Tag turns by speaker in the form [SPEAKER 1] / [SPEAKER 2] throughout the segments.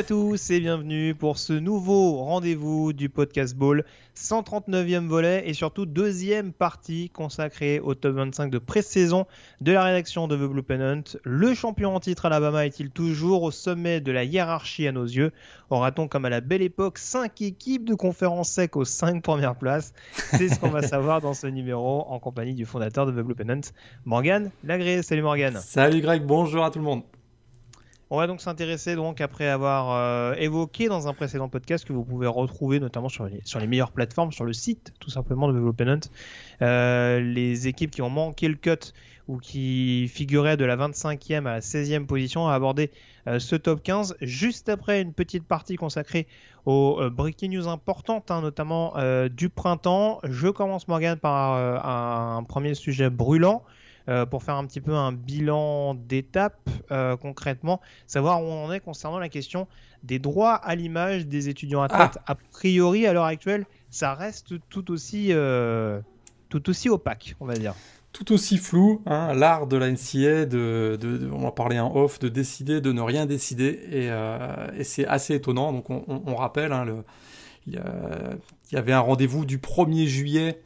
[SPEAKER 1] à tous et bienvenue pour ce nouveau rendez-vous du podcast Ball, 139e volet et surtout deuxième partie consacrée au top 25 de pré-saison de la rédaction de The Blue Pennant. Le champion en titre Alabama est-il toujours au sommet de la hiérarchie à nos yeux? Aura-t-on comme à la belle époque 5 équipes de conférences sec aux 5 premières places? C'est ce qu'on va savoir dans ce numéro en compagnie du fondateur de The Blue Pennant, Morgan Lagré. Salut Morgan.
[SPEAKER 2] Salut Greg, bonjour à tout le monde.
[SPEAKER 1] On va donc s'intéresser donc après avoir euh, évoqué dans un précédent podcast que vous pouvez retrouver notamment sur les, meilleures plateformes, sur le site tout simplement de Development, euh, les équipes qui ont manqué le cut ou qui figuraient de la 25e à la 16e position à aborder euh, ce top 15 juste après une petite partie consacrée aux breaking news importantes, hein, notamment du printemps. Je commence Morgan par un premier sujet brûlant. Euh, pour faire un petit peu un bilan d'étape euh, concrètement, savoir où on en est concernant la question des droits à l'image des étudiants athlètes. A priori, à l'heure actuelle, ça reste tout aussi, euh, tout aussi opaque, on va dire.
[SPEAKER 2] Tout aussi flou, hein, l'art de la NCA, de, de, de, on va parler en off, de décider, de ne rien décider, et, euh, et c'est assez étonnant. Donc on, on, on rappelle, hein, le, il, y a, il y avait un rendez-vous du 1er juillet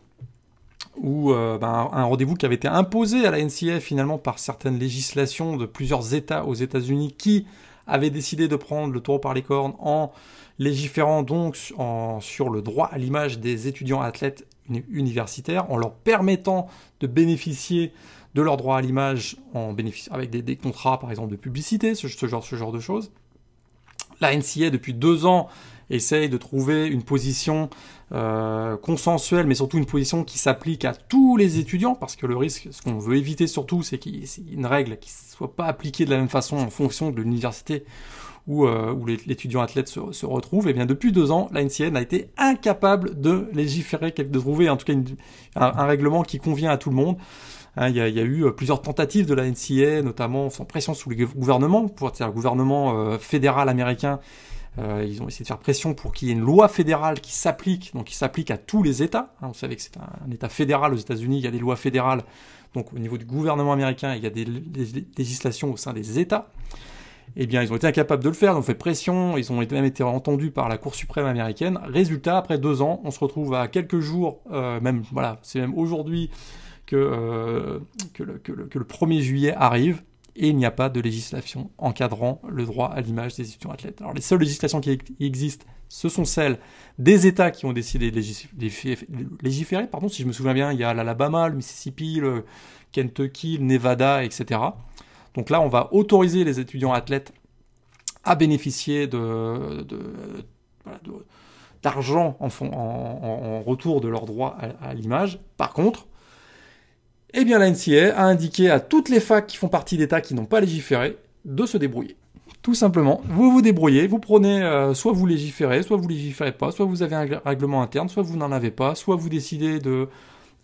[SPEAKER 2] où euh, ben, un rendez-vous qui avait été imposé à la NCA finalement par certaines législations de plusieurs États aux États-Unis qui avaient décidé de prendre le taureau par les cornes en légiférant donc sur le droit à l'image des étudiants athlètes universitaires, en leur permettant de bénéficier de leur droit à l'image avec des, contrats par exemple de publicité, ce, ce, genre, ce genre de choses. La NCA depuis deux ans essaye de trouver une position euh, consensuelle, mais surtout une position qui s'applique à tous les étudiants, parce que le risque, ce qu'on veut éviter surtout, c'est qu'il y ait une règle qui ne soit pas appliquée de la même façon en fonction de l'université où, euh, où l'étudiant athlète se, retrouve. Et bien depuis deux ans, la NCN a été incapable de légiférer, de trouver en tout cas un, règlement qui convient à tout le monde. Hein, il, y a, eu plusieurs tentatives de la NCA, notamment sans pression sous le gouvernement, pour dire le gouvernement euh, fédéral américain euh, ils ont essayé de faire pression pour qu'il y ait une loi fédérale qui s'applique, donc qui s'applique à tous les États. Hein, vous savez que c'est un, État fédéral aux États-Unis, il y a des lois fédérales. Donc au niveau du gouvernement américain, il y a des, des législations au sein des États. Eh bien, ils ont été incapables de le faire, ils ont fait pression, ils ont même été entendus par la Cour suprême américaine. Résultat, après deux ans, on se retrouve à quelques jours, euh, même voilà, c'est même aujourd'hui que, euh, que, le, que, le, que le 1er juillet arrive et il n'y a pas de législation encadrant le droit à l'image des étudiants athlètes. Alors les seules législations qui existent, ce sont celles des États qui ont décidé de légiférer. Pardon, si je me souviens bien, il y a l'Alabama, le Mississippi, le Kentucky, le Nevada, etc. Donc là, on va autoriser les étudiants athlètes à bénéficier d'argent en, retour de leur droit à l'image. Par contre, eh bien, la NCA a indiqué à toutes les facs qui font partie d'États qui n'ont pas légiféré de se débrouiller. Tout simplement, vous vous débrouillez, vous prenez, euh, soit vous légiférez, soit vous légiférez pas, soit vous avez un règlement interne, soit vous n'en avez pas, soit vous décidez de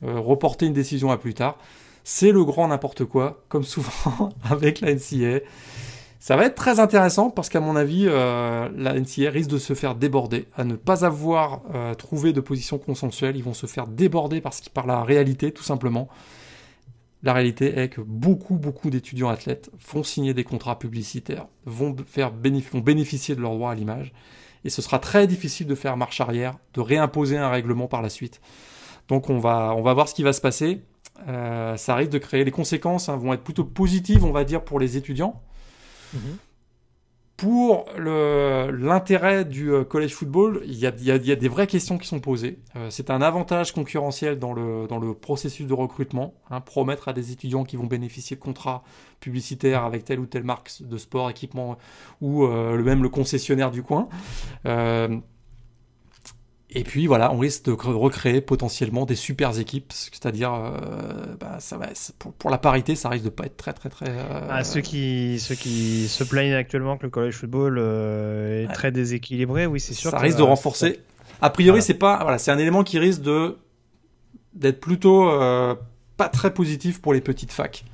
[SPEAKER 2] euh, reporter une décision à plus tard. C'est le grand n'importe quoi, comme souvent avec la NCA. Ça va être très intéressant parce qu'à mon avis, euh, la NCA risque de se faire déborder, à ne pas avoir trouvé de position consensuelle. Ils vont se faire déborder parce qu'ils parlent la réalité, tout simplement. La réalité est que beaucoup, beaucoup d'étudiants athlètes font signer des contrats publicitaires, vont, faire bénéficier de leur droit à l'image, et ce sera très difficile de faire marche arrière, de réimposer un règlement par la suite. Donc on va, on va voir ce qui va se passer. Euh, ça risque de créer les conséquences hein, vont être plutôt positives, on va dire, pour les étudiants. Mmh pour l'intérêt du euh, college football, il y, a, des vraies questions qui sont posées. Euh, c'est un avantage concurrentiel dans le, processus de recrutement. Hein, promettre à des étudiants qui vont bénéficier de contrats publicitaires avec telle ou telle marque de sport, équipement ou euh, même le concessionnaire du coin. Et puis voilà, on risque de recréer potentiellement des super équipes, c'est-à-dire, euh, bah, ça va, pour, pour, la parité, ça risque de pas être très très très. Euh...
[SPEAKER 1] Ah, ceux qui ceux qui se plaignent actuellement que le college football euh, est ouais. très déséquilibré, oui, c'est sûr.
[SPEAKER 2] Ça risque de renforcer. A priori, voilà. c'est pas, voilà, c'est un élément qui risque de d'être plutôt euh, pas très positif pour les petites facs.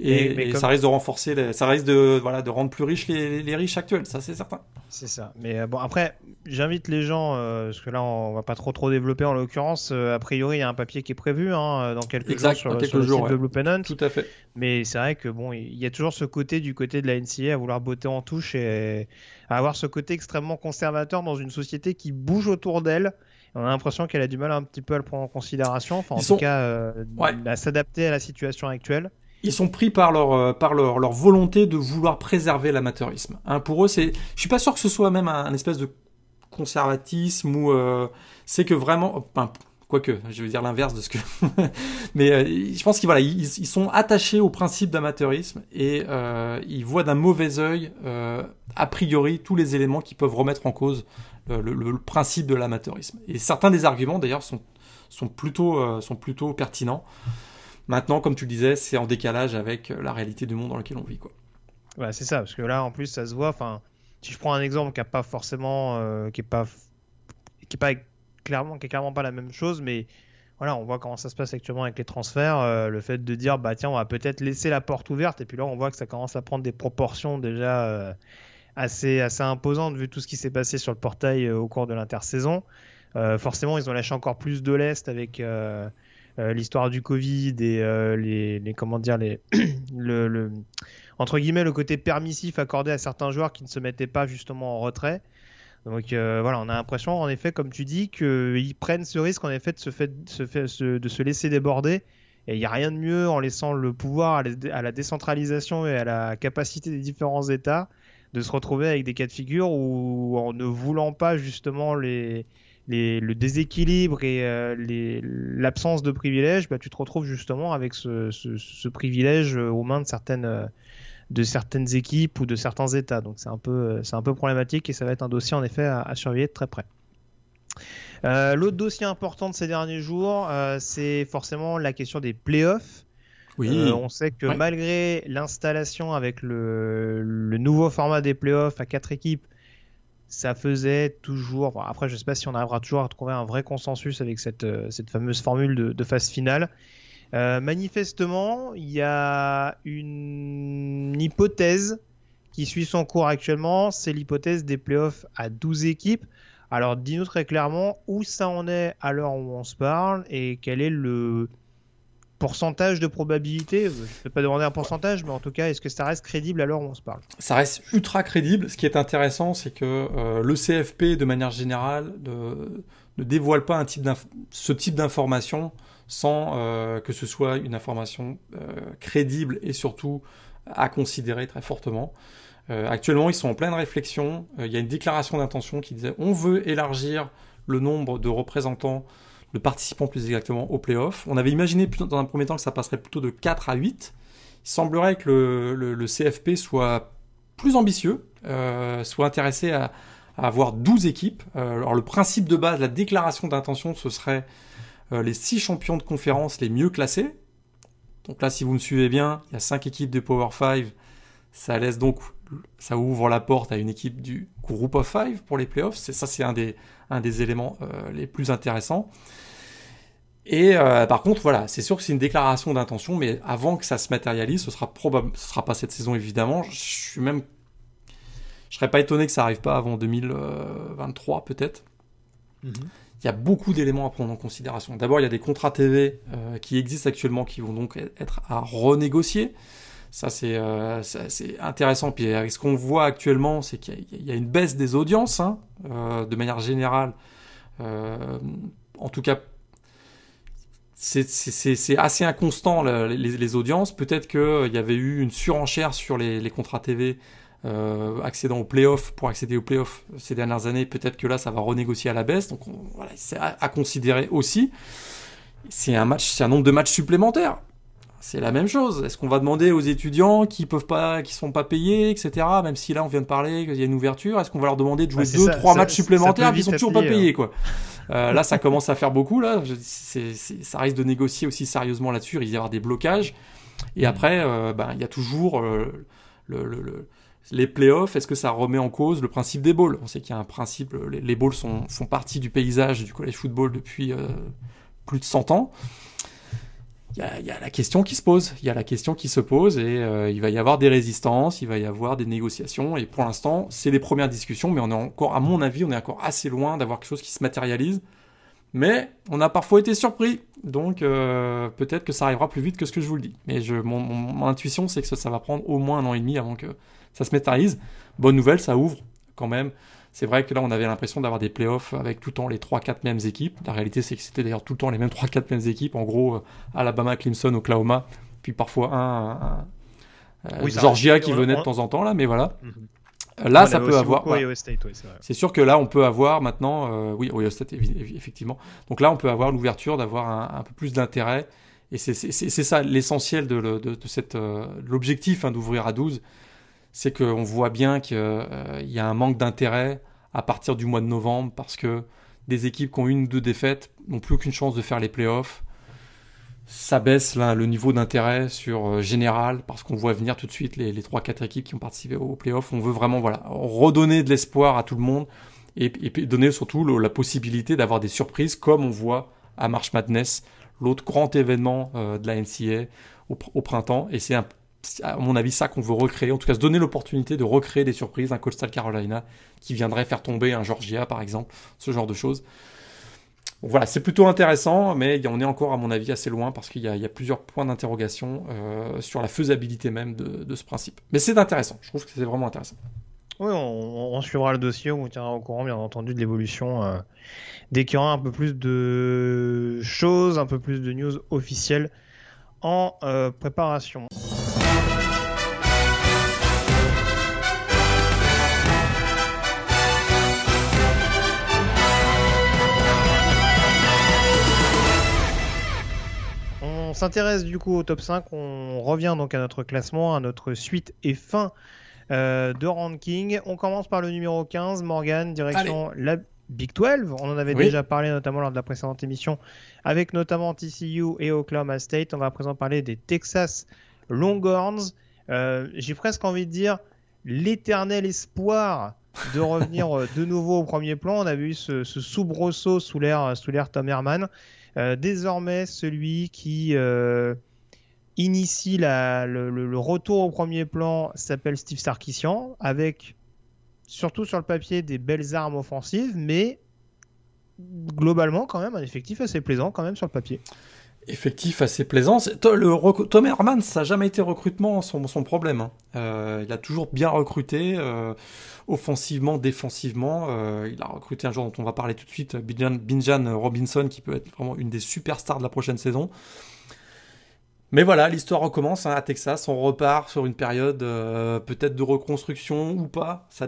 [SPEAKER 2] Et, ça risque de renforcer, ça risque de, voilà, de rendre plus riches les, les riches actuels, ça c'est certain.
[SPEAKER 1] C'est ça. Mais euh, bon, après, j'invite les gens, euh, parce que là on va pas trop trop développer en l'occurrence. Euh, a priori, il y a un papier qui est prévu hein, dans quelques jours sur, quelques le jours, site de Blue Pennant.
[SPEAKER 2] Tout à fait.
[SPEAKER 1] Mais c'est vrai que bon, il y a toujours ce côté du côté de la NCA à vouloir botter en touche et à avoir ce côté extrêmement conservateur dans une société qui bouge autour d'elle. On a l'impression qu'elle a du mal un petit peu à le prendre en considération, enfin en tout cas à s'adapter à la situation actuelle
[SPEAKER 2] ils sont pris par leur euh, par leur, leur volonté de vouloir préserver l'amateurisme. Hein, pour eux, c'est, je suis pas sûr que ce soit même un, espèce de conservatisme ou euh, c'est que vraiment, quoique, je veux dire l'inverse de ce que, mais euh, je pense qu'ils voilà, ils, ils, sont attachés au principe d'amateurisme et ils voient d'un mauvais œil a priori tous les éléments qui peuvent remettre en cause le, le, le principe de l'amateurisme. Et certains des arguments d'ailleurs sont sont plutôt sont plutôt pertinents. Maintenant, comme tu disais, c'est en décalage avec euh, la réalité du monde dans lequel on vit. Quoi.
[SPEAKER 1] Ouais, c'est ça, parce que là, en plus, ça se voit. Enfin, si je prends un exemple qui n'est pas forcément, euh, qui est pas, pas clairement, qui est clairement pas la même chose, mais voilà, on voit comment ça se passe actuellement avec les transferts. Euh, le fait de dire, bah tiens, on va peut-être laisser la porte ouverte, et puis là, on voit que ça commence à prendre des proportions déjà assez, assez imposantes vu tout ce qui s'est passé sur le portail au cours de l'intersaison. forcément, ils ont lâché encore plus de l'est avec euh, l'histoire du Covid et euh, les, comment dire les le, entre guillemets le côté permissif accordé à certains joueurs qui ne se mettaient pas justement en retrait. Donc euh, voilà, on a l'impression en effet, comme tu dis, qu'ils prennent ce risque en effet de se, laisser déborder. Et il n'y a rien de mieux en laissant le pouvoir à la décentralisation et à la capacité des différents États de se retrouver avec des cas de figure où en ne voulant pas justement les, le déséquilibre et euh, l'absence de privilèges, bah, tu te retrouves justement avec ce, privilège euh, aux mains de certaines, euh, de certaines équipes ou de certains États. Donc c'est un, peu, un peu problématique et ça va être un dossier en effet à, surveiller de très près. L'autre dossier important de ces derniers jours, c'est forcément la question des playoffs. Oui. on sait que malgré l'installation avec le, le, nouveau format des playoffs à quatre équipes, ça faisait toujours. après, je sais pas si on arrivera toujours à trouver un vrai consensus avec cette, euh, fameuse formule de, phase finale. Euh, manifestement, il y a une hypothèse qui suit son cours actuellement, c'est l'hypothèse des playoffs à 12 équipes. Alors, dis-nous très clairement où ça en est à l'heure où on se parle et quel est le, pourcentage de probabilité, je ne vais pas demander un pourcentage, mais en tout cas, est-ce que ça reste crédible à l'heure où on se parle?
[SPEAKER 2] Ça reste ultra crédible. Ce qui est intéressant, c'est que euh, le CFP, de manière générale, ne dévoile pas ce type d'information sans euh, que ce soit une information euh, crédible et surtout à considérer très fortement. actuellement, ils sont en pleine réflexion. Il y a une déclaration d'intention qui disait on veut élargir le nombre de représentants de participants plus exactement au playoff. On avait imaginé dans un premier temps que ça passerait plutôt de 4 à 8. Il semblerait que le, CFP soit plus ambitieux, euh, soit intéressé à, avoir 12 équipes. Euh, alors le principe de base, la déclaration d'intention, ce serait euh, les 6 champions de conférence les mieux classés. Donc là, si vous me suivez bien, il y a 5 équipes de Power 5. Ça laisse donc, ça ouvre la porte à une équipe du Group of 5 pour les playoffs. Ça, c'est un des, un des éléments les plus intéressants. Et euh, par contre, voilà, c'est sûr que c'est une déclaration d'intention, mais avant que ça se matérialise, ce sera probable, ce sera pas cette saison évidemment. Je suis même, je serais pas étonné que ça arrive pas avant 2023 peut-être. Mhm. Il y a beaucoup d'éléments à prendre en considération. D'abord, il y a des contrats TV euh, qui existent actuellement, qui vont donc être à renégocier. Ça, c'est euh, intéressant. Puis ce qu'on voit actuellement, c'est qu'il y, a une baisse des audiences, hein, de manière générale. en tout cas, c'est assez inconstant les, audiences. Peut-être qu'il euh, y avait eu une surenchère sur les, contrats TV euh, accédant aux playoffs pour accéder aux playoffs ces dernières années. Peut-être que là, ça va renégocier à la baisse. Donc voilà, c'est à, considérer aussi. C'est un match, c'est un nombre de matchs supplémentaires. C'est la même chose. Est-ce qu'on va demander aux étudiants qui peuvent pas, qui sont pas payés, etc. Même si là on vient de parler qu'il y a une ouverture, est-ce qu'on va leur demander de jouer deux, trois matchs supplémentaires qui sont toujours pas payés, hein. quoi. Euh, là, ça commence à faire beaucoup. Là, ça risque de négocier aussi sérieusement là-dessus. Il d'y avoir des blocages. Et mm. après, euh, ben, il y a toujours euh, le, les playoffs. Est-ce que ça remet en cause le principe des balls? On sait qu'il y a un principe. Les, les balls sont, font partie du paysage du college football depuis plus de 100 ans. Il y, a la question qui se pose, il y a la question qui se pose et euh, il va y avoir des résistances, il va y avoir des négociations et pour l'instant c'est les premières discussions, mais on est encore, à mon avis, on est encore assez loin d'avoir quelque chose qui se matérialise. Mais on a parfois été surpris, donc euh, peut-être que ça arrivera plus vite que ce que je vous le dis. Mais mon, intuition c'est que ça, ça, va prendre au moins un an et demi avant que ça se matérialise. Bonne nouvelle, ça ouvre quand même c'est vrai que là, on avait l'impression d'avoir des playoffs avec tout le temps les 3-4 mêmes équipes. La réalité, c'est que c'était d'ailleurs tout le temps les mêmes 3-4 mêmes équipes. En gros, euh, Alabama, Clemson, Oklahoma, puis parfois un, euh, Georgia qui venait de temps en temps, là, mais voilà. Mhm. Là, ça peut avoir. c'est sûr que là, on peut avoir maintenant, oui, Ohio State, effectivement. Donc là, on peut avoir l'ouverture d'avoir un, peu plus d'intérêt. Et c'est ça l'essentiel de, de, de, cette euh, l'objectif hein, d'ouvrir à 12 c'est qu'on voit bien qu'il euh, y a un manque d'intérêt à partir du mois de novembre parce que des équipes qui ont une ou deux défaites n'ont plus aucune chance de faire les playoffs. Ça baisse là, le niveau d'intérêt sur euh, général parce qu'on voit venir tout de suite les, les 3-4 équipes qui ont participé aux playoffs. On veut vraiment voilà, redonner de l'espoir à tout le monde et, donner surtout la possibilité d'avoir des surprises comme on voit à March Madness, l'autre grand événement euh, de la NCA au, au printemps. Et c'est un, à mon avis, ça qu'on veut recréer, en tout cas se donner l'opportunité de recréer des surprises, un Coastal Carolina qui viendrait faire tomber un Georgia par exemple, ce genre de choses. voilà, c'est plutôt intéressant, mais on est encore à mon avis assez loin parce qu'il y, a plusieurs points d'interrogation euh, sur la faisabilité même de, ce principe. Mais c'est intéressant, je trouve que c'est vraiment intéressant.
[SPEAKER 1] Oui, on, suivra le dossier, on vous tiendra au courant bien entendu de l'évolution euh, dès qu'il y aura un peu plus de choses, un peu plus de news officielles en euh, préparation. S'intéresse du coup au top 5. On revient donc à notre classement, à notre suite et fin euh, de ranking. On commence par le numéro 15, Morgan, direction la Big 12. On en avait déjà parlé notamment lors de la précédente émission avec notamment TCU et Oklahoma State. On va à présent parler des Texas Longhorns. Euh, j'ai presque envie de dire l'éternel espoir de revenir euh, de nouveau au premier plan. On a vu ce, ce soubresaut sous l'air sous l'air Tom Herman. Euh, désormais, celui qui euh, initie le, retour au premier plan s'appelle Steve Sarkisian, avec surtout sur le papier des belles armes offensives, mais globalement quand même un effectif assez plaisant quand même sur le papier
[SPEAKER 2] effectif assez plaisant. Le, Tom Herman, ça n'a jamais été recrutement son, problème. Hein. Euh, il a toujours bien recruté, euh, offensivement, défensivement. Euh, il a recruté un joueur dont on va parler tout de suite, Binjan Robinson, qui peut être vraiment une des superstars de la prochaine saison. Mais voilà, l'histoire recommence hein, à Texas. On repart sur une période euh, peut-être de reconstruction ou pas. Ça,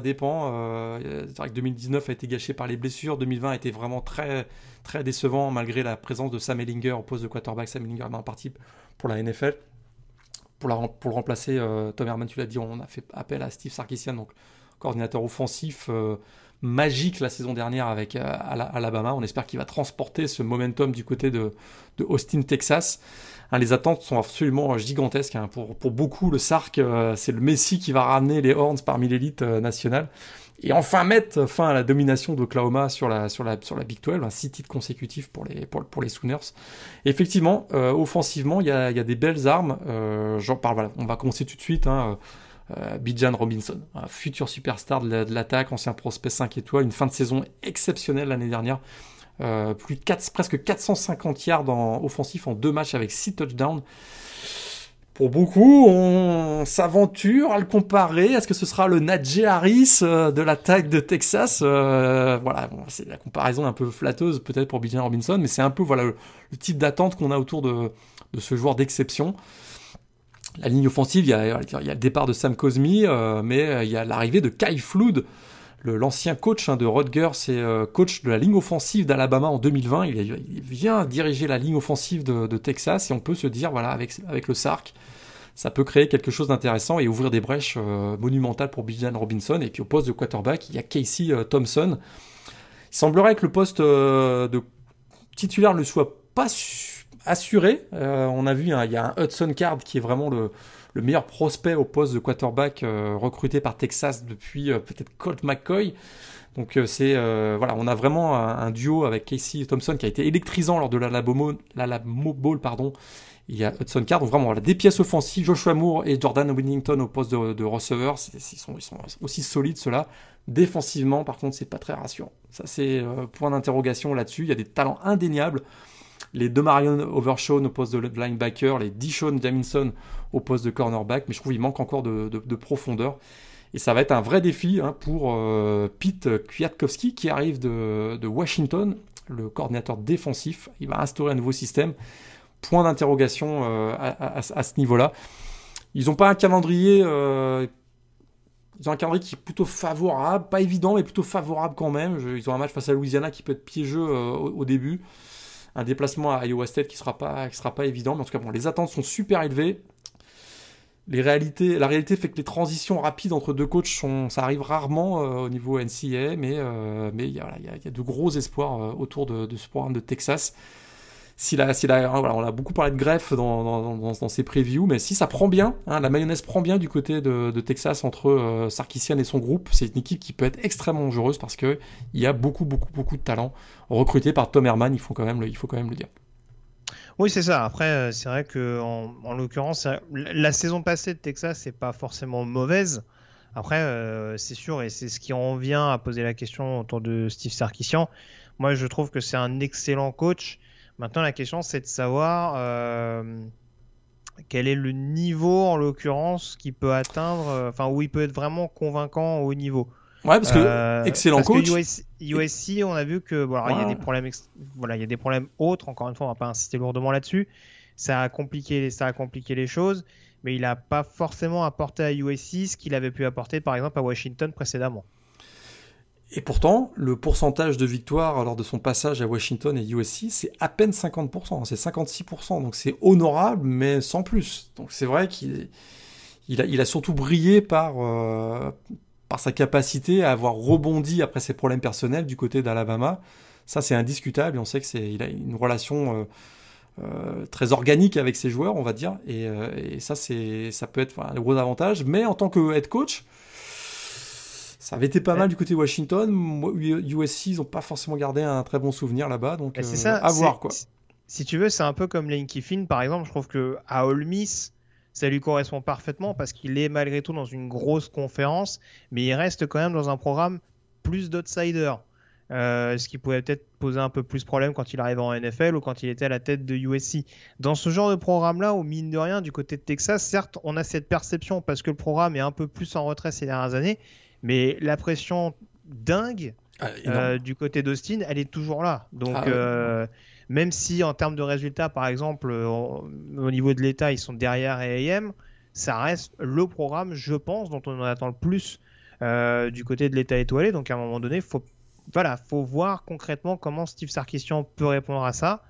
[SPEAKER 2] dépend. Euh, c'est vrai que 2019 a été gâché par les blessures. 2020 a été vraiment très, très décevant malgré la présence de Sam Ellinger au poste de quarterback. Sam Ellinger est parti pour la NFL. Pour, le remplacer, euh, Tom Herman, tu l'as dit, on a fait appel à Steve Sarkisian, donc coordinateur offensif magique la saison dernière avec euh, Alabama. On espère qu'il va transporter ce momentum du côté de, Austin, Texas. Hein, les attentes sont absolument gigantesques. Hein. Pour, beaucoup, le Sark, euh, c'est le Messi qui va ramener les Horns parmi l'élite euh, nationale. Et enfin mettre fin à la domination d'Oklahoma sur la, sur, la, sur la Big 12, un six titres consécutifs pour les, pour, les Sooners. effectivement, offensivement, il y a, des belles armes. J'en parle, voilà, on va commencer tout de suite. Hein, euh, Bijan Robinson, un futur superstar de l'attaque, ancien prospect 5 étoiles, une fin de saison exceptionnelle l'année dernière. Euh, plus de 4, presque 450 yards en offensif en deux matchs avec 6 touchdowns. Pour beaucoup, on s'aventure à le comparer. Est-ce que ce sera le Najee Harris euh, de l'attaque de Texas? Voilà, c'est la comparaison un peu flatteuse peut-être pour Bijan Robinson, mais c'est un peu voilà le, type d'attente qu'on a autour de, de ce joueur d'exception la ligne offensive, il y a, le départ de Sam Cosmi, euh, mais euh, il y a l'arrivée de Kai Flood, l'ancien coach hein, de Rutgers et euh, coach de la ligne offensive d'Alabama en 2020. Il, vient diriger la ligne offensive de, Texas et on peut se dire, voilà, avec, le SARC, ça peut créer quelque chose d'intéressant et ouvrir des brèches monumentales pour Bijan Robinson. Et puis au poste de quarterback, il y a Casey Thompson. Il semblerait que le poste de titulaire ne soit pas assuré. on a vu, hein, il y a un Hudson Card qui est vraiment le, le meilleur prospect au poste de quarterback recruté par Texas depuis peut-être Colt McCoy. Donc c'est voilà, on a vraiment un, duo avec Casey Thompson qui a été électrisant lors de la Labo Bowl pardon il y a Hudson Card, donc vraiment voilà, des pièces offensives, Joshua Moore et Jordan Winnington au poste de, de receveur, ils sont, ils sont, aussi solides ceux-là. Défensivement, par contre, c'est pas très rassurant. Ça, c'est euh, point d'interrogation là-dessus. Il y a des talents indéniables. Les deux Marion Overshawn au poste de linebacker, les Dishon Jamison au poste de cornerback, mais je trouve qu'il manque encore de, profondeur. Et ça va être un vrai défi hein, pour euh, Pete Kwiatkowski qui arrive de, Washington, le coordinateur défensif. Il va instaurer un nouveau système point d'interrogation euh, à, ce niveau-là. Ils n'ont pas un calendrier. Euh, ils ont un calendrier qui est plutôt favorable, pas évident, mais plutôt favorable quand même. ils ont un match face à Louisiana qui peut être piégeux au, début. Un déplacement à Iowa State qui sera pas, qui sera pas évident. Mais en tout cas, bon, les attentes sont super élevées. La réalité fait que les transitions rapides entre deux coachs sont, ça arrive rarement au niveau NCA, mais il y, a, de gros espoirs autour de, de, ce programme de Texas si voilà, on a beaucoup parlé de greffe dans, ces previews, mais si ça prend bien, hein, la mayonnaise prend bien du côté de, Texas entre euh, Sarkisian et son groupe, c'est une équipe qui peut être extrêmement dangereuse parce que il y a beaucoup, beaucoup, beaucoup de talents recrutés par Tom Herman, il faut quand même le, dire.
[SPEAKER 1] Oui, c'est ça. Après, euh, c'est vrai que en, en l'occurrence, la saison passée de Texas, c'est pas forcément mauvaise. Après, euh, c'est sûr, et c'est ce qui en vient à poser la question autour de Steve Sarkisian. Moi, je trouve que c'est un excellent coach Maintenant, la question, c'est de savoir euh, quel est le niveau, en l'occurrence, qui peut atteindre, euh, enfin, où il peut être vraiment convaincant au haut niveau.
[SPEAKER 2] Ouais, parce que euh, excellent coach.
[SPEAKER 1] USC, on a vu que voilà, il y a des problèmes, voilà, il y a des problèmes autres. Encore une fois, on va pas insister lourdement là-dessus. Ça a compliqué, ça a compliqué les choses, mais il n'a pas forcément apporté à USC ce qu'il avait pu apporter, par exemple, à Washington précédemment.
[SPEAKER 2] Et pourtant, le pourcentage de victoire lors de son passage à Washington et USC, c'est à peine 50%, c'est 56%. Donc c'est honorable, mais sans plus. Donc c'est vrai qu'il il a, surtout brillé par, euh, par sa capacité à avoir rebondi après ses problèmes personnels du côté d'Alabama. Ça, c'est indiscutable. On sait que c'est, il a une relation euh, euh, très organique avec ses joueurs, on va dire. Et, ça, ça peut être un gros avantage. Mais en tant que head coach, ça avait été pas mal du côté Washington. USC, ils n'ont pas forcément gardé un très bon souvenir là-bas, donc c'est ça, euh, à voir quoi.
[SPEAKER 1] Si tu veux, c'est un peu comme Lane Kiffin, par exemple. Je trouve que à Ole Miss, ça lui correspond parfaitement parce qu'il est malgré tout dans une grosse conférence, mais il reste quand même dans un programme plus d'outsider. Euh, ce qui pouvait peut-être poser un peu plus de problème quand il arrivait en NFL ou quand il était à la tête de USC. Dans ce genre de programme-là, au mine de rien, du côté de Texas, certes, on a cette perception parce que le programme est un peu plus en retrait ces dernières années, mais la pression dingue ah, euh, du côté d'Austin, elle est toujours là. Donc, ah euh, même si en termes de résultats, par exemple, au niveau de l'État, ils sont derrière AM, ça reste le programme, je pense, dont on en attend le plus euh, du côté de l'État étoilé. Donc, à un moment donné, faut, voilà, faut voir concrètement comment Steve Sarkisian peut répondre à ça.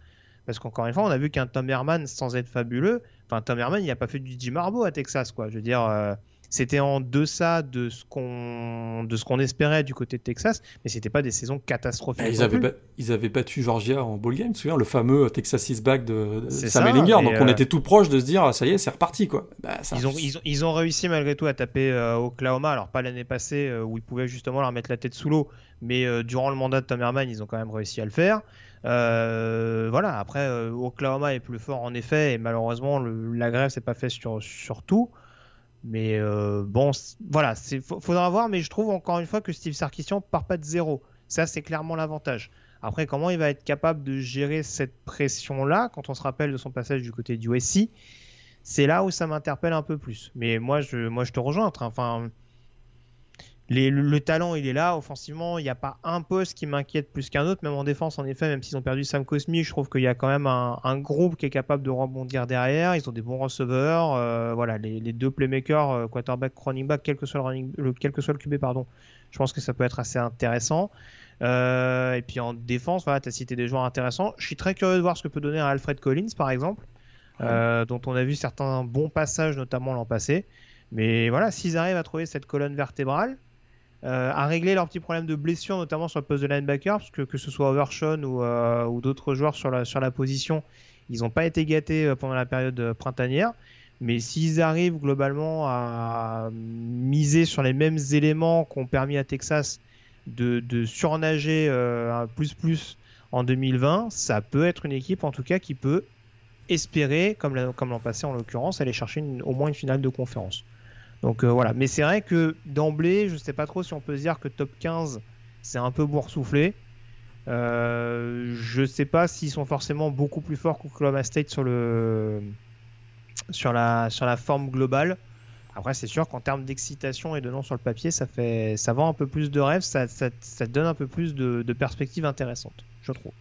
[SPEAKER 1] Parce qu'encore une fois, on a vu qu'un Tom Herman, sans être fabuleux, enfin, Tom Herman, il n'a pas fait du Jim Harbaugh à Texas, quoi. Je veux dire c'était en deçà de ce qu'on de ce qu'on espérait du côté de Texas, mais c'était pas des saisons catastrophiques.
[SPEAKER 2] ils, avaient ils avaient battu Georgia en ball game, tu te souviens, le fameux Texas is back de, Sam Ellinger. Donc on euh, était tout proche de se dire ça y est, c'est reparti quoi.
[SPEAKER 1] Bah, ils, ont, ils, ont, réussi malgré tout à taper euh, Oklahoma, alors pas l'année passée euh, où ils pouvaient justement leur mettre la tête sous l'eau, mais durant le mandat de Tom Herman, ils ont quand même réussi à le faire. voilà, après Oklahoma est plus fort en effet, et malheureusement la grève s'est pas faite sur, sur tout. Mais euh, bon, voilà, il faudra voir, mais je trouve encore une fois que Steve Sarkisian part pas de zéro. Ça, c'est clairement l'avantage. Après, comment il va être capable de gérer cette pression-là, quand on se rappelle de son passage du côté du USC, c'est là où ça m'interpelle un peu plus. Mais moi, je, moi, je te rejoins. Enfin, le, talent, il est là. Offensivement, il n'y a pas un poste qui m'inquiète plus qu'un autre. Même en défense, en effet, même s'ils ont perdu Sam Cosmi, je trouve qu'il y a quand même un, groupe qui est capable de rebondir derrière. Ils ont des bons receveurs. Euh, voilà, les, deux playmakers, euh, quarterback, running back, quel que soit le, running, quel que soit le QB, pardon. Je pense que ça peut être assez intéressant. Euh, et puis en défense, voilà, tu as cité des joueurs intéressants. Je suis très curieux de voir ce que peut donner un Alfred Collins, par exemple, dont on a vu certains bons passages, notamment l'an passé. Mais voilà, s'ils arrivent à trouver cette colonne vertébrale, euh, à régler leurs petits problèmes de blessure, notamment sur le poste de linebacker, parce que que ce soit Overshawn ou, euh, ou d'autres joueurs sur la, position, Ils n'ont pas été gâtés euh, pendant la période printanière. Mais s'ils arrivent globalement à miser sur les mêmes éléments qu'ont permis à Texas de, surnager un plus plus en 2020, ça peut être une équipe en tout cas qui peut espérer, comme l'an passé en l'occurrence, aller chercher au moins une finale de conférence. Donc voilà. Mais c'est vrai que d'emblée, je ne sais pas trop si on peut dire que top 15 c'est un peu boursouflé. Euh, je sais pas s'ils sont forcément beaucoup plus forts qu'Oklahoma State sur le sur la sur la forme globale. Après, c'est sûr qu'en termes d'excitation et de nom sur le papier, ça fait ça vend un peu plus de rêves, ça, donne un peu plus de, perspectives intéressantes, je trouve.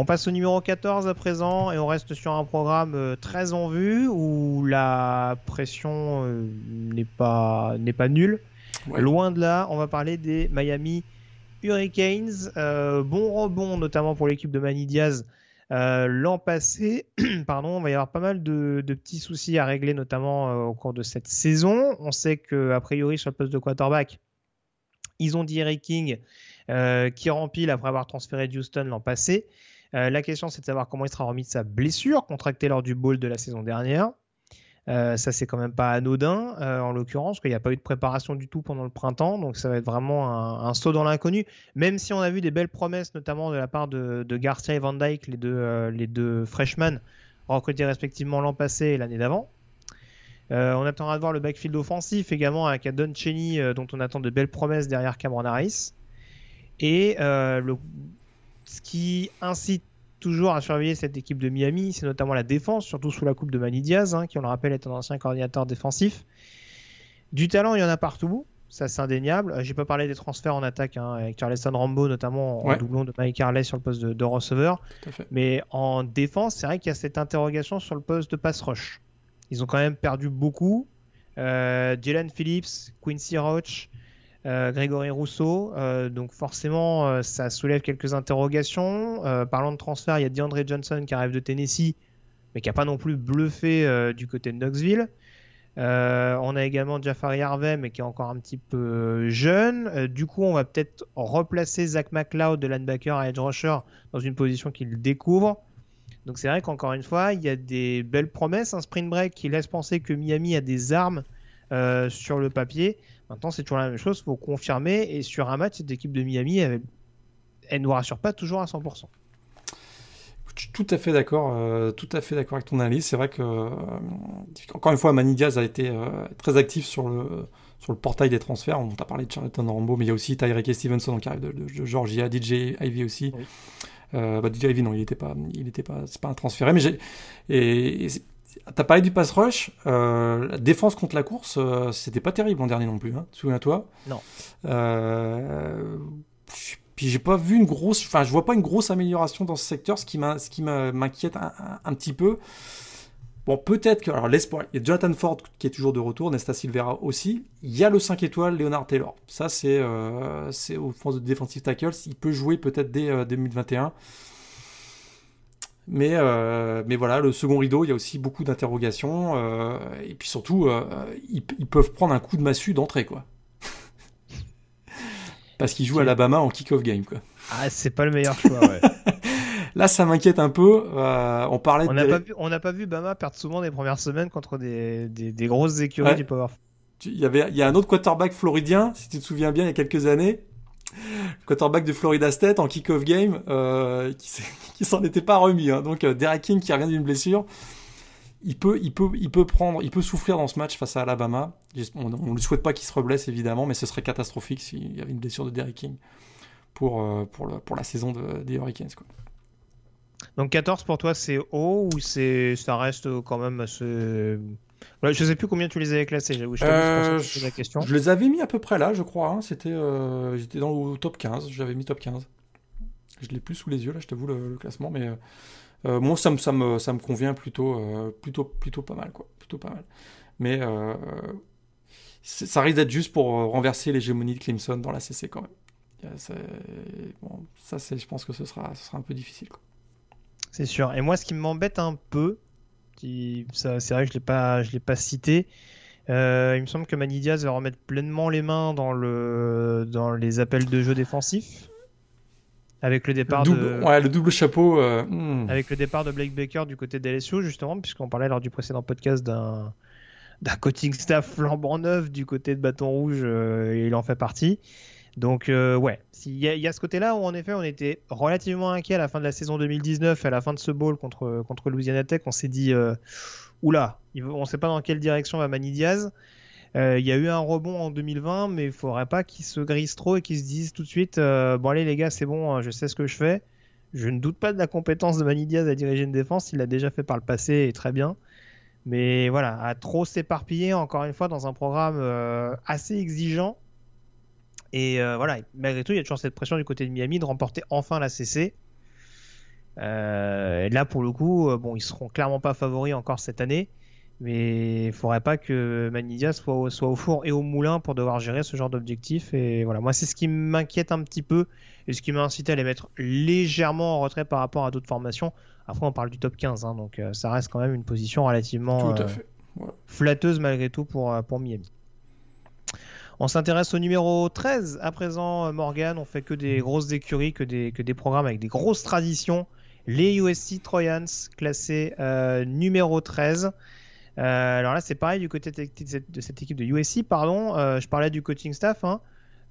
[SPEAKER 1] On passe au numéro 14 à présent et on reste sur un programme euh, très en vue où la pression euh, n'est pas nulle. Loin de là, on va parler des Miami Hurricanes. Euh, bon rebond, notamment pour l'équipe de Manny Diaz. Euh, l'an passé, pardon, il va y avoir pas mal de, petits soucis à régler, notamment euh, au cours de cette saison. On sait qu'a priori, sur le poste de quarterback, ils ont dit Eric King qui rempile après avoir transféré Houston l'an passé. La question, c'est de savoir comment il sera remis de sa blessure contractée lors du bowl de la saison dernière. Euh, ça, c'est quand même pas anodin, euh, en l'occurrence, qu'il n'y a pas eu de préparation du tout pendant le printemps. Donc, ça va être vraiment un, saut dans l'inconnu. Même si on a vu des belles promesses, notamment de la part de, Garcia et Van Dyke, les deux, euh, les deux freshmen, recrutés respectivement l'an passé et l'année d'avant. on attendra de voir le backfield offensif également avec Adon Cheney, dont on attend de belles promesses derrière Cameron Harris. Et le, ce qui incite toujours à surveiller cette équipe de Miami, c'est notamment la défense, surtout sous la coupe de Manny Diaz, hein, qui on le rappelle est un ancien coordinateur défensif. Du talent, il y en a partout, ça c'est indéniable. Euh, j'ai pas parlé des transferts en attaque, hein, avec Charleston Rambo notamment en doublon de Mike Harley sur le poste de, receveur. Mais en défense, c'est vrai qu'il y a cette interrogation sur le poste de pass rush. Ils ont quand même perdu beaucoup. Euh, Jalen Phillips, Quincy Roach, Grégory Rousseau. Euh, donc forcément, euh, ça soulève quelques interrogations. parlant de transfert, il y a DeAndre Johnson qui arrive de Tennessee, mais qui n'a pas non plus bluffé du côté de Knoxville. on a également Jafari Harvey, mais qui est encore un petit peu jeune. du coup, on va peut-être replacer Zach McLeod de linebacker à edge rusher dans une position qu'il découvre. Donc c'est vrai qu'encore une fois, il y a des belles promesses, un sprint break qui laisse penser que Miami a des armes sur le papier. Maintenant, c'est toujours la même chose, il faut confirmer. Et sur un match, cette équipe de Miami, elle, ne nous rassure pas toujours à 100%.
[SPEAKER 2] Je suis tout à fait d'accord, euh, tout à fait d'accord avec ton analyse. C'est vrai que, euh, encore une fois, Manny Diaz a été euh, très actif sur le, sur le portail des transferts. On t'a parlé de Charlton Rambo, mais il y a aussi Tyreke Stevenson qui arrive de, Georgia, DJ Ivy aussi. Bah, DJ Ivy, non, il n'était pas, il était pas, c'est pas un transféré, mais j'ai, et T'as parlé du pass rush. Euh, la défense contre la course, euh, c'était pas terrible l'an dernier non plus. Hein, Souviens-toi.
[SPEAKER 1] Non.
[SPEAKER 2] Euh, puis j'ai pas vu une grosse. Enfin, je vois pas une grosse amélioration dans ce secteur, ce qui m'inquiète un, petit peu. Bon, peut-être que. Alors, l'espoir. Il y a Jonathan Ford qui est toujours de retour, Nesta Silvera aussi. Il y a le 5 étoiles, Leonard Taylor. Ça, c'est c'est au fond de defensive tackle. Il peut jouer peut-être dès 2021. Mais, euh, mais voilà, le second rideau, il y a aussi beaucoup d'interrogations. Euh, et puis surtout, euh, ils, peuvent prendre un coup de massue d'entrée, quoi. Parce qu'ils jouent à Alabama en kick-off game, quoi.
[SPEAKER 1] Ah, c'est pas le meilleur choix, ouais.
[SPEAKER 2] Là, ça m'inquiète un peu. on parlait
[SPEAKER 1] on n'a pas, vu, on pas vu Bama perdre souvent des premières semaines contre des, des, grosses écuries du Power.
[SPEAKER 2] Il y, avait, il y a un autre quarterback floridien, si tu te souviens bien, il y a quelques années, quarterback de Florida State en kick-off game euh, qui, s'en était pas remis. Hein. Donc euh, Derek King qui revient d'une blessure, il peut, il peut, il peut prendre, il peut souffrir dans ce match face à Alabama. On ne lui souhaite pas qu'il se reblesse évidemment, mais ce serait catastrophique s'il y avait une blessure de Derek King pour, euh, pour, le, pour la saison de, des Hurricanes.
[SPEAKER 1] Donc 14 pour toi c'est haut ou c'est ça reste quand même assez je je sais plus combien tu les avais classés, je,
[SPEAKER 2] euh, la question. je les avais mis à peu près là, je crois. Hein. C'était, euh, j'étais dans le top 15, j'avais mis top 15. Je l'ai plus sous les yeux là, je t'avoue le, classement, mais euh, moi ça me, ça me, ça me convient plutôt, plutôt, plutôt pas mal quoi, plutôt pas mal. Mais ça risque d'être juste pour renverser l'hégémonie de Clemson dans la CC quand même. Bon, ça c'est, je pense que ce sera, ce sera un peu difficile.
[SPEAKER 1] C'est sûr. Et moi, ce qui m'embête un peu, c'est vrai que je l'ai pas, je l'ai pas cité. Euh, il me semble que Manidiaz va remettre pleinement les mains dans, le, dans les appels de jeu défensifs. Avec le départ
[SPEAKER 2] double,
[SPEAKER 1] de...
[SPEAKER 2] Ouais, le double chapeau. Euh, hmm.
[SPEAKER 1] Avec le départ de Blake Baker du côté d'LSU, justement, puisqu'on parlait lors du précédent podcast d'un d'un coaching staff flambant neuf du côté de Bâton Rouge, euh, et il en fait partie. Donc euh, ouais, il y, a ce côté-là où en effet on était relativement inquiet à la fin de la saison 2019, à la fin de ce bowl contre, Louisiana Tech, on s'est dit, euh, oula, on ne sait pas dans quelle direction va Manny Diaz. Il y a eu un rebond en 2020, mais il faudrait pas qu'il se grise trop et qu'il se dise tout de suite, bon allez les gars, c'est bon, je sais ce que je fais. Je ne doute pas de la compétence de Manny Diaz à diriger une défense, il l'a déjà fait par le passé et très bien. Mais voilà, à trop s'éparpiller, encore une fois, dans un programme euh, assez exigeant. Et euh, voilà, malgré tout, il y a toujours cette pression du côté de Miami de remporter enfin la CC. Euh, et là, pour le coup, bon, ils seront clairement pas favoris encore cette année. Mais il faudrait pas que Manidia soit, au, soit au four et au moulin pour devoir gérer ce genre d'objectif. Et voilà, moi, c'est ce qui m'inquiète un petit peu et ce qui m'a incité à les mettre légèrement en retrait par rapport à d'autres formations. Après, on parle du top 15, hein, donc euh, ça reste quand même une position relativement
[SPEAKER 2] euh,
[SPEAKER 1] flatteuse malgré tout pour, euh, pour Miami. On s'intéresse au numéro 13 à présent, Morgan. On fait que des grosses écuries, que des, programmes avec des grosses traditions. Les USC Trojans, classés numéro 13. alors là, c'est pareil du côté de cette, équipe de USC, pardon. je parlais du coaching staff. Hein.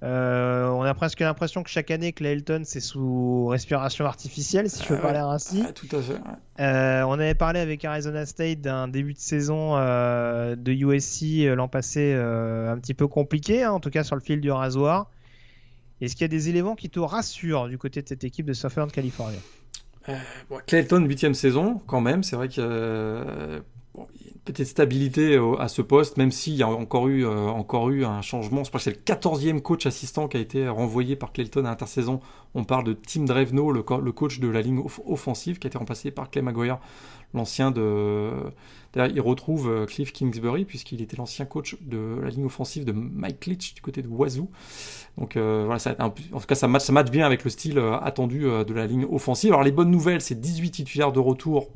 [SPEAKER 1] Euh, on a presque l'impression que chaque année, Clayton, c'est sous respiration artificielle, si je peux
[SPEAKER 2] ah
[SPEAKER 1] parler ainsi.
[SPEAKER 2] Ah, tout à fait.
[SPEAKER 1] Euh, on avait parlé avec Arizona State d'un début de saison euh, de USC l'an passé un petit peu compliqué, hein, en tout cas sur le fil du rasoir. Est-ce qu'il y a des éléments qui te rassurent du côté de cette équipe de Southern California?
[SPEAKER 2] Clayton, huitième saison, quand même. C'est vrai que petite stabilité à ce poste, même s'il y a encore eu, euh, encore eu un changement. Je crois que c'est le 14e coach assistant qui a été renvoyé par Clayton à l'intersaison. On parle de Tim Drevno, le, coach de la ligne offensive, qui a été remplacé par Clay Maguire, l'ancien de. D'ailleurs, il retrouve euh, Cliff Kingsbury, puisqu'il était l'ancien coach de la ligne offensive de Mike Leach du côté de Wazoo. Donc euh, voilà, en tout cas, ça match bien avec le style attendu de la ligne offensive. Alors les bonnes nouvelles, c'est 18 titulaires de retour.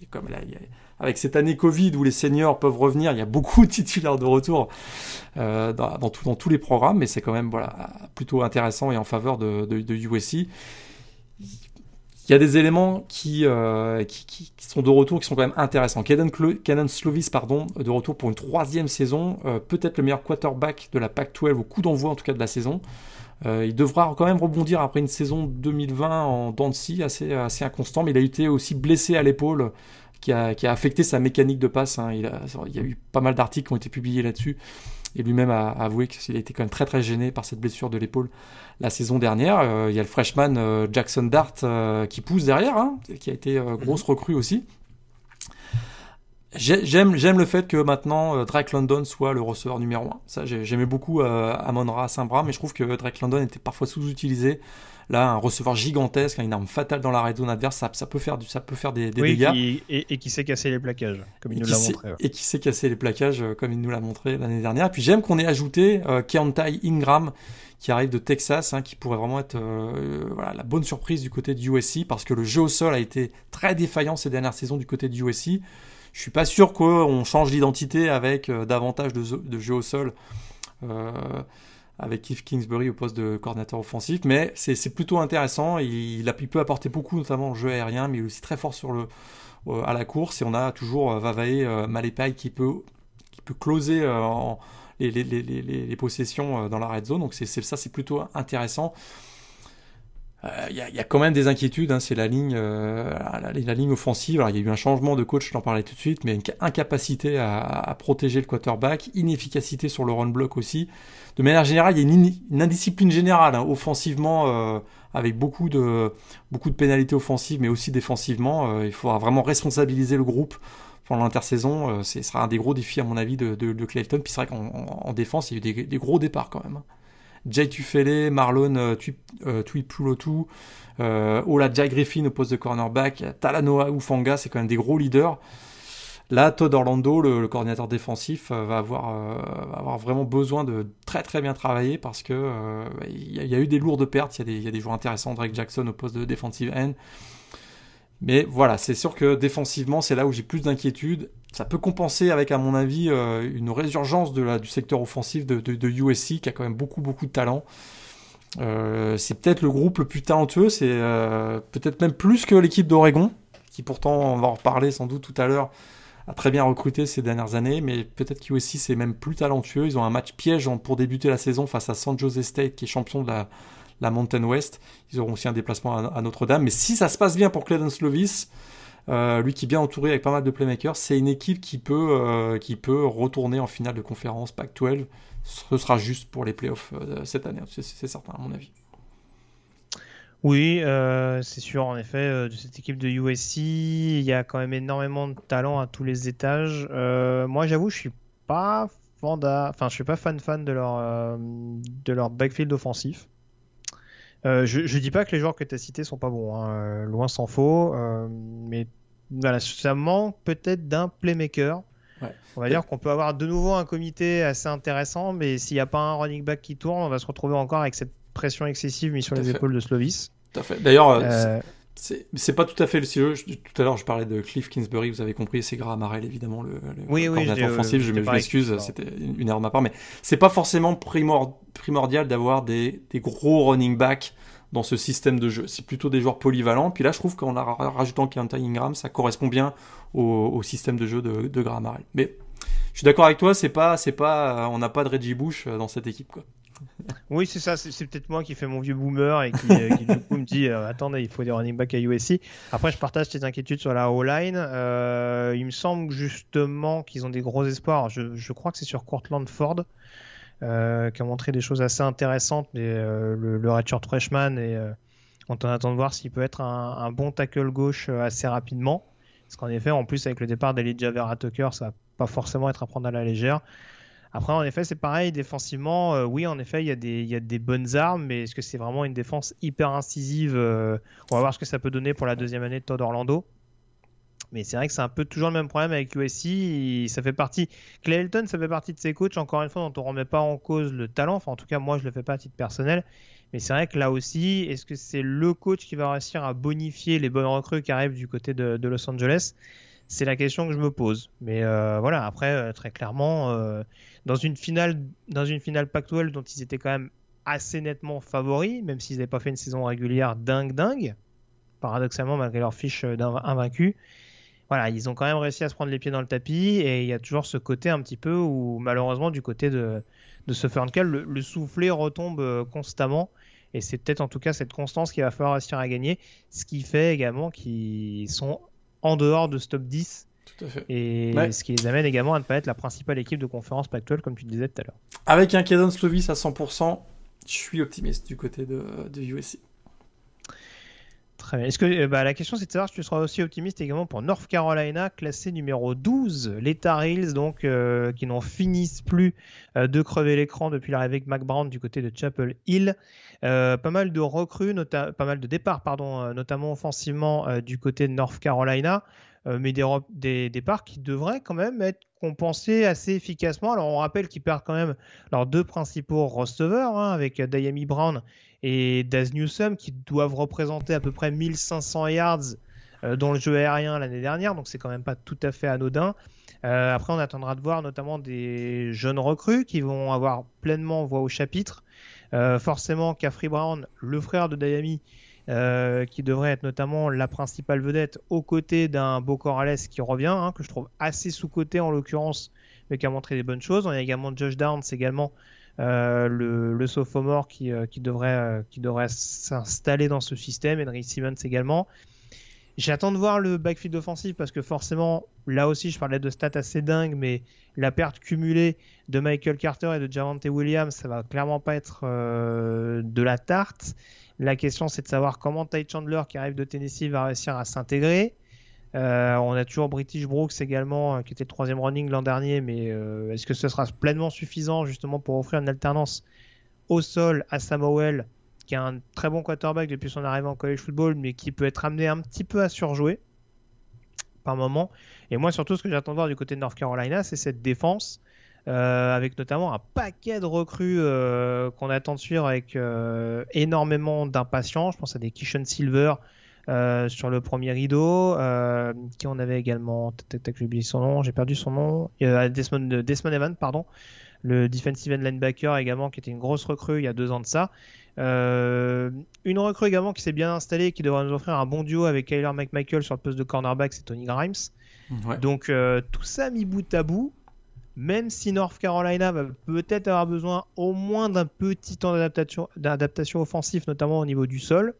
[SPEAKER 2] Et comme là, il y a avec cette année Covid où les seniors peuvent revenir, il y a beaucoup de titulaires de retour euh, dans, tous les programmes, mais c'est quand même voilà, plutôt intéressant et en faveur de, de, USC. Il y a des éléments qui, euh, qui, sont de retour qui sont quand même intéressants. Caden, Slovis, pardon, de retour pour une troisième saison, euh, peut-être le meilleur quarterback de la Pac-12 au coup d'envoi en tout cas de la saison. il devra quand même rebondir après une saison 2020 en Dancy assez, assez inconstant, mais il a été aussi blessé à l'épaule qui a, affecté sa mécanique de passe. Hein. Il, y a eu pas mal d'articles qui ont été publiés là-dessus. Et lui-même a, avoué qu'il a été quand même très très gêné par cette blessure de l'épaule la saison dernière. Euh, il y a le freshman euh, Jackson Dart euh, qui pousse derrière, hein, qui a été grosse mhm. recrue aussi. J'aime, le fait que maintenant Drake London soit le receveur numéro 1. Ça, j'aimais beaucoup Amon-Ra Saint-Bras, mais je trouve que Drake London était parfois sous-utilisé. Là, un receveur gigantesque, une arme fatale dans la red zone adverse, ça, peut faire, du, ça peut faire des, dégâts.
[SPEAKER 1] et, qui sait casser les plaquages, comme il nous l'a montré.
[SPEAKER 2] Et qui sait casser les plaquages, euh, comme il nous l'a montré l'année dernière. Et puis j'aime qu'on ait ajouté euh, Keontae Ingram, qui arrive de Texas, hein, qui pourrait vraiment être euh, voilà, la bonne surprise du côté du USC, parce que le jeu au sol a été très défaillant ces dernières saisons du côté du USC. Je suis pas sûr qu'on change d'identité avec davantage de, de, jeu au sol avec Keith Kingsbury au poste de coordinateur offensif, mais c'est plutôt intéressant. Il, a, il peut apporter beaucoup, notamment au jeu aérien, mais il est aussi très fort sur le, euh, à la course. Et on a toujours euh, Vavae euh, qui peut, qui peut closer euh, les, les, possessions dans la red zone. Donc c'est ça, c'est plutôt intéressant. Il y, y, a quand même des inquiétudes, hein, c'est la ligne, la, la, ligne offensive. il y a eu un changement de coach, je t'en parlais tout de suite, mais une incapacité à, à, protéger le quarterback, inefficacité sur le run block aussi de manière générale, il y a une, indiscipline générale, hein, offensivement, euh, avec beaucoup de, beaucoup de pénalités offensives, mais aussi défensivement. Euh, il faudra vraiment responsabiliser le groupe pendant l'intersaison. Euh, ce sera un des gros défis, à mon avis, de, de, Clayton. Puis c'est vrai qu'en défense, il y a eu des, gros départs quand même. Jay Tufele, Marlon Tuipulotu, Ola Jai Griffin au poste de cornerback, Talanoa Ufanga, c'est quand même des gros leaders. Là, Todd Orlando, le, coordinateur défensif, euh, va avoir, euh, vraiment besoin de très très bien travailler parce que euh, il y, a eu des lourdes pertes. Il y, y, a des joueurs intéressants, Drake Jackson au poste de defensive end. Mais voilà, c'est sûr que défensivement, c'est là où j'ai plus d'inquiétude. Ça peut compenser avec, à mon avis, une résurgence du secteur offensif de, de, USC qui a quand même beaucoup beaucoup de talent. c'est peut-être le groupe le plus talentueux, c'est peut-être même plus que l'équipe d'Oregon, qui pourtant, on va en reparler sans doute tout à l'heure, a très bien recruté ces dernières années, mais peut-être qu'USC c'est même plus talentueux. Ils ont un match piège pour débuter la saison face à San Jose State, qui est champion de la, la Mountain West. Ils auront aussi un déplacement à, Notre-Dame. Mais si ça se passe bien pour Clayton Slovis, euh, lui qui est bien entouré avec pas mal de playmakers, c'est une équipe qui peut, euh, retourner en finale de conférence Pac-12. Ce sera juste pour les playoffs euh, cette année, c'est certain à mon avis.
[SPEAKER 1] Oui, c'est sûr, en effet, de cette équipe de USC, il y a quand même énormément de talent à tous les étages. moi, j'avoue, je suis pas fan, enfin, je suis pas fan fan de leur de leur backfield offensif. Euh, je, je dis pas que les joueurs que tu as cités sont pas bons, hein, euh, loin s'en faut, euh, mais voilà, ça manque peut-être d'un playmaker. On va dire qu'on peut avoir de nouveau un comité assez intéressant, mais s'il n'y a pas un running back qui tourne, on va se retrouver encore avec cette pression excessive mise sur les épaules de Slovis.
[SPEAKER 2] D'ailleurs, c'est pas tout à fait le sujet. Tout à l'heure, je parlais de Cliff Kingsbury, vous avez compris, c'est Graham Harrell, évidemment, le,
[SPEAKER 1] oui, coordinateur
[SPEAKER 2] offensif. je m'excuse, c'était une erreur de ma part, mais c'est pas forcément primordial d'avoir des, des, gros running backs dans ce système de jeu. C'est plutôt des joueurs polyvalents. Puis là, je trouve qu'en rajoutant Quentin Ingram, ça correspond bien au, système de jeu de, de Graham Harrell. Mais je suis d'accord avec toi, c'est pas, c'est pas, on n'a pas de Reggie Bush dans cette équipe, quoi.
[SPEAKER 1] Oui, c'est ça. C'est peut-être moi qui fais mon vieux boomer et qui, euh, du coup me dit euh, attendez, il faut des running back à USC. Après, je partage tes inquiétudes sur la O-line. Euh, il me semble justement qu'ils ont des gros espoirs. Je, crois que c'est sur Cortland Ford. qui a montré des choses assez intéressantes, mais le, le redshirt freshman et on attend de voir s'il peut être un, bon tackle gauche assez rapidement. Parce qu'en effet, en plus avec le départ d'Elijah Vera Tucker, ça va pas forcément être à prendre à la légère. Après, en effet, c'est pareil, défensivement, euh, oui, en effet, il y, a des, y a des bonnes armes, mais est-ce que c'est vraiment une défense hyper incisive euh, On va voir ce que ça peut donner pour la deuxième année de Todd Orlando. Mais c'est vrai que c'est un peu toujours le même problème avec USC. Ça fait partie. Clayton, ça fait partie de ses coachs, encore une fois, dont on ne remet pas en cause le talent. Enfin, en tout cas, moi, je le fais pas à titre personnel. Mais c'est vrai que là aussi, est-ce que c'est le coach qui va réussir à bonifier les bonnes recrues qui arrivent du côté de Los Angeles? C'est la question que je me pose. Mais euh, voilà, après, très clairement, dans une finale, dans une finale Pac-12 dont ils étaient quand même assez nettement favoris, même s'ils n'avaient pas fait une saison régulière dingue dingue, paradoxalement malgré leur fiche d'invaincu. Voilà, ils ont quand même réussi à se prendre les pieds dans le tapis et il y a toujours ce côté un petit peu où malheureusement du côté de, ce Ferncal, le, le soufflet retombe euh, constamment et c'est peut-être en tout cas cette constance qu'il va falloir réussir à gagner, ce qui fait également qu'ils sont en dehors de ce top 10 et ce qui les amène également à ne pas être la principale équipe de conférence Pac-12, comme tu le disais tout à l'heure.
[SPEAKER 2] Avec un Kedon Slovis à 100%, je suis optimiste du côté de, de USC.
[SPEAKER 1] Est-ce que euh, bah, la question c'est de savoir si tu seras aussi optimiste également pour North Carolina, classé numéro 12, les Tar Heels, donc euh, qui n'en finissent plus euh, de crever l'écran depuis l'arrivée de Mac Brown du côté de Chapel Hill. pas mal de recrues, pas mal de départs, pardon, notamment offensivement du côté de North Carolina. Euh, mais des, des départs qui devraient quand même être compensés assez efficacement. Alors on rappelle qu'ils perdent quand même leurs deux principaux receveurs, hein, avec Diami Brown et Daz Newsome, qui doivent représenter à peu près 1500 yards euh, dans le jeu aérien l'année dernière, donc c'est quand même pas tout à fait anodin. Euh, après, on attendra de voir notamment des jeunes recrues qui vont avoir pleinement voix au chapitre. forcément, Caffrey Brown, le frère de euh, qui devrait être notamment la principale vedette aux côtés d'un Beau Corrales qui revient, hein, que je trouve assez sous-côté en l'occurrence, mais qui a montré des bonnes choses. On a également Josh Downs, également euh, le, le, sophomore qui, euh, devrait, qui devrait s'installer dans ce système, Henry Simmons également. J'attends de voir le backfield offensif parce que forcément, là aussi, je parlais de stats assez dingues, mais la perte cumulée de Michael Carter et de Javante Williams, ça va clairement pas être de la tarte. La question, c'est de savoir comment Ty Chandler, qui arrive de Tennessee, va réussir à s'intégrer. Euh, on a toujours British Brooks également, euh, qui était le troisième running l'an dernier, mais euh, est-ce que ce sera pleinement suffisant justement pour offrir une alternance au sol à Samuel, qui a un très bon quarterback depuis son arrivée en college football, mais qui peut être amené un petit peu à surjouer par moment? Et moi, surtout, ce que j'attends de voir du côté de North Carolina, c'est cette défense avec notamment un paquet de recrues qu'on attend de suivre avec énormément d'impatience. Je pense à des Kishon Silver sur le premier rideau, qui on avait également, j'ai oublié son nom, j'ai perdu son nom, Desmond, Desmond Evans, pardon, le defensive end linebacker également, qui était une grosse recrue il y a deux ans de ça. Euh, une recrue également qui s'est bien installée, qui devrait nous offrir un bon duo avec Kyler McMichael sur le poste de cornerback, c'est Tony Grimes. Donc euh, tout ça mis bout à bout, même si North Carolina va peut-être avoir besoin au moins d'un petit temps d'adaptation, d'adaptation offensif, notamment au niveau du sol,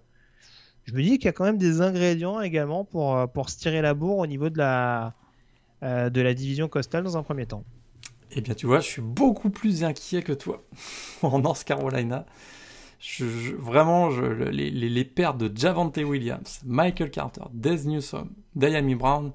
[SPEAKER 1] je me dis qu'il y a quand même des ingrédients également pour, euh, pour se tirer la bourre au niveau de la, de la division costale dans un premier temps.
[SPEAKER 2] Eh bien, tu vois, je suis beaucoup plus inquiet que toi en North Carolina. Vraiment, les, les, pertes de Javante Williams, Michael Carter, Des Newsom, Diami Brown,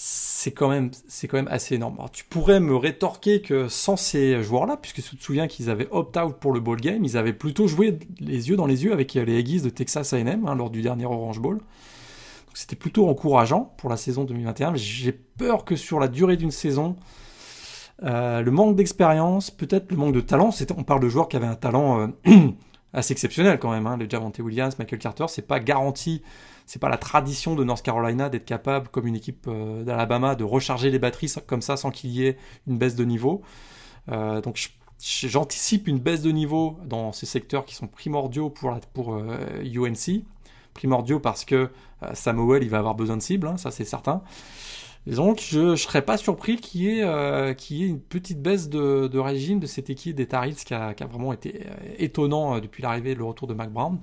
[SPEAKER 2] c'est quand même, c'est quand même assez énorme. tu pourrais me rétorquer que sans ces joueurs-là, puisque tu te souviens qu'ils avaient opt-out pour le ball game, ils avaient plutôt joué les yeux dans les yeux avec les Aggies de Texas A&M hein, lors du dernier Orange Bowl. Donc c'était plutôt encourageant pour la saison 2021, mais j'ai peur que sur la durée d'une saison, euh, le manque d'expérience, peut-être le manque de talent. On parle de joueurs qui avaient un talent euh, assez exceptionnel quand même. Hein. Le Javante Williams, Michael Carter, c'est pas garanti. C'est pas la tradition de North Carolina d'être capable, comme une équipe euh, d'Alabama, de recharger les batteries comme ça sans qu'il y ait une baisse de niveau. Euh, donc j'anticipe une baisse de niveau dans ces secteurs qui sont primordiaux pour, UNC. Euh, primordiaux parce que Samuel il va avoir besoin de cibles, hein, ça c'est certain. donc, je ne serais pas surpris qu'il y, ait, une petite baisse de, régime de cette équipe des Tar qui a, qui a vraiment été étonnant depuis l'arrivée et le retour de Mac Brown.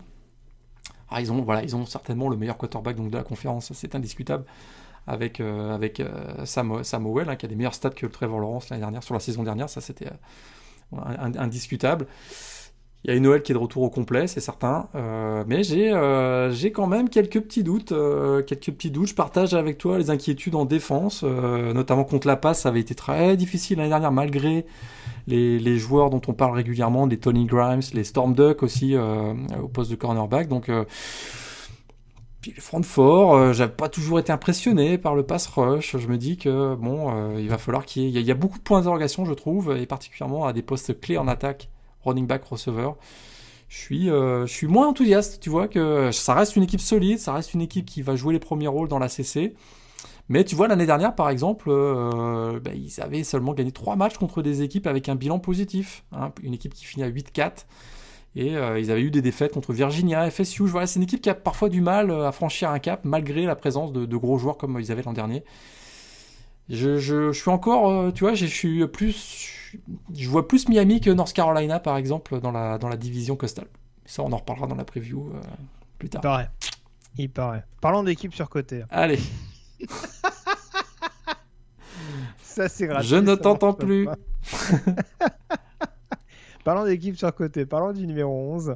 [SPEAKER 2] Ah, ils ont, voilà, ils ont certainement le meilleur quarterback donc, de la conférence, c'est indiscutable, avec, euh, avec euh, Sam, Samuel, hein, qui a des meilleurs stats que Trevor Lawrence l'année dernière, sur la saison dernière, ça c'était euh, indiscutable. Il y a une Noël qui est de retour au complet, c'est certain. mais j'ai j'ai quand même quelques petits doutes. quelques petits doutes. Je partage avec toi les inquiétudes en défense, notamment contre la passe. Ça avait été très difficile l'année dernière, malgré les, joueurs dont on parle régulièrement, les Tony Grimes, les Storm Duck aussi euh, au poste de cornerback. Donc euh, puis le front fort, euh, j'avais pas toujours été impressionné par le pass rush. Je me dis que bon, il va falloir qu'il y, ait... y, a beaucoup de points d'interrogation, je trouve, et particulièrement à des postes clés en attaque, running back, receiver. Je suis, je suis moins enthousiaste. Tu vois que ça reste une équipe solide, ça reste une équipe qui va jouer les premiers rôles dans la CC. Mais tu vois, l'année dernière, par exemple, euh, bah, ils avaient seulement gagné 3 matchs contre des équipes avec un bilan positif. Hein. une équipe qui finit à 8-4. Et euh, ils avaient eu des défaites contre Virginia, FSU. Voilà, c'est une équipe qui a parfois du mal euh, à franchir un cap, malgré la présence de, gros joueurs comme ils avaient l'an dernier. Je, suis encore, tu vois, je suis plus, je vois plus Miami que North Carolina, par exemple, dans la, dans la division coastal. Ça, on en reparlera dans la preview plus tard.
[SPEAKER 1] Il paraît. Il paraît. Parlons d'équipes surcotées.
[SPEAKER 2] Allez.
[SPEAKER 1] ça, c'est gratuit.
[SPEAKER 2] Je ne t'entends plus.
[SPEAKER 1] parlons d'équipe surcotée, parlons du numéro 11.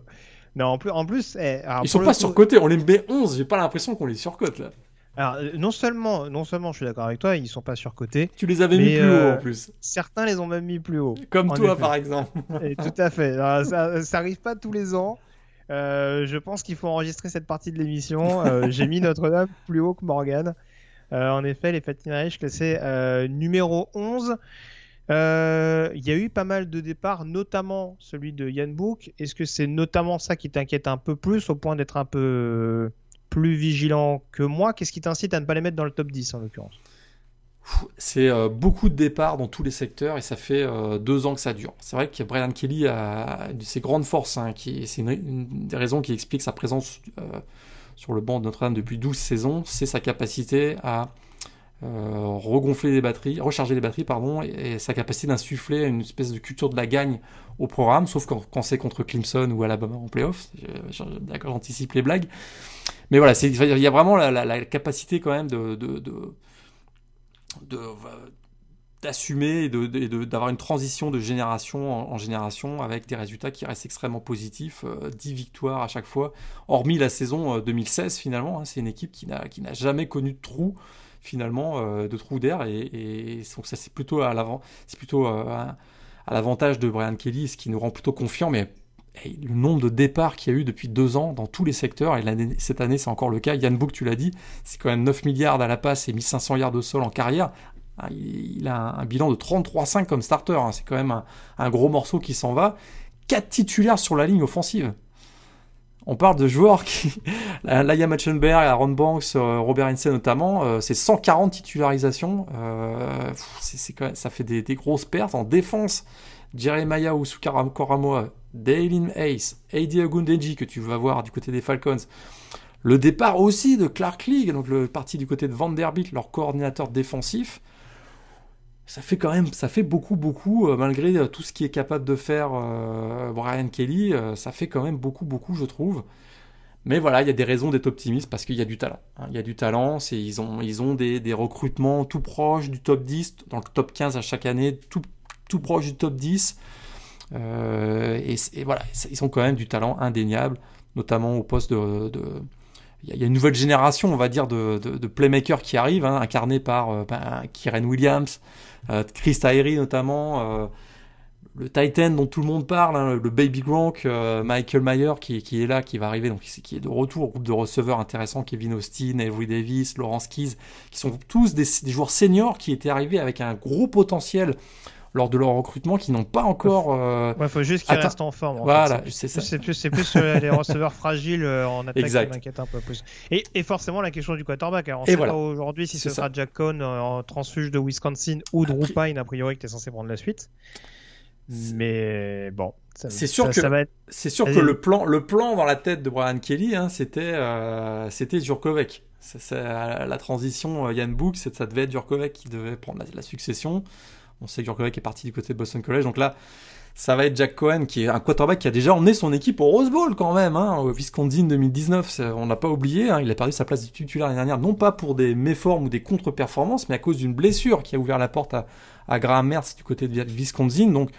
[SPEAKER 1] Non, en plus, en plus
[SPEAKER 2] eh, ils sont pas surcotés, on les met 11, j'ai pas l'impression qu'on les surcote là.
[SPEAKER 1] Alors, euh, non seulement, non seulement, je suis d'accord avec toi, ils sont pas surcotés.
[SPEAKER 2] Tu les avais mis plus haut en euh, plus.
[SPEAKER 1] Certains les ont même mis plus haut.
[SPEAKER 2] Comme toi, par exemple.
[SPEAKER 1] tout à fait. ça, ça arrive pas tous les ans. Euh, je pense qu'il faut enregistrer cette partie de l'émission. J'ai mis Notre-Dame plus haut que Morgan. Euh, en effet, les Fatima classés numéro 11. Euh, il y a eu pas mal de départs, notamment celui de Yann Book. Est-ce que c'est notamment ça qui t'inquiète un peu plus, au point d'être un peu plus vigilant que moi Qu'est-ce qui t'incite à ne pas les mettre dans le top 10 en l'occurrence?
[SPEAKER 2] C'est beaucoup de départs dans tous les secteurs et ça fait deux ans que ça dure. C'est vrai que Brian Kelly a ses grandes forces, hein, c'est une, des raisons qui explique sa présence sur le banc de Notre-Dame depuis 12 saisons, c'est sa capacité à euh, regonfler les batteries, recharger les batteries, pardon, et, sa capacité d'insuffler une espèce de culture de la gagne au programme, sauf quand, c'est contre Clemson ou Alabama en playoff. J'anticipe les blagues. Mais voilà, il y a vraiment la, capacité quand même de, de, de, de d'assumer et d'avoir une transition de génération en, génération avec des résultats qui restent extrêmement positifs, 10 euh, victoires à chaque fois, hormis la saison 2016 euh, finalement, hein. c'est une équipe qui n'a jamais connu de trou finalement, euh, de trou d'air et, donc ça c'est plutôt à l'avant, c'est plutôt à, l'avantage de Brian Kelly, ce qui nous rend plutôt confiants, mais le nombre de départs qu'il y a eu depuis deux ans dans tous les secteurs, et cette année c'est encore le cas, Yann Book tu l'as dit, c'est quand même 9 milliards à la passe et 1500 yards de sol en carrière, ah, il a un bilan de 33-5 comme starter. Hein. C'est quand même un, gros morceau qui s'en va. 4 titulaires sur la ligne offensive. On parle de joueurs qui. Laia Matchenberg, Aaron Banks, euh, Robert Hensey notamment, euh, c'est 140 titularisations. Euh, ça fait des, grosses pertes. En défense, Jeremiah ou Koramo Dalen Hayes, Eddie Ogundeji que tu vas voir du côté des Falcons. Le départ aussi de Clark League, donc le parti du côté de Vanderbilt, leur coordinateur défensif. Ça fait quand même, ça fait beaucoup, beaucoup, euh, malgré euh, tout ce qui est capable de faire euh, Brian Kelly, ça fait quand même beaucoup, beaucoup, je trouve. Mais voilà, il y a des raisons d'être optimiste parce qu'il y a du talent. Hein. Il y a du talent, ils ont, ils ont des, des, recrutements tout proches du top 10, dans le top 15 à chaque année, tout, tout proche du top 10. Et, voilà, ils ont quand même du talent indéniable, notamment au poste de, il y a une nouvelle génération, on va dire, de, playmakers qui arrivent, hein, incarnés par euh, ben, Kyren Williams, euh, Chris Tyree notamment, euh, le Titan dont tout le monde parle, hein, le Baby Gronk, Michael Mayer qui, est là, qui va arriver, donc qui est de retour, groupe de receveurs intéressants, Kevin Austin, Avery Davis, Lawrence Keys, qui sont tous des joueurs seniors qui étaient arrivés avec un gros potentiel lors de leur recrutement qui n'ont pas encore.
[SPEAKER 1] Euh... Ouais, faut juste qu'ils restent en forme.
[SPEAKER 2] voilà, c'est ça.
[SPEAKER 1] C'est plus, c'est plus les receveurs fragiles euh, en attaque qui m'inquiète un peu plus. Et, et, forcément la question du quarterback. Alors, on sait pas aujourd'hui si ce sera Jack Cohn euh, en transfuge de Wisconsin ou Drew Pine a priori tu es censé prendre la suite. Mais bon,
[SPEAKER 2] c'est sûr que c'est sûr que le plan, le plan dans la tête de Brian Kelly, hein, c'était euh, c'était la transition Yann Book, ça devait être Jurkovic qui devait prendre la succession. On sait que Jurkovic est parti du côté de Boston College. Donc là, ça va être Jack Cohen, qui est un quarterback qui a déjà emmené son équipe au Rose Bowl quand même, hein, au Wisconsin 2019. On n'a pas oublié, hein, il a perdu sa place de titulaire l'année dernière, non pas pour des méformes ou des contre-performances, mais à cause d'une blessure qui a ouvert la porte à, Graham Mertz du côté de Wisconsin. Donc,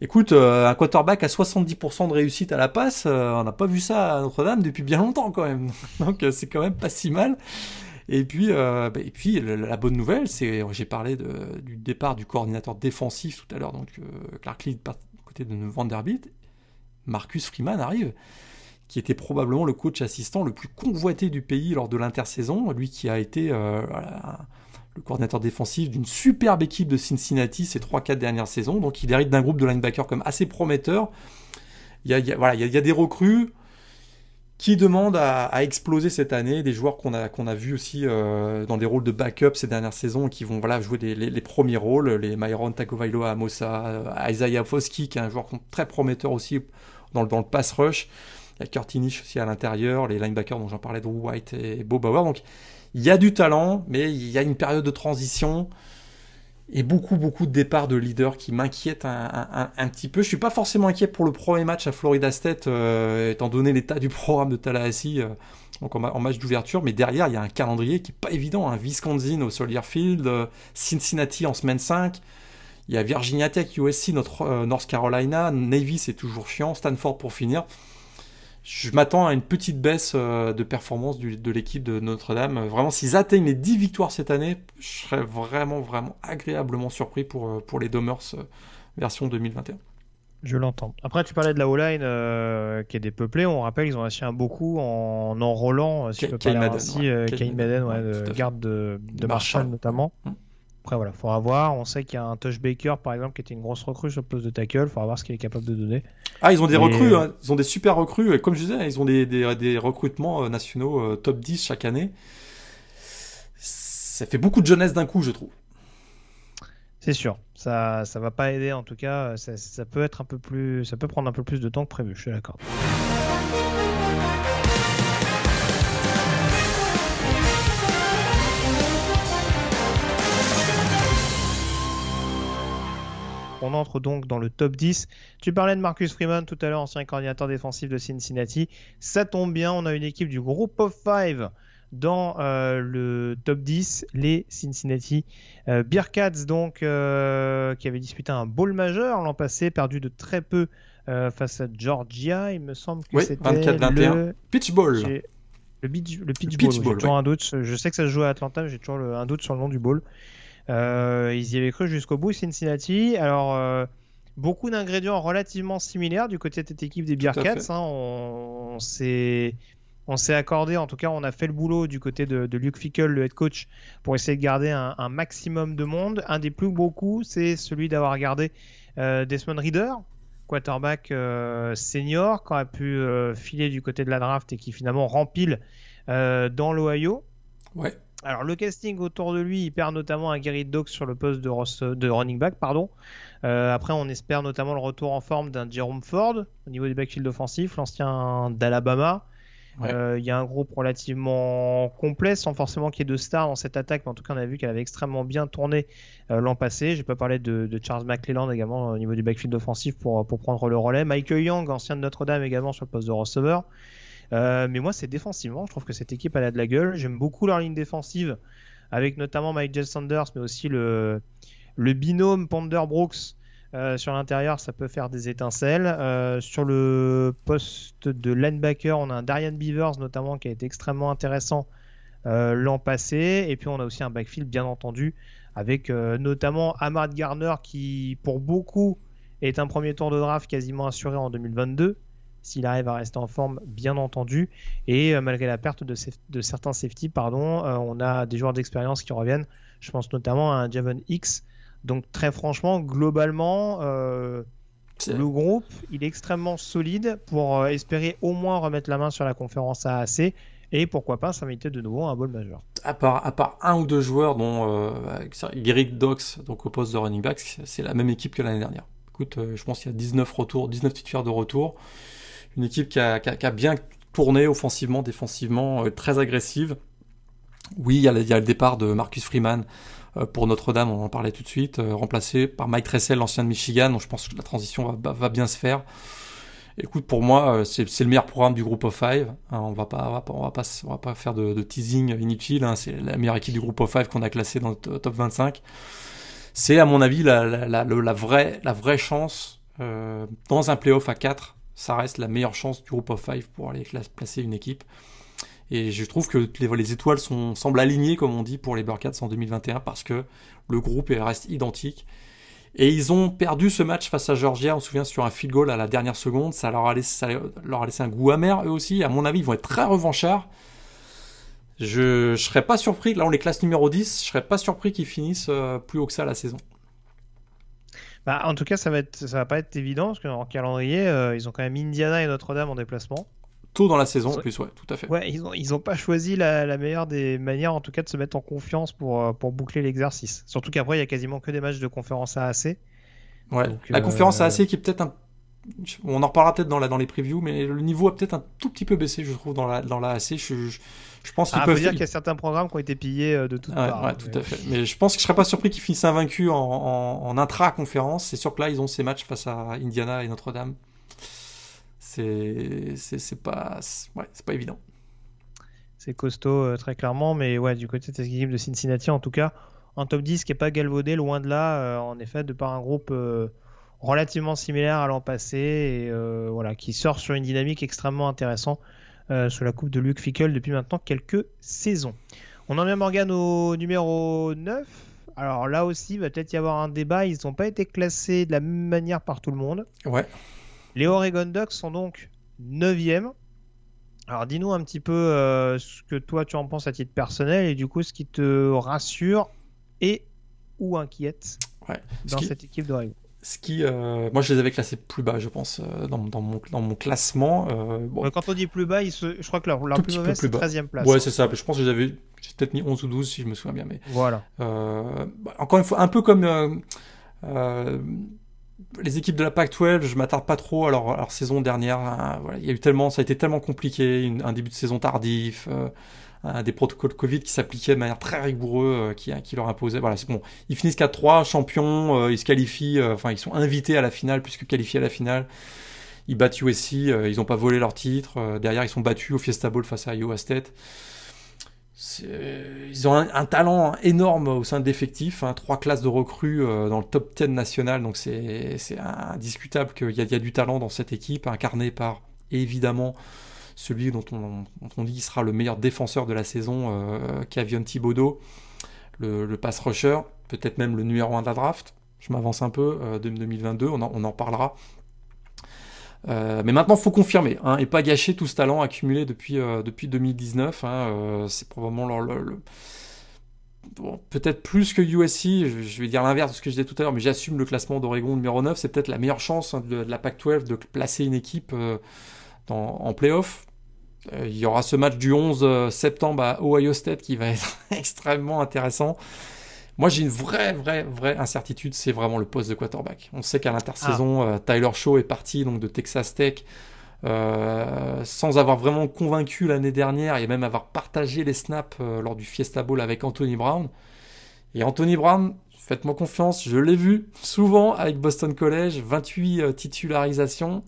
[SPEAKER 2] écoute, euh, un quarterback à 70% de réussite à la passe, euh, on n'a pas vu ça à Notre-Dame depuis bien longtemps quand même. Donc, euh, c'est quand même pas si mal. Et puis, euh, bah, et puis la, bonne nouvelle, c'est j'ai parlé du départ du coordinateur défensif tout à l'heure, donc euh, Clark Lee côté de Vanderbilt. Marcus Freeman arrive, qui était probablement le coach assistant le plus convoité du pays lors de l'intersaison, lui qui a été euh, le coordinateur défensif d'une superbe équipe de Cincinnati ces 3-4 dernières saisons. Donc il hérite d'un groupe de linebackers comme assez prometteur. Il y a, voilà, il y a des recrues qui demande à, exploser cette année, des joueurs qu'on a, qu'on a vus aussi euh, dans des rôles de backup ces dernières saisons, qui vont voilà, jouer les, premiers rôles, les Myron Tagovailoa, Amosa, euh, Isaiah Foskey, qui est un joueur très prometteur aussi dans le, dans le pass rush. Il y a Kurtinich aussi à l'intérieur, les linebackers dont j'en parlais, Drew White et Bob Bauer. Donc il y a du talent, mais il y a une période de transition et beaucoup beaucoup de départs de leaders qui m'inquiètent un, petit peu. Je suis pas forcément inquiet pour le premier match à Florida State, euh, étant donné l'état du programme de Tallahassee, euh, donc en, match d'ouverture. Mais derrière, il y a un calendrier qui est pas évident. Hein. Wisconsin au Soldier Field, euh, Cincinnati en semaine 5. Il y a Virginia Tech, USC, notre, North Carolina, Navy c'est toujours chiant, Stanford pour finir je m'attends à une petite baisse euh, de performance de l'équipe de Notre-Dame. Vraiment, s'ils atteignent les 10 victoires cette année, je serais vraiment, vraiment agréablement surpris pour, euh, pour les Domers euh, version 2021.
[SPEAKER 1] Je l'entends. Après, tu parlais de la O-line qui est dépeuplée. On rappelle, ils ont assis un beaucoup en enrôlant, si je peux parler ainsi, Kane Madden, de garde de, Marshall, notamment. Hum. Après, voilà, il faudra voir. On sait qu'il y a un Touch Baker, par exemple, qui était une grosse recrue sur le poste de tackle. Il faudra voir ce qu'il est capable de donner.
[SPEAKER 2] Ah, ils ont des recrues, hein. ils ont des super recrues. Et comme je disais, ils ont des, des, recrutements euh, nationaux euh, top 10 chaque année. Ça fait beaucoup de jeunesse d'un coup, je trouve.
[SPEAKER 1] C'est sûr. Ça, ça va pas aider, en tout cas. Ça, ça, peut être un peu plus, ça peut prendre un peu plus de temps que prévu. Je suis d'accord. On entre donc dans le top 10. Tu parlais de Marcus Freeman tout à l'heure, ancien coordinateur défensif de Cincinnati. Ça tombe bien, on a une équipe du groupe of 5 dans euh, le top 10, les Cincinnati euh, Bearcats, donc, euh, qui avait disputé un bowl majeur l'an passé, perdu de très peu face à Georgia. Il me semble que c'était le
[SPEAKER 2] Pitch Bowl.
[SPEAKER 1] Le, beach, le Pitch, Bowl. Bowl un doute. Je sais que ça se joue à Atlanta, mais j'ai toujours un doute sur le nom du bowl. Euh, ils y avaient cru jusqu'au bout, Cincinnati. Alors, euh, beaucoup d'ingrédients relativement similaires du côté de cette équipe des Bearcats. Hein. on, s'est on s'est accordé, en tout cas, on a fait le boulot du côté de, Luke Fickle, le head coach, pour essayer de garder un, maximum de monde. Un des plus beaux coups, c'est celui d'avoir gardé euh, Desmond Reader, quarterback senior, qui a pu filer du côté de la draft et qui finalement rempile dans l'Ohio.
[SPEAKER 2] Ouais.
[SPEAKER 1] Alors le casting autour de lui, il perd notamment un Gary Dox sur le poste de, de running back, pardon. Euh, après, on espère notamment le retour en forme d'un Jerome Ford au niveau des backfields offensifs, l'ancien d'Alabama. Euh, il y a un groupe relativement complet, sans forcément qu'il y ait de stars dans cette attaque, mais en tout cas, on a vu qu'elle avait extrêmement bien tourné euh, l'an passé. J'ai pas parlé de, de, Charles McClelland également au niveau du backfield offensif pour, pour prendre le relais. Michael Young, ancien de Notre-Dame également sur le poste de receveur. Euh, mais moi, c'est défensivement. Je trouve que cette équipe elle a de la gueule. J'aime beaucoup leur ligne défensive, avec notamment Michael Sanders, mais aussi le, binôme Ponder-Brooks. Euh, sur l'intérieur, ça peut faire des étincelles. Euh, sur le poste de linebacker, on a un Darian Beavers notamment qui a été extrêmement intéressant l'an passé. Et puis on a aussi un backfield bien entendu avec notamment Ahmad Garner qui pour beaucoup est un premier tour de draft quasiment assuré en 2022 s'il arrive à rester en forme, bien entendu. Et euh, malgré la perte de, de certains safety, pardon, euh, on a des joueurs d'expérience qui reviennent. Je pense notamment à un Javon X. Donc très franchement, globalement, euh, le groupe, il est extrêmement solide pour espérer au moins remettre la main sur la conférence AAC et pourquoi pas s'inviter de nouveau à un bol majeur.
[SPEAKER 2] À part, à part un ou deux joueurs, dont euh, Garrick Dox, donc au poste de running back, c'est la même équipe que l'année dernière. Écoute, je pense qu'il y a 19 retours, 19 titulaires de retour une équipe qui a, bien tourné offensivement, défensivement, euh, très agressive. Oui, il y, a, le départ de Marcus Freeman euh, pour Notre-Dame, on en parlait tout de suite, euh, remplacé par Mike Tressel, l'ancien de Michigan, donc je pense que la transition va, bien se faire. Écoute, pour moi, c'est le meilleur programme du groupe of five. Hein, on va pas, va pas, faire de, teasing inutile. Hein, c'est la meilleure équipe du groupe of five qu'on a classée dans le top 25. C'est à mon avis la vraie chance dans un playoff à 4 ça reste la meilleure chance du groupe of five pour aller placer une équipe. Et je trouve que les, étoiles semblent alignées, comme on dit, pour les Burkats en 2021 parce que le groupe reste identique. Et ils ont perdu ce match face à Georgia, on se souvient, sur un field goal à la dernière seconde. Ça leur a laissé, un goût amer, eux aussi. À mon avis, ils vont être très revanchards. Je ne serais pas surpris, là on les classe numéro 10, je serais pas surpris qu'ils finissent euh, plus haut que ça la saison.
[SPEAKER 1] Bah, en tout cas, ça va, être, ça va pas être évident parce qu'en calendrier, euh, ils ont quand même Indiana et Notre-Dame en déplacement.
[SPEAKER 2] Tôt dans la saison, en plus, ouais, tout à fait.
[SPEAKER 1] Ouais, ils ont, ils ont pas choisi la, meilleure des manières, en tout cas, de se mettre en confiance pour, euh, pour boucler l'exercice. Surtout qu'après, il y a quasiment que des matchs de conférence AAC.
[SPEAKER 2] Ouais, la conférence euh, AAC qui est peut-être un on en reparlera peut-être dans, la, dans les previews, mais le niveau a peut-être un tout petit peu baissé, je trouve, dans la, dans la AC. Je, je, pense
[SPEAKER 1] qu'il ah, peut dire qu'il y a certains programmes qui ont été pillés euh, de toutes parts.
[SPEAKER 2] Ouais, tout à fait. Mais je pense que je serais pas surpris qu'ils finissent invaincus en, en, intra-conférence. C'est sûr que là, ils ont ces matchs face à Indiana et Notre-Dame. C'est, c'est, pas, ouais, c'est pas évident.
[SPEAKER 1] C'est costaud, euh, très clairement. Mais ouais, du côté de cette équipe de Cincinnati, en tout cas, un top 10 qui est pas galvaudé, loin de là, euh, en effet, de par un groupe relativement similaire à l'an passé et euh, voilà, qui sort sur une dynamique extrêmement intéressante sous la coupe de Luke Fickle depuis maintenant quelques saisons. On en vient Morgan au numéro 9. Alors là aussi, il va peut-être y avoir un débat. Ils n'ont pas été classés de la même manière par tout le monde.
[SPEAKER 2] Ouais.
[SPEAKER 1] Les Oregon Ducks sont donc 9e. Alors dis-nous un petit peu euh, ce que toi tu en penses à titre personnel et du coup ce qui te rassure et ou inquiète dans cette équipe d'Oregon
[SPEAKER 2] ce qui, euh, moi, je les avais classés plus bas, je pense, euh, dans, dans, mon, dans mon classement. Euh,
[SPEAKER 1] bon. Quand on dit plus bas, je crois que leur, leur plus mauvaise, c'est 13e place.
[SPEAKER 2] Ouais, c'est ça. Je pense que j'avais peut-être mis 11 ou 12, si je me souviens bien. Mais,
[SPEAKER 1] voilà.
[SPEAKER 2] Bah, encore une fois, un peu comme les équipes de la PAC-12, je m'attarde pas trop à leur, saison dernière. Hein, voilà, il y a eu tellement, ça a été tellement compliqué, un début de saison tardif des protocoles Covid qui s'appliquaient de manière très rigoureuse, euh, qui, qui leur imposaient. Bon. Ils finissent 4-3, champions, euh, ils se qualifient, euh, enfin, ils sont invités à la finale, puisque qualifiés à la finale. Ils battent USC, ils n'ont pas volé leur titre. derrière, ils sont battus au Fiesta Bowl face à Iowa State. Ils ont un, talent énorme au sein de l'effectif, hein, trois classes de recrues dans le top 10 national, donc c'est indiscutable qu'il y, y, a du talent dans cette équipe, incarné par évidemment celui dont on, dit qu'il sera le meilleur défenseur de la saison, euh, Kavion Thibodeau, le, pass rusher, peut-être même le numéro 1 de la draft. Je m'avance un peu, euh, de 2022, on en, parlera. Euh, mais maintenant, il faut confirmer hein, et pas gâcher tout ce talent accumulé depuis, depuis 2019. Hein, c'est probablement le, peut-être plus que USC, je vais dire l'inverse de ce que je disais tout à l'heure, mais j'assume le classement d'Oregon numéro 9. C'est peut-être la meilleure chance hein, de, de, la PAC-12 de placer une équipe en playoff. Euh, il y aura ce match du 11 septembre à Ohio State qui va être extrêmement intéressant. Moi, j'ai une vraie, vraie, vraie incertitude, c'est vraiment le poste de quarterback. On sait qu'à l'intersaison, ah. Tyler Shaw est parti donc de Texas Tech. sans avoir vraiment convaincu l'année dernière et même avoir partagé les snaps lors du Fiesta Bowl avec Anthony Brown. Et Anthony Brown, faites-moi confiance, je l'ai vu souvent avec Boston College, 28 titularisations.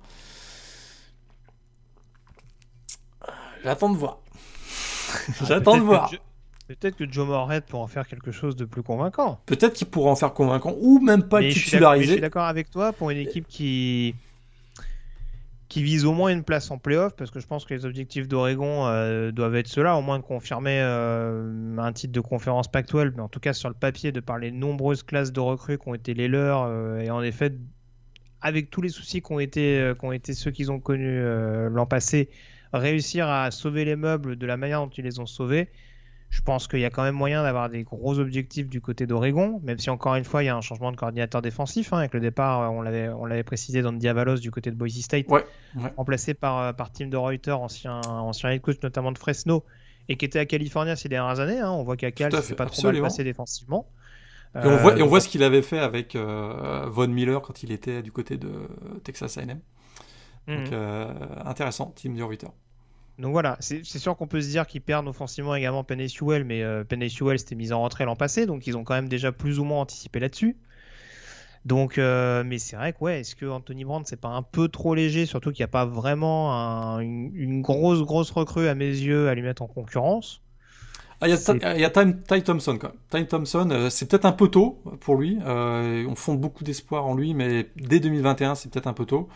[SPEAKER 2] J'attends de voir. Ah, J'attends de voir.
[SPEAKER 1] Peut-être que Joe Moorhead pourra en faire quelque chose de plus convaincant.
[SPEAKER 2] Peut-être qu'il pourra en faire convaincant ou même pas le titulariser. Je
[SPEAKER 1] suis d'accord avec toi pour une équipe qui qui vise au moins une place en playoff parce que je pense que les objectifs d'Oregon euh, doivent être ceux-là, au moins de confirmer euh, un titre de conférence Pac-12, mais en tout cas sur le papier, de par les nombreuses classes de recrues qui ont été les leurs euh, et en effet avec tous les soucis qui ont été, ont été ceux qu'ils ont connus l'an passé, réussir à sauver les meubles de la manière dont ils les ont sauvés, je pense qu'il y a quand même moyen d'avoir des gros objectifs du côté d'Oregon, même si encore une fois il y a un changement de coordinateur défensif hein, avec le départ, on l'avait on l'avait précisé dans Diavalos du côté de Boise State, remplacé par euh, par Tim de Reuter, ancien ancien head coach notamment de Fresno et qui était à Californie ces dernières années. Hein. On voit qu'à Cal c'est pas trop mal passé défensivement.
[SPEAKER 2] Et on, voit, et on voit euh, ce qu'il avait fait avec euh, Von Miller quand il était du côté de Texas A&M. Donc mhm. intéressant, Tim de Reuter.
[SPEAKER 1] Donc voilà, c'est sûr qu'on peut se dire qu'ils perdent offensivement également Penny Sewell, mais euh, Penny Sewell s'était mise en retrait l'an passé, donc ils ont quand même déjà plus ou moins anticipé là-dessus. Donc, euh, mais c'est vrai que ouais, est-ce que Anthony Brandt c'est pas un peu trop léger, surtout qu'il n'y a pas vraiment une, grosse grosse recrue à mes yeux à lui mettre en concurrence?
[SPEAKER 2] Ah, il y a, Ty, Thompson quand même. Ty Thompson, euh, c'est peut-être un peu tôt pour lui. on fonde beaucoup d'espoir en lui, mais dès 2021, c'est peut-être un peu tôt.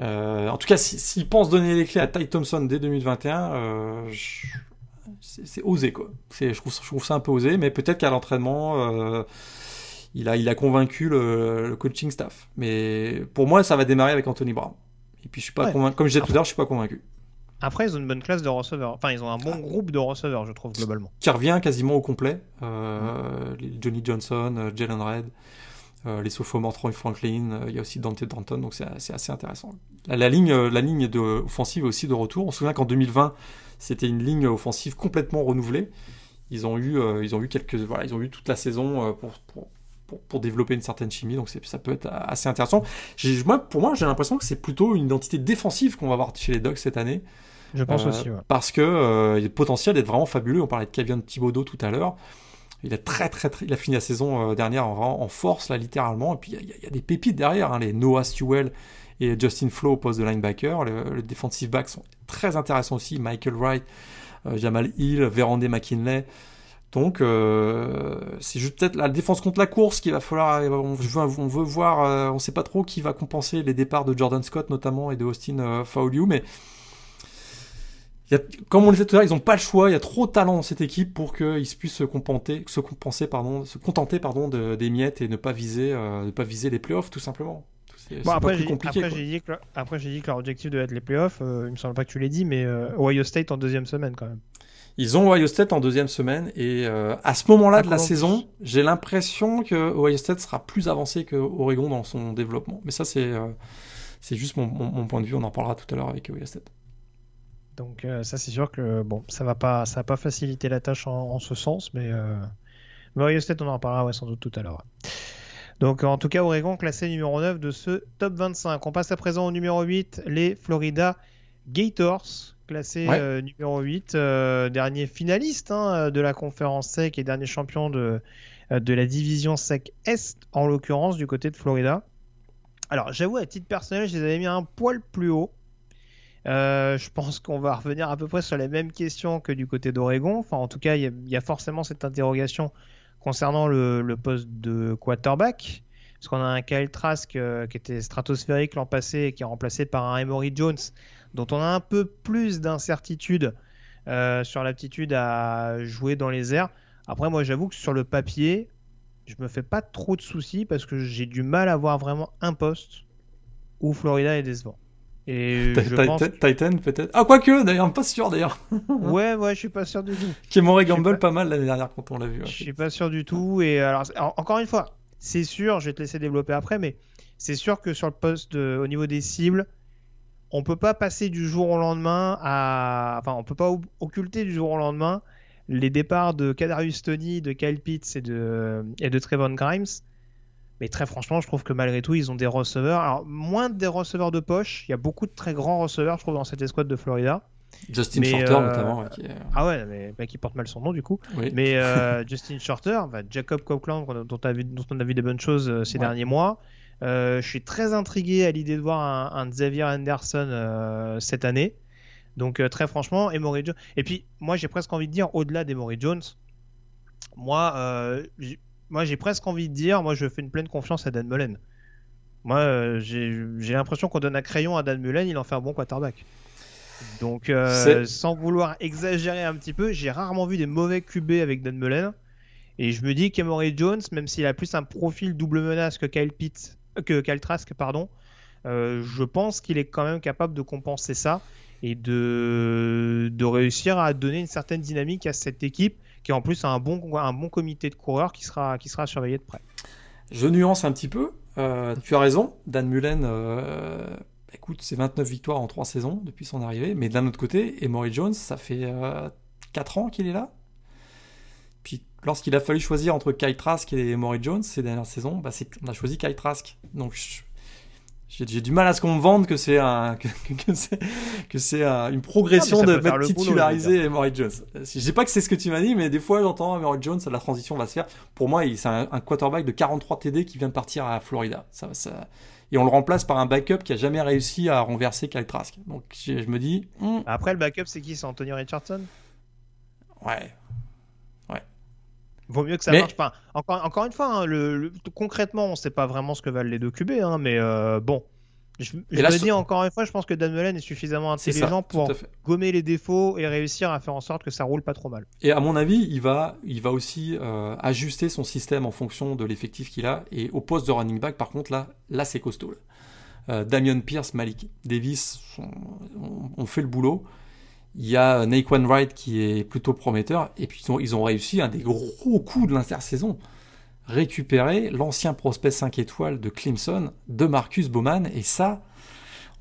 [SPEAKER 2] Euh, en tout cas, s'il pense donner les clés à Ty Thompson dès 2021, euh, c'est osé quoi. Je trouve, je trouve ça un peu osé, mais peut-être qu'à l'entraînement, euh, il, a, il a convaincu le, coaching staff. Mais pour moi, ça va démarrer avec Anthony Brown. Et puis je suis pas convaincu, comme je disais tout à l'heure, je suis pas convaincu.
[SPEAKER 1] Après, ils ont une bonne classe de receveurs. Enfin, ils ont un bon ah. groupe de receveurs, je trouve, globalement.
[SPEAKER 2] Qui revient quasiment au complet. Johnny Johnson, Jalen Red. Euh, les sophomores Troy Franklin, euh, il y a aussi Dante Danton, donc c'est assez intéressant. La, ligne, euh, la ligne de, offensive est aussi de retour. On se souvient qu'en 2020, c'était une ligne offensive complètement renouvelée. Ils ont eu, ils ont eu quelques, voilà, ils ont eu toute la saison pour, pour, pour, développer une certaine chimie, donc ça peut être assez intéressant. Moi, pour moi, j'ai l'impression que c'est plutôt une identité défensive qu'on va voir chez les Dogs cette année.
[SPEAKER 1] Je pense aussi.
[SPEAKER 2] Parce que il y a le potentiel d'être vraiment fabuleux. On parlait de Kevin Thibodeau tout à l'heure. Il a très très il a fini la saison euh, dernière en, force là littéralement. Et puis il y, a des pépites derrière, hein, les Noah Stewell et Justin Flo au poste de linebacker. Le, defensive back sont très intéressants aussi. Michael Wright, euh, Jamal Hill, Verandé McKinley. Donc euh, c'est juste peut-être la défense contre la course qu'il va falloir. On veut, voir, on ne sait pas trop qui va compenser les départs de Jordan Scott notamment et de Austin Fauliu, mais comme on le disait tout à l'heure, ils n'ont pas le choix. Il y a trop de talent dans cette équipe pour qu'ils puissent se, compenser, se, compenser, pardon, se contenter pardon, de, des miettes et ne pas viser, euh, ne pas viser les playoffs, tout simplement.
[SPEAKER 1] Bon, après, j'ai dit, que, après, j'ai dit que leur objectif devait être les playoffs. Euh, il me semble pas que tu l'aies dit, mais euh, Ohio State en deuxième semaine quand même.
[SPEAKER 2] Ils ont Ohio State en deuxième semaine et à ce moment-là de la saison, j'ai l'impression que Ohio State sera plus avancé que Oregon dans son développement. Mais ça, c'est c'est juste mon, mon, point de vue. On en parlera tout à l'heure avec Ohio State.
[SPEAKER 1] Donc euh, ça c'est sûr que bon ça va pas ça va pas faciliter la tâche en, ce sens mais euh... Ohio State on en parlera sans doute tout à l'heure. Donc en tout cas Oregon classé numéro 9 de ce top 25. On passe à présent au numéro 8 les Florida Gators classé euh, numéro 8 euh, dernier finaliste hein, de la conférence SEC et dernier champion de de la division SEC Est en l'occurrence du côté de Florida. Alors j'avoue à titre personnel je les avais mis un poil plus haut. Euh, je pense qu'on va revenir à peu près sur les mêmes questions que du côté d'Oregon. Enfin, en tout cas, il y, a forcément cette interrogation concernant le, poste de quarterback. Parce qu'on a un Kyle Trask euh, qui était stratosphérique l'an passé et qui est remplacé par un Emory Jones, dont on a un peu plus d'incertitude euh, sur l'aptitude à jouer dans les airs. Après, moi, j'avoue que sur le papier, je me fais pas trop de soucis parce que j'ai du mal à voir vraiment un poste où Florida est décevant.
[SPEAKER 2] Et Titan peut-être. Ah quoique d'ailleurs, pas sûr d'ailleurs.
[SPEAKER 1] ouais ouais, je suis pas sûr du tout.
[SPEAKER 2] Qui m'aurait Gamble pas... mal l'année dernière quand on l'a vu.
[SPEAKER 1] Je suis pas sûr du tout et alors encore une fois, c'est sûr, je vais te laisser développer après, mais c'est sûr que sur le poste au niveau des cibles, on peut pas passer du jour au lendemain à. Enfin, on peut pas occulter du jour au lendemain les départs de Kadarius Tony, de Kyle Pitts et de, et de Trevon Grimes. Mais très franchement, je trouve que malgré tout, ils ont des receveurs. Alors, moins des receveurs de poche. Il y a beaucoup de très grands receveurs, je trouve, dans cette escouade de Florida.
[SPEAKER 2] Justin Shorter, euh, notamment.
[SPEAKER 1] Ah ouais, mais bah, qui porte mal son nom, du coup. Mais euh, Justin Shorter, bah, Jacob Copeland, dont, on a vu, dont on a vu des bonnes choses euh, ces derniers mois. je suis très intrigué à l'idée de voir un, Xavier Anderson cette année. Donc, très franchement, Emory Jones. Et puis, moi, j'ai presque envie de dire, au-delà d'Emory Jones, moi, moi j'ai presque envie de dire, moi, je fais une pleine confiance à Dan Mullen. Moi, j'ai l'impression qu'on donne un crayon à Dan Mullen, il en fait un bon quarterback. Donc, euh, sans vouloir exagérer un petit peu, j'ai rarement vu des mauvais QB avec Dan Mullen. Et je me dis qu'Emory Jones, même s'il a plus un profil double menace que Kyle Pitts, euh, que Kyle Trask, pardon, euh, je pense qu'il est quand même capable de compenser ça et de, de réussir à donner une certaine dynamique à cette équipe qui en plus un bon, un bon comité de coureurs qui sera, qui sera surveillé de près.
[SPEAKER 2] Je nuance un petit peu. tu as raison, Dan Mullen écoute, c'est 29 victoires en 3 saisons depuis son arrivée, mais d'un autre côté, Emory Jones, ça fait 4 euh, ans qu'il est là. Puis lorsqu'il a fallu choisir entre Kyle Trask et Emory Jones ces dernières saisons, bah on a choisi Kyle Trask. Donc j'ai du mal à ce qu'on me vende que c'est un, que, c'est une progression de mettre titulariser Emory Jones. Je dis pas que c'est ce que tu m'as dit, mais des fois j'entends Emory Jones, la transition va se faire. Pour moi, c'est un, un, quarterback de 43 TD qui vient de partir à Florida. Ça, ça, et on le remplace par un backup qui a jamais réussi à renverser Kyle Trask. Donc je, me dis.
[SPEAKER 1] Hmm. Après, le backup, c'est qui? C'est Anthony Richardson?
[SPEAKER 2] Ouais.
[SPEAKER 1] Vaut mieux que ça marche pas. Encore, encore une fois, hein, le, concrètement, on sait pas vraiment ce que valent les deux QB, hein, mais euh, bon. Je, me dis encore une fois, je pense que Dan Mullen est suffisamment intelligent pour gommer les défauts et réussir à faire en sorte que ça roule pas trop mal.
[SPEAKER 2] Et à mon avis, il va, il va aussi euh, ajuster son système en fonction de l'effectif qu'il a. Et au poste de running back, par contre, là, là c'est costaud. Euh, Damien Pierce, Malik Davis ont, fait le boulot. Il y a Naquan Wright qui est plutôt prometteur. Et puis ils ont, réussi un des gros coups de l'intersaison récupérer l'ancien prospect 5 étoiles de Clemson, de Marcus Bowman, et ça,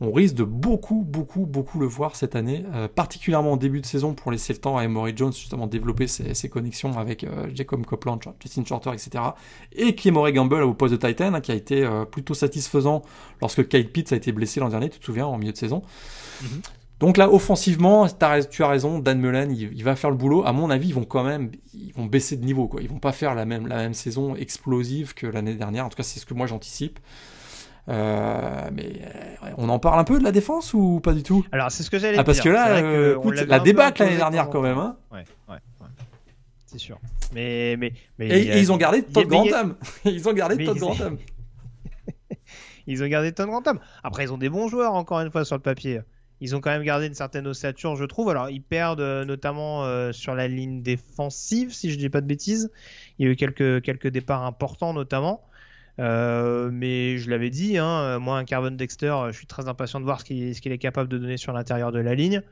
[SPEAKER 2] on risque de beaucoup, beaucoup, beaucoup le voir cette année, euh, particulièrement au début de saison pour laisser le temps à Emory Jones justement développer ses, connexions avec euh, Jacob Copeland, Justin Shorter, etc. Et Clemory Gamble au poste de Titan, hein, qui a été euh, plutôt satisfaisant lorsque Kyle Pitts a été blessé l'an dernier, tu te souviens, en milieu de saison. Mm-hmm. Donc là, offensivement, tu as raison, Dan Mullen, il, va faire le boulot. À mon avis, ils vont quand même, ils vont baisser de niveau, quoi. Ils vont pas faire la même, la même saison explosive que l'année dernière. En tout cas, c'est ce que moi j'anticipe. Euh, mais euh, on en parle un peu de la défense ou pas du tout?
[SPEAKER 1] Alors c'est ce que j'allais
[SPEAKER 2] ah, parce que là, euh, écoute, la débâcle l'année dernière quand même. Hein.
[SPEAKER 1] Ouais, ouais, C'est sûr. Mais, mais, mais
[SPEAKER 2] et, ils ont gardé Todd Grantham. ils ont gardé Todd Grantham.
[SPEAKER 1] ils ont gardé Todd Grantham. Après, ils ont des bons joueurs encore une fois sur le papier. Ils ont quand même gardé une certaine ossature, je trouve. Alors, ils perdent euh, notamment euh, sur la ligne défensive, si je dis pas de bêtises. Il y a eu quelques, quelques départs importants, notamment. Euh, mais je l'avais dit, hein, moi, un Carbon Dexter, je suis très impatient de voir ce qu'il est capable de donner sur l'intérieur de la ligne.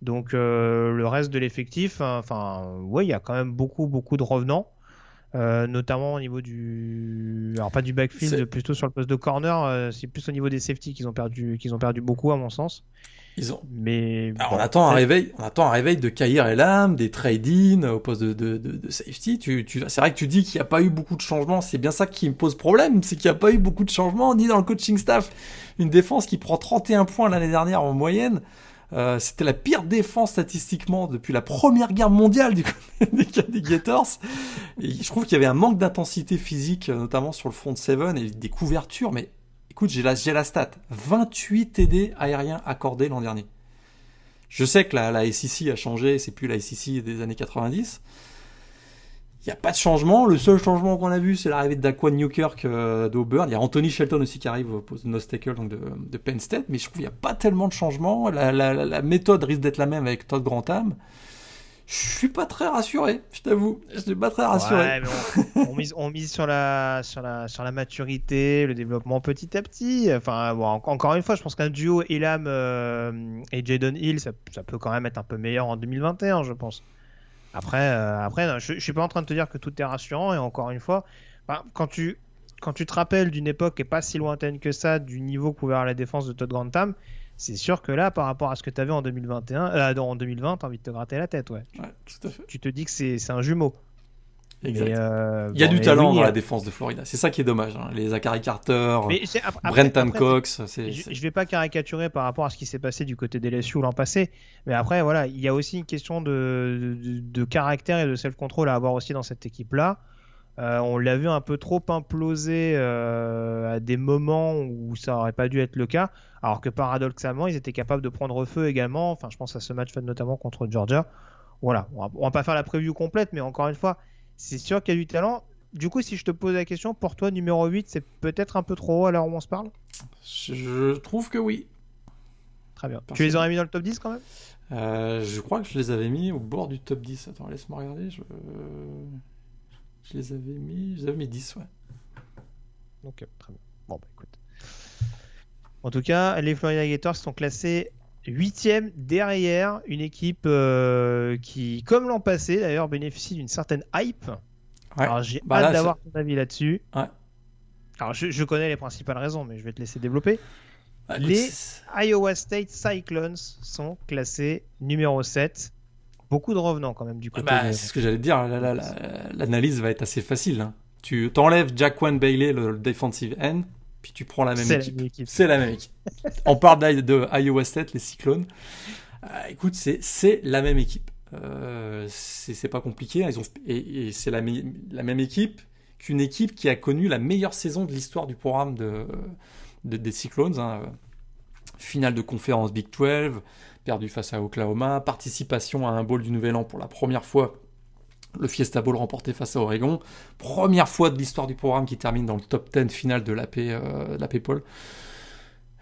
[SPEAKER 1] Donc, le reste de l'effectif, enfin, ouais, il y a quand même beaucoup, beaucoup de revenants. notamment au niveau du alors pas du backfield plutôt sur le poste de corner c'est plus au niveau des safety qu'ils ont perdu qu'ils ont perdu beaucoup à mon sens
[SPEAKER 2] ils ont...
[SPEAKER 1] Mais
[SPEAKER 2] on attend un réveil, on attend un réveil de Kair et Lam, des trade-in au poste de, de, de, safety. Tu, tu... c'est vrai que tu dis qu'il n'y a pas eu beaucoup de changements. C'est bien ça qui me pose problème, c'est qu'il n'y a pas eu beaucoup de changements ni dans le coaching staff. Une défense qui prend 31 points l'année dernière en moyenne. Euh, c'était la pire défense statistiquement depuis la première guerre mondiale du des, des Gators. Et je trouve qu'il y avait un manque d'intensité physique, notamment sur le front 7 et des couvertures, mais Écoute, j'ai la, la stat. 28 TD aériens accordés l'an dernier. Je sais que la, la SEC a changé, c'est plus la SEC des années 90. Il n'y a pas de changement. Le seul changement qu'on a vu, c'est l'arrivée de Daquan Newkirk euh, d'Auburn. Il y a Anthony Shelton aussi qui arrive au poste de nose donc de, Penn State. Mais je trouve qu'il n'y a pas tellement de changement. La, la méthode risque d'être la même avec Todd Grantham je suis pas très rassuré, je t'avoue. Je suis pas très rassuré.
[SPEAKER 1] on, mise, sur la, sur, la, sur la maturité, le développement petit à petit. Enfin, encore une fois, je pense qu'un duo Elam euh, et Jadon Hill, ça, peut quand même être un peu meilleur en 2021, je pense. Après, euh, après je, je, suis pas en train de te dire que tout est rassurant. Et encore une fois, bah, quand, tu, quand tu te rappelles d'une époque et pas si lointaine que ça, du niveau pouvait avoir la défense de Todd Grantham, c'est sûr que là, par rapport à ce que tu avais en 2021, euh, en 2020, tu as envie de te gratter la tête, ouais.
[SPEAKER 2] ouais tout à fait.
[SPEAKER 1] Tu te dis que c'est un jumeau.
[SPEAKER 2] Exact. Euh, il y a du talent dans la défense de Florida. C'est ça qui est dommage. Hein. Les Zachary Carter, Brenton Cox.
[SPEAKER 1] Je ne vais pas caricaturer par rapport à ce qui s'est passé du côté des LSU l'an passé. Mais après, voilà, il y a aussi une question de, de, de caractère et de self-control à avoir aussi dans cette équipe-là. Euh, on l'a vu un peu trop imploser euh, à des moments où ça aurait pas dû être le cas, alors que paradoxalement, ils étaient capables de prendre feu également. Enfin, je pense à ce match fait notamment contre Georgia. Voilà, on va, va pas faire la preview complète, mais encore une fois, c'est sûr qu'il y a du talent. Du coup, si je te pose la question, pour toi, numéro 8, c'est peut-être un peu trop haut à l'heure où on se parle?
[SPEAKER 2] Je trouve que oui.
[SPEAKER 1] Très bien. Tu les aurais mis dans le top 10 quand même?
[SPEAKER 2] Euh, Je crois que je les avais mis au bord du top 10. Attends, laisse-moi regarder. Je... Je les avais mis, je les avais mis 10, ouais.
[SPEAKER 1] Ok, très bien. Bon, bah écoute. En tout cas, les Florida Gators sont classés 8 derrière une équipe euh, qui, comme l'an passé d'ailleurs, bénéficie d'une certaine hype. Ouais. Alors j'ai bah hâte d'avoir ton avis là-dessus.
[SPEAKER 2] Ouais.
[SPEAKER 1] Alors je, je, connais les principales raisons, mais je vais te laisser développer. Bah, les Iowa State Cyclones sont classés numéro 7 beaucoup de revenants quand même du côté.
[SPEAKER 2] Bah, c'est ce que j'allais dire. L'analyse va être assez facile. Hein. Tu t'enlèves Jaquan Bailey, le defensive end, puis tu prends la même équipe. C'est la même équipe. On parle de Iowa State, les Cyclones. Euh, écoute, c'est la même équipe. Euh, c'est pas compliqué. Hein. Ils ont, et, c'est la, la, même équipe qu'une équipe qui a connu la meilleure saison de l'histoire du programme de, des Cyclones. Hein. Finale de conférence Big 12, perdu face à Oklahoma, participation à un bowl du Nouvel An pour la première fois, le Fiesta Bowl remporté face à Oregon, première fois de l'histoire du programme qui termine dans le top 10 final de l'AP euh, Paul.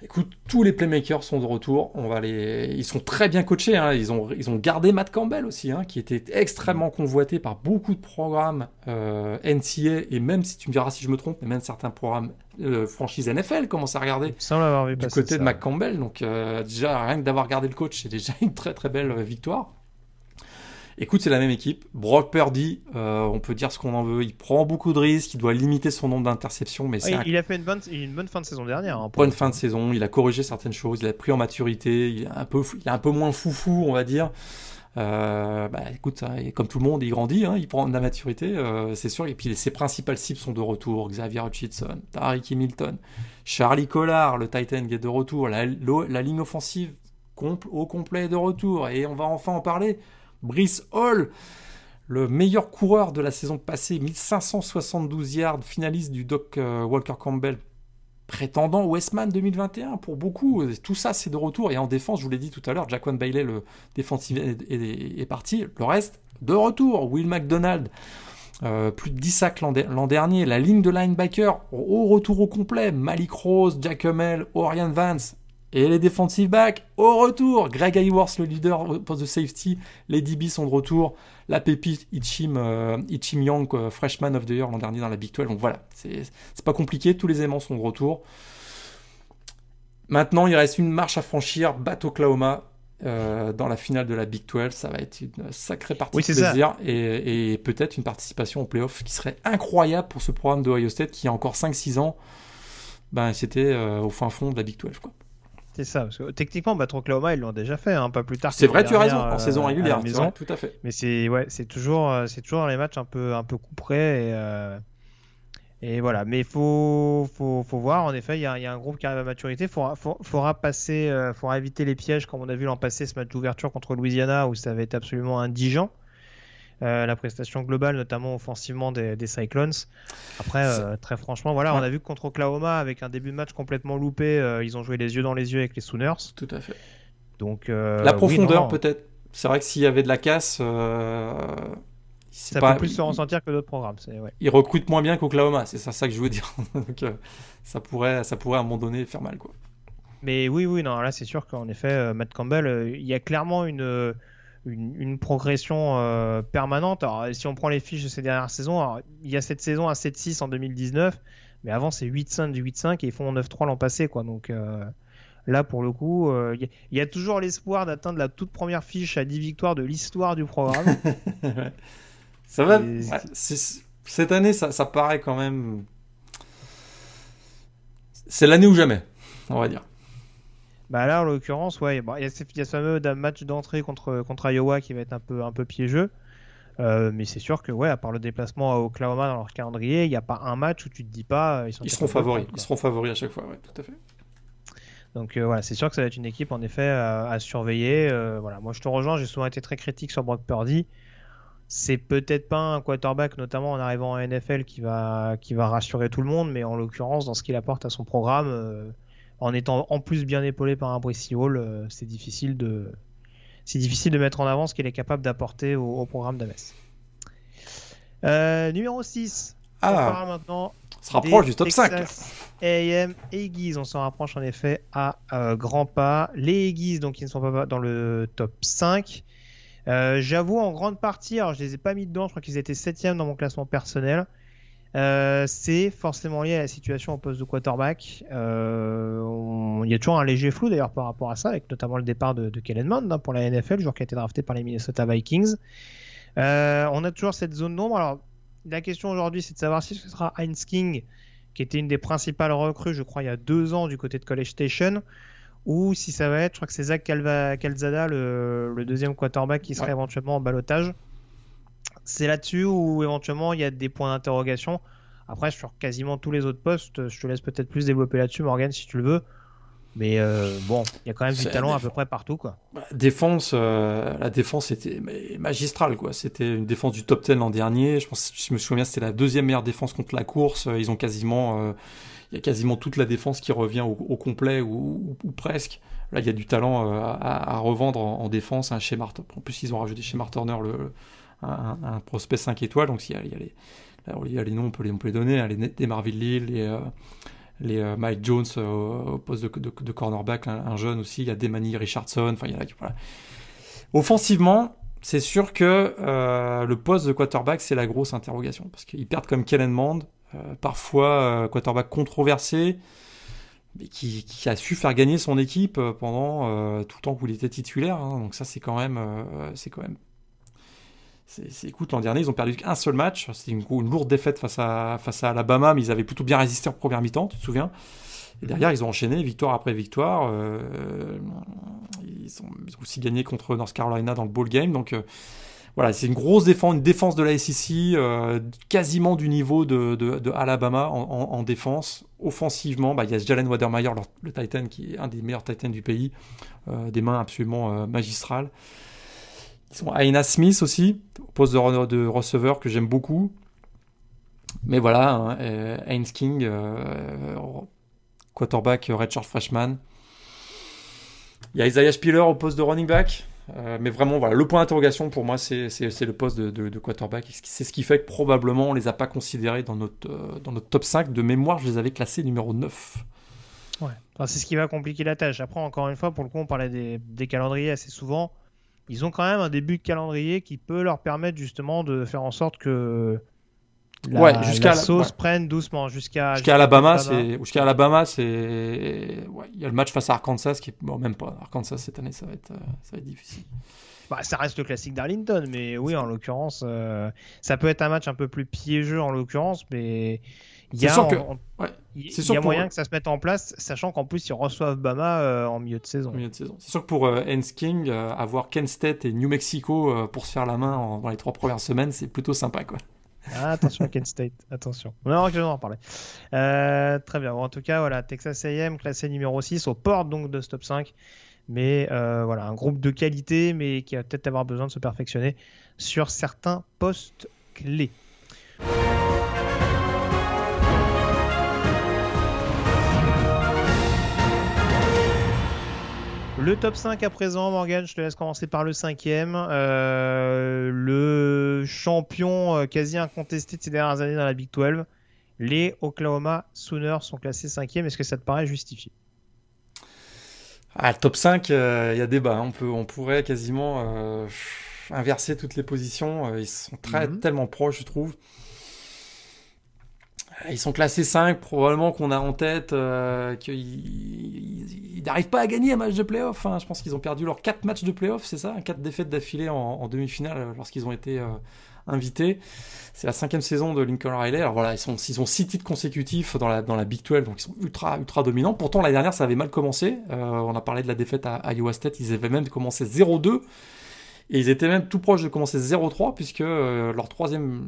[SPEAKER 2] Écoute, tous les playmakers sont de retour. On va les... Ils sont très bien coachés. Hein. Ils, ont, ils ont gardé Matt Campbell aussi, hein, qui était extrêmement convoité par beaucoup de programmes euh, NCA. Et même si tu me diras si je me trompe, mais même certains programmes euh, franchise NFL commencent à regarder
[SPEAKER 1] Sans l'avoir vu
[SPEAKER 2] du côté de Matt Campbell. Donc euh, déjà, rien que d'avoir gardé le coach, c'est déjà une très très belle victoire. Écoute, c'est la même équipe. Brock Purdy, euh, on peut dire ce qu'on en veut. Il prend beaucoup de risques, il doit limiter son nombre d'interceptions. Mais
[SPEAKER 1] il a fait une bonne, une bonne fin de saison dernière. Hein,
[SPEAKER 2] bonne fin de saison, il a corrigé certaines choses, il a pris en maturité, il est un peu, il est un peu moins foufou, on va dire. Euh, bah, écoute, hein, comme tout le monde, il grandit, hein, il prend de la maturité, euh, c'est sûr. Et puis ses principales cibles sont de retour Xavier Hutchinson, Tariq Hamilton, Charlie Collard, le Titan qui est de retour, la, la ligne offensive au complet de retour. Et on va enfin en parler. Brice Hall, le meilleur coureur de la saison passée, 1572 yards, finaliste du Doc euh, Walker Campbell, prétendant Westman 2021 pour beaucoup. Tout ça, c'est de retour. Et en défense, je vous l'ai dit tout à l'heure, Jaquan Bailey, le défensif, est, parti. Le reste, de retour. Will McDonald. Euh, plus de 10 sacs l'an dernier. La ligne de linebacker au retour au complet. Malik Rose, Jack Hummel, Orion Vance, et les defensive backs au retour. Greg Hayworth, le leader poste de safety. Les DB sont de retour. La pépite Ichim, euh, Ichim Young, euh, freshman of the year l'an dernier dans la Big 12. Donc voilà, c'est pas compliqué. Tous les aimants sont de retour. Maintenant, il reste une marche à franchir. Bat Oklahoma. Euh, dans la finale de la Big 12, ça va être une sacrée partie de plaisir et, et peut-être une participation au playoff qui serait incroyable pour ce programme de Ohio State qui a encore 5-6 ans, ben, c'était au fin fond de la Big 12. Quoi.
[SPEAKER 1] C'est ça, parce que techniquement, Battle Oklahoma, ils l'ont déjà fait, un hein, pas plus tard.
[SPEAKER 2] C'est vrai, tu as raison, en saison euh, régulière, maison. tout à fait.
[SPEAKER 1] Mais c'est ouais, c'est toujours, euh, c'est toujours les matchs un peu, un peu couperés et, euh, et voilà. Mais il faut, faut, faut, voir. En effet, il y, y, a un groupe qui arrive à maturité. Il faudra, faudra, passer, faudra éviter les pièges comme on a vu l'an passé, ce match d'ouverture contre Louisiana où ça avait été absolument indigent. Euh, la prestation globale, notamment offensivement des, Cyclones. Après, euh, très franchement, voilà, on a vu que contre Oklahoma, avec un début de match complètement loupé, euh, ils ont joué les yeux dans les yeux avec les Sooners.
[SPEAKER 2] Tout à fait.
[SPEAKER 1] Donc,
[SPEAKER 2] la profondeur, peut-être. C'est vrai que s'il y avait de la casse.
[SPEAKER 1] Ça pas... peut plus se ressentir que d'autres programmes. Ouais.
[SPEAKER 2] Ils recrutent moins bien qu'Oklahoma, c'est ça, ça que je veux dire. Donc, ça, pourrait, ça pourrait à un moment donné faire mal. Quoi.
[SPEAKER 1] Mais oui, oui, non, là c'est sûr qu'en effet, Matt Campbell, il y a clairement une, une, progression euh, permanente. Alors, si on prend les fiches de ces dernières saisons, il y a cette saison à 7-6 en 2019, mais avant c'est 8-5 du 8-5 et ils font 9-3 l'an passé. Quoi. Donc euh, là, pour le coup, euh, il y, a toujours l'espoir d'atteindre la toute première fiche à 10 victoires de l'histoire du programme.
[SPEAKER 2] ça va. cette année, ça, ça paraît quand même. C'est l'année ou jamais, on va dire.
[SPEAKER 1] Bah là, en l'occurrence, ouais, il y, a ce fameux match d'entrée contre, contre Iowa qui va être un peu, un peu piégeux. Euh, mais c'est sûr que, ouais, à part le déplacement à Oklahoma dans leur calendrier, il n'y a pas un match où tu te dis pas.
[SPEAKER 2] Ils, seront favoris. ils seront favoris à chaque fois, ouais, tout à fait.
[SPEAKER 1] Donc voilà, c'est sûr que ça va être une équipe en effet à, surveiller. voilà, moi je te rejoins, j'ai souvent été très critique sur Brock Purdy c'est peut-être pas un quarterback, notamment en arrivant en NFL, qui va, qui va rassurer tout le monde, mais en l'occurrence, dans ce qu'il apporte à son programme, euh, en étant en plus bien épaulé par un Brissy Hall, euh, c'est difficile de, c'est difficile de mettre en avant ce qu'il est capable d'apporter au, programme d'Ames. Euh, numéro 6.
[SPEAKER 2] Ah, maintenant. On se rapproche du top 5.
[SPEAKER 1] AM Eagles, on s'en rapproche en effet à grands pas. Les Eagles, donc, ils ne sont pas dans le top 5. Euh, j'avoue en grande partie, alors je les ai pas mis dedans, je crois qu'ils étaient septième dans mon classement personnel. Euh, c'est forcément lié à la situation au poste de quarterback. Euh, il y a toujours un léger flou d'ailleurs par rapport à ça, avec notamment le départ de, Kellen Mond hein, pour la NFL, joueur qui a été drafté par les Minnesota Vikings. on a toujours cette zone d'ombre. Alors la question aujourd'hui, c'est de savoir si ce sera Heinz King, qui était une des principales recrues, je crois, il y a deux ans du côté de College Station, ou si ça va être, je crois que c'est Zach Calzada, le, deuxième quarterback qui serait éventuellement en balotage. C'est là-dessus où éventuellement il y a des points d'interrogation. Après, sur quasiment tous les autres postes, je te laisse peut-être plus développer là-dessus, Morgan, si tu le veux. Mais euh, bon, il y a quand même du talent à peu près partout. Quoi.
[SPEAKER 2] Bah, défense, euh, la défense était magistrale. Quoi. C'était une défense du top 10 l'an dernier. Je, pense, je me souviens, c'était la deuxième meilleure défense contre la course. Ils ont quasiment euh, il y a quasiment toute la défense qui revient au, complet ou, presque. Là, il y a du talent euh, à, revendre en, défense, chez Martin. En plus, ils ont rajouté chez Martin Turner le, un, prospect 5 étoiles. Donc, il y a, les, il y a les noms, on peut les, on peut les donner. Hein, les, des Marvin Lille, les, euh, les euh, Mike Jones au poste de, cornerback, un, jeune aussi. Il y a Demani Richardson. Enfin, il y a, voilà. Offensivement, c'est sûr que le poste de quarterback, c'est la grosse interrogation. Parce qu'ils perdent comme Kellen Mond, euh, parfois euh, quarterback controversé, mais qui, a su faire gagner son équipe euh, pendant tout le temps où il était titulaire. Hein. donc ça, c'est quand même, c'est quand même. Écoute, l'an dernier, ils ont perdu qu'un seul match. C'était une, lourde défaite face à, face à Alabama, mais ils avaient plutôt bien résisté en première mi-temps, tu te souviens Et derrière, ils ont enchaîné victoire après victoire. ils, ont, aussi gagné contre North Carolina dans le bowl game. Donc, voilà, c'est une grosse défense, une défense de la SEC, euh, quasiment du niveau de, de, Alabama en, défense. Offensivement, bah, il y a Jalen Wadermeyer, le, Titan, qui est un des meilleurs Titans du pays, euh, des mains absolument euh, magistrales. Aina Smith aussi, au poste de, receveur que j'aime beaucoup. Mais voilà, hein, Haynes King, quarterback redshirt freshman. Il y a Isaiah Spiller au poste de running back. Euh, mais vraiment, voilà, le point d'interrogation pour moi, c'est le poste de, quarterback. C'est ce qui fait que probablement on les a pas considérés dans notre, euh, top 5. De mémoire, je les avais classés numéro 9.
[SPEAKER 1] Ouais, c'est ce qui va compliquer la tâche. Après, encore une fois, pour le coup, on parlait des calendriers assez souvent. Ils ont quand même un début de calendrier qui peut leur permettre justement de faire en sorte que la, ouais, jusqu'à sauce prenne doucement jusqu'à
[SPEAKER 2] jusqu'à Alabama, c'est jusqu'à Alabama, c'est ouais, il y a le match face à Arkansas qui bon même pas. Arkansas cette année, ça va être euh, ça va être difficile.
[SPEAKER 1] Bah, ça reste le classique d'Arlington, mais oui, en l'occurrence, euh, ça peut être un match un peu plus piégeux en l'occurrence, mais il y a, y a moyen que ça se mette en place, sachant qu'en plus ils reçoivent Bama euh, en milieu de saison.
[SPEAKER 2] C'est sûr que pour euh, King, avoir Kent State et New Mexico pour se faire la main dans les trois premières semaines, c'est plutôt sympa quoi.
[SPEAKER 1] Ah, attention à Kent State, attention. Non, je vais en parler. Euh, très bien. en tout cas, voilà, Texas AM classé numéro 6 aux portes donc de stop 5. Mais euh, voilà, un groupe de qualité, mais qui va peut-être avoir besoin de se perfectionner sur certains postes clés. Le top 5 à présent, Morgan, je te laisse commencer par le cinquième. Euh, le champion euh, quasi incontesté de ces dernières années dans la Big 12. Les Oklahoma Sooners sont classés cinquième. Est-ce que ça te paraît justifié?
[SPEAKER 2] Ah, le top 5, euh, il y a débat. On, peut, on pourrait quasiment inverser toutes les positions. Ils sont très, mhm. tellement proches, je trouve. Ils sont classés 5, probablement qu'on a en tête euh, qu'ils n'arrivent pas à gagner un match de playoff. Hein. Je pense qu'ils ont perdu leurs 4 matchs de playoff, c'est ça? 4 défaites d'affilée en, demi-finale lorsqu'ils ont été euh, invité. C'est la cinquième saison de Lincoln Riley. Alors voilà, ils, sont, ils ont six titres consécutifs dans la, dans la Big 12, donc ils sont ultra, ultra dominants. Pourtant, l'année dernière, ça avait mal commencé. Euh, on a parlé de la défaite à, Iowa State. Ils avaient même commencé 0-2. Et ils étaient même tout proches de commencer 0-3, puisque euh, leur, troisième,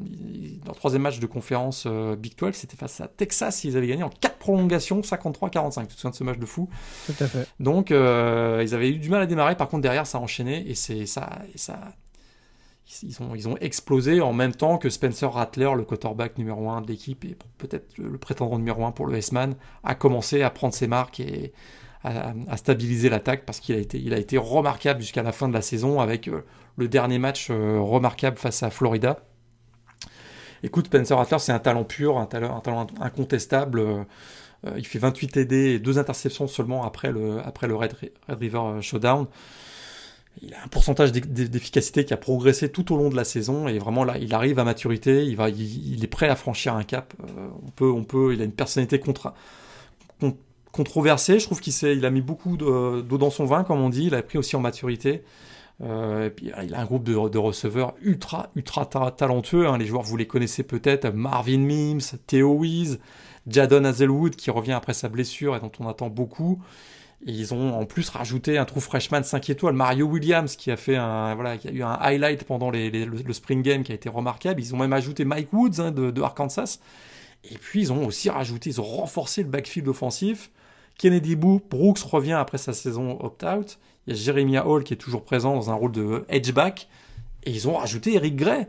[SPEAKER 2] leur troisième match de conférence euh, Big 12, c'était face à Texas. Ils avaient gagné en 4 prolongations, 53-45. Tu te souviens de ce match de fou?
[SPEAKER 1] Tout à fait.
[SPEAKER 2] Donc, ils avaient eu du mal à démarrer. Par contre, derrière, ça a enchaîné. Et c'est ça, et ça, ils ont, ils ont explosé en même temps que Spencer Rattler, le quarterback numéro 1 de l'équipe et peut-être le, prétendant numéro 1 pour le S-Man, a commencé à prendre ses marques et à, stabiliser l'attaque parce qu'il a été, il a été remarquable jusqu'à la fin de la saison avec euh, le dernier match euh, remarquable face à Florida. Écoute, Spencer Rattler, c'est un talent pur, un talent, incontestable. Euh, il fait 28 TD et 2 interceptions seulement après le, après le Red, Red River Showdown il a un pourcentage d'efficacité qui a progressé tout au long de la saison et vraiment là, il arrive à maturité, il, va, il, est prêt à franchir un cap. On peut, on peut, il a une personnalité contra, controversée. Je trouve qu'il il a mis beaucoup d'eau dans son vin, comme on dit. Il a pris aussi en maturité. Euh, puis, il a un groupe de, receveurs ultra, ultra talentueux. Hein. Les joueurs, vous les connaissez peut-être. Marvin Mims, Theo Wies, Jadon Hazelwood qui revient après sa blessure et dont on attend beaucoup ils ont en plus rajouté un trou freshman 5 étoiles, Mario Williams, qui a fait un, voilà, qui a eu un highlight pendant le, spring game qui a été remarquable. Ils ont même ajouté Mike Woods hein, de, Arkansas. Et puis ils ont aussi rajouté, ils ont renforcé le backfield offensif. Kennedy Boo, Brooks revient après sa saison opt-out. Il y a Jeremiah Hall qui est toujours présent dans un rôle de edge-back. Et ils ont rajouté Eric Gray,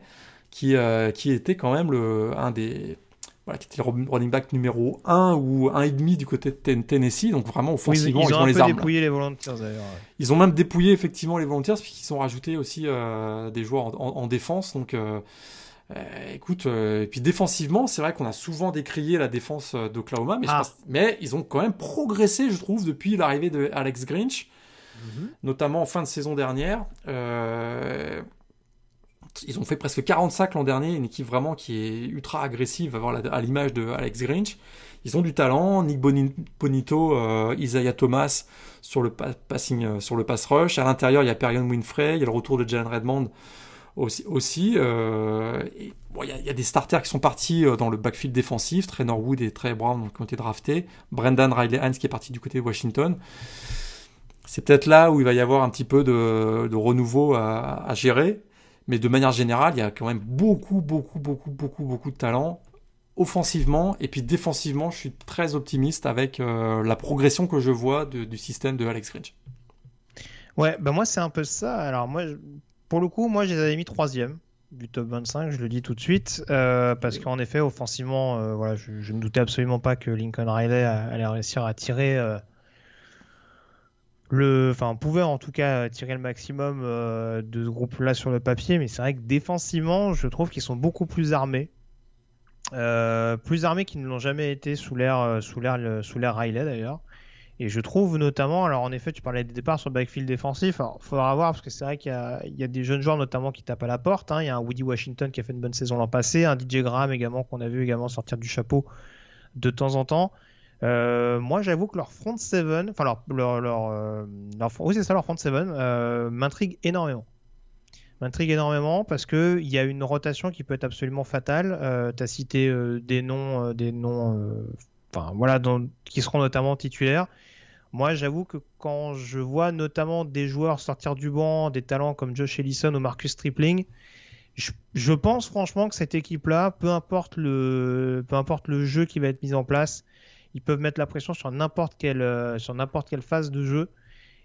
[SPEAKER 2] qui, euh, qui était quand même le, un des voilà, qui était le running back numéro 1 ou 1,5 du côté de Tennessee. Donc vraiment, offensivement,
[SPEAKER 1] ils,
[SPEAKER 2] ont,
[SPEAKER 1] un
[SPEAKER 2] les
[SPEAKER 1] peu
[SPEAKER 2] armes.
[SPEAKER 1] dépouillé les Volunteers d'ailleurs.
[SPEAKER 2] Ils ont même dépouillé effectivement les Volunteers, puisqu'ils ont rajouté aussi euh, des joueurs en, défense. Donc euh, euh, écoute, et puis défensivement, c'est vrai qu'on a souvent décrié la défense d'Oklahoma, mais, ah. mais ils ont quand même progressé, je trouve, depuis l'arrivée de Alex Grinch. Mhm. Notamment en fin de saison dernière. Euh, ils ont fait presque 40 sacs l'an dernier, une équipe vraiment qui est ultra agressive à l'image de Alex Grinch. Ils ont du talent, Nick Bonito, euh, Isaiah Thomas sur le passing, euh, sur le pass rush. À l'intérieur, il y a Perion Winfrey, il y a le retour de Jalen Redmond aussi. Euh, il y, a des starters qui sont partis dans le backfield défensif, Trey Norwood et Trey Brown qui ont été draftés, Brendan Riley Hans qui est parti du côté de Washington. C'est peut-être là où il va y avoir un petit peu de, renouveau à gérer. Mais de manière générale, il y a quand même beaucoup, beaucoup, beaucoup, beaucoup, beaucoup de talent offensivement et puis défensivement. Je suis très optimiste avec euh, la progression que je vois du système de Alex Grinch.
[SPEAKER 1] Ouais, ben moi c'est un peu ça. Alors moi, pour le coup, moi je les avais mis troisième du top 25, je le dis tout de suite, euh, parce qu'en effet, offensivement, euh, voilà, je, ne doutais absolument pas que Lincoln Riley allait réussir à tirer le, enfin, pouvait en tout cas tirer le maximum euh, de ce groupe-là sur le papier, mais c'est vrai que défensivement, je trouve qu'ils sont beaucoup plus armés, euh, plus armés qu'ils ne l'ont jamais été sous l'ère, euh, sous l'ère, sous l'ère Riley d'ailleurs. Et je trouve notamment, alors en effet, tu parlais des départs sur le backfield défensif. Alors, faudra voir parce que c'est vrai qu'il y a, des jeunes joueurs notamment qui tapent à la porte. Hein. Il y a un Woody Washington qui a fait une bonne saison l'an passé, un DJ Graham également qu'on a vu également sortir du chapeau de temps en temps. Euh, moi, j'avoue que leur front seven, enfin leur, leur, leur, euh, oui c'est ça leur front seven, euh, m'intrigue énormément. M'intrigue énormément parce que il y a une rotation qui peut être absolument fatale. tu as cité des noms, des noms, qui seront notamment titulaires. Moi, j'avoue que quand je vois notamment des joueurs sortir du banc, des talents comme Josh Ellison ou Marcus Stripling, je, pense franchement que cette équipe-là, peu importe le, peu importe le jeu qui va être mis en place, ils peuvent mettre la pression sur n'importe quelle, euh, sur quelle phase de jeu.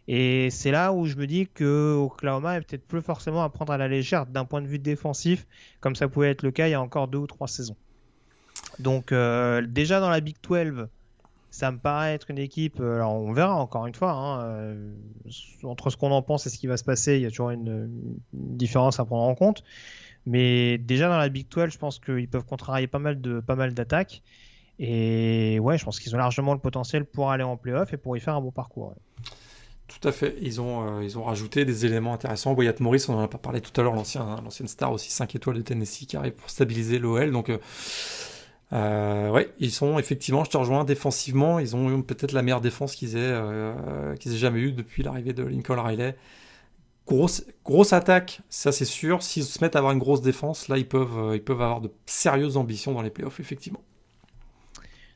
[SPEAKER 1] Et c'est là où je me dis que Oklahoma est peut-être plus forcément à prendre à la légère d'un point de vue défensif, comme ça pouvait être le cas il y a encore deux ou trois saisons. Donc euh, déjà dans la Big 12, ça me paraît être une équipe. Euh, alors on verra encore une fois. Hein, entre ce qu'on en pense et ce qui va se passer, il y a toujours une, différence à prendre en compte. Mais déjà dans la Big 12, je pense qu'ils peuvent contrarier pas mal de pas mal d'attaques. Et ouais, je pense qu'ils ont largement le potentiel pour aller en playoff et pour y faire un bon parcours.
[SPEAKER 2] Tout à fait. Ils ont, euh, ils ont rajouté des éléments intéressants. Wyatt Morris, on en a pas parlé tout à l'heure, l'ancien, l'ancienne star aussi 5 étoiles de Tennessee qui arrive pour stabiliser l'OL. Donc, euh, euh, ouais, ils sont effectivement, je te rejoins, défensivement, ils ont peut-être la meilleure défense qu'ils aient, qu'ils aient jamais eue depuis l'arrivée de Lincoln Riley grosse, grosse attaque, ça c'est sûr. S'ils se mettent à avoir une grosse défense, là ils peuvent, ils peuvent avoir de sérieuses ambitions dans les playoffs, effectivement.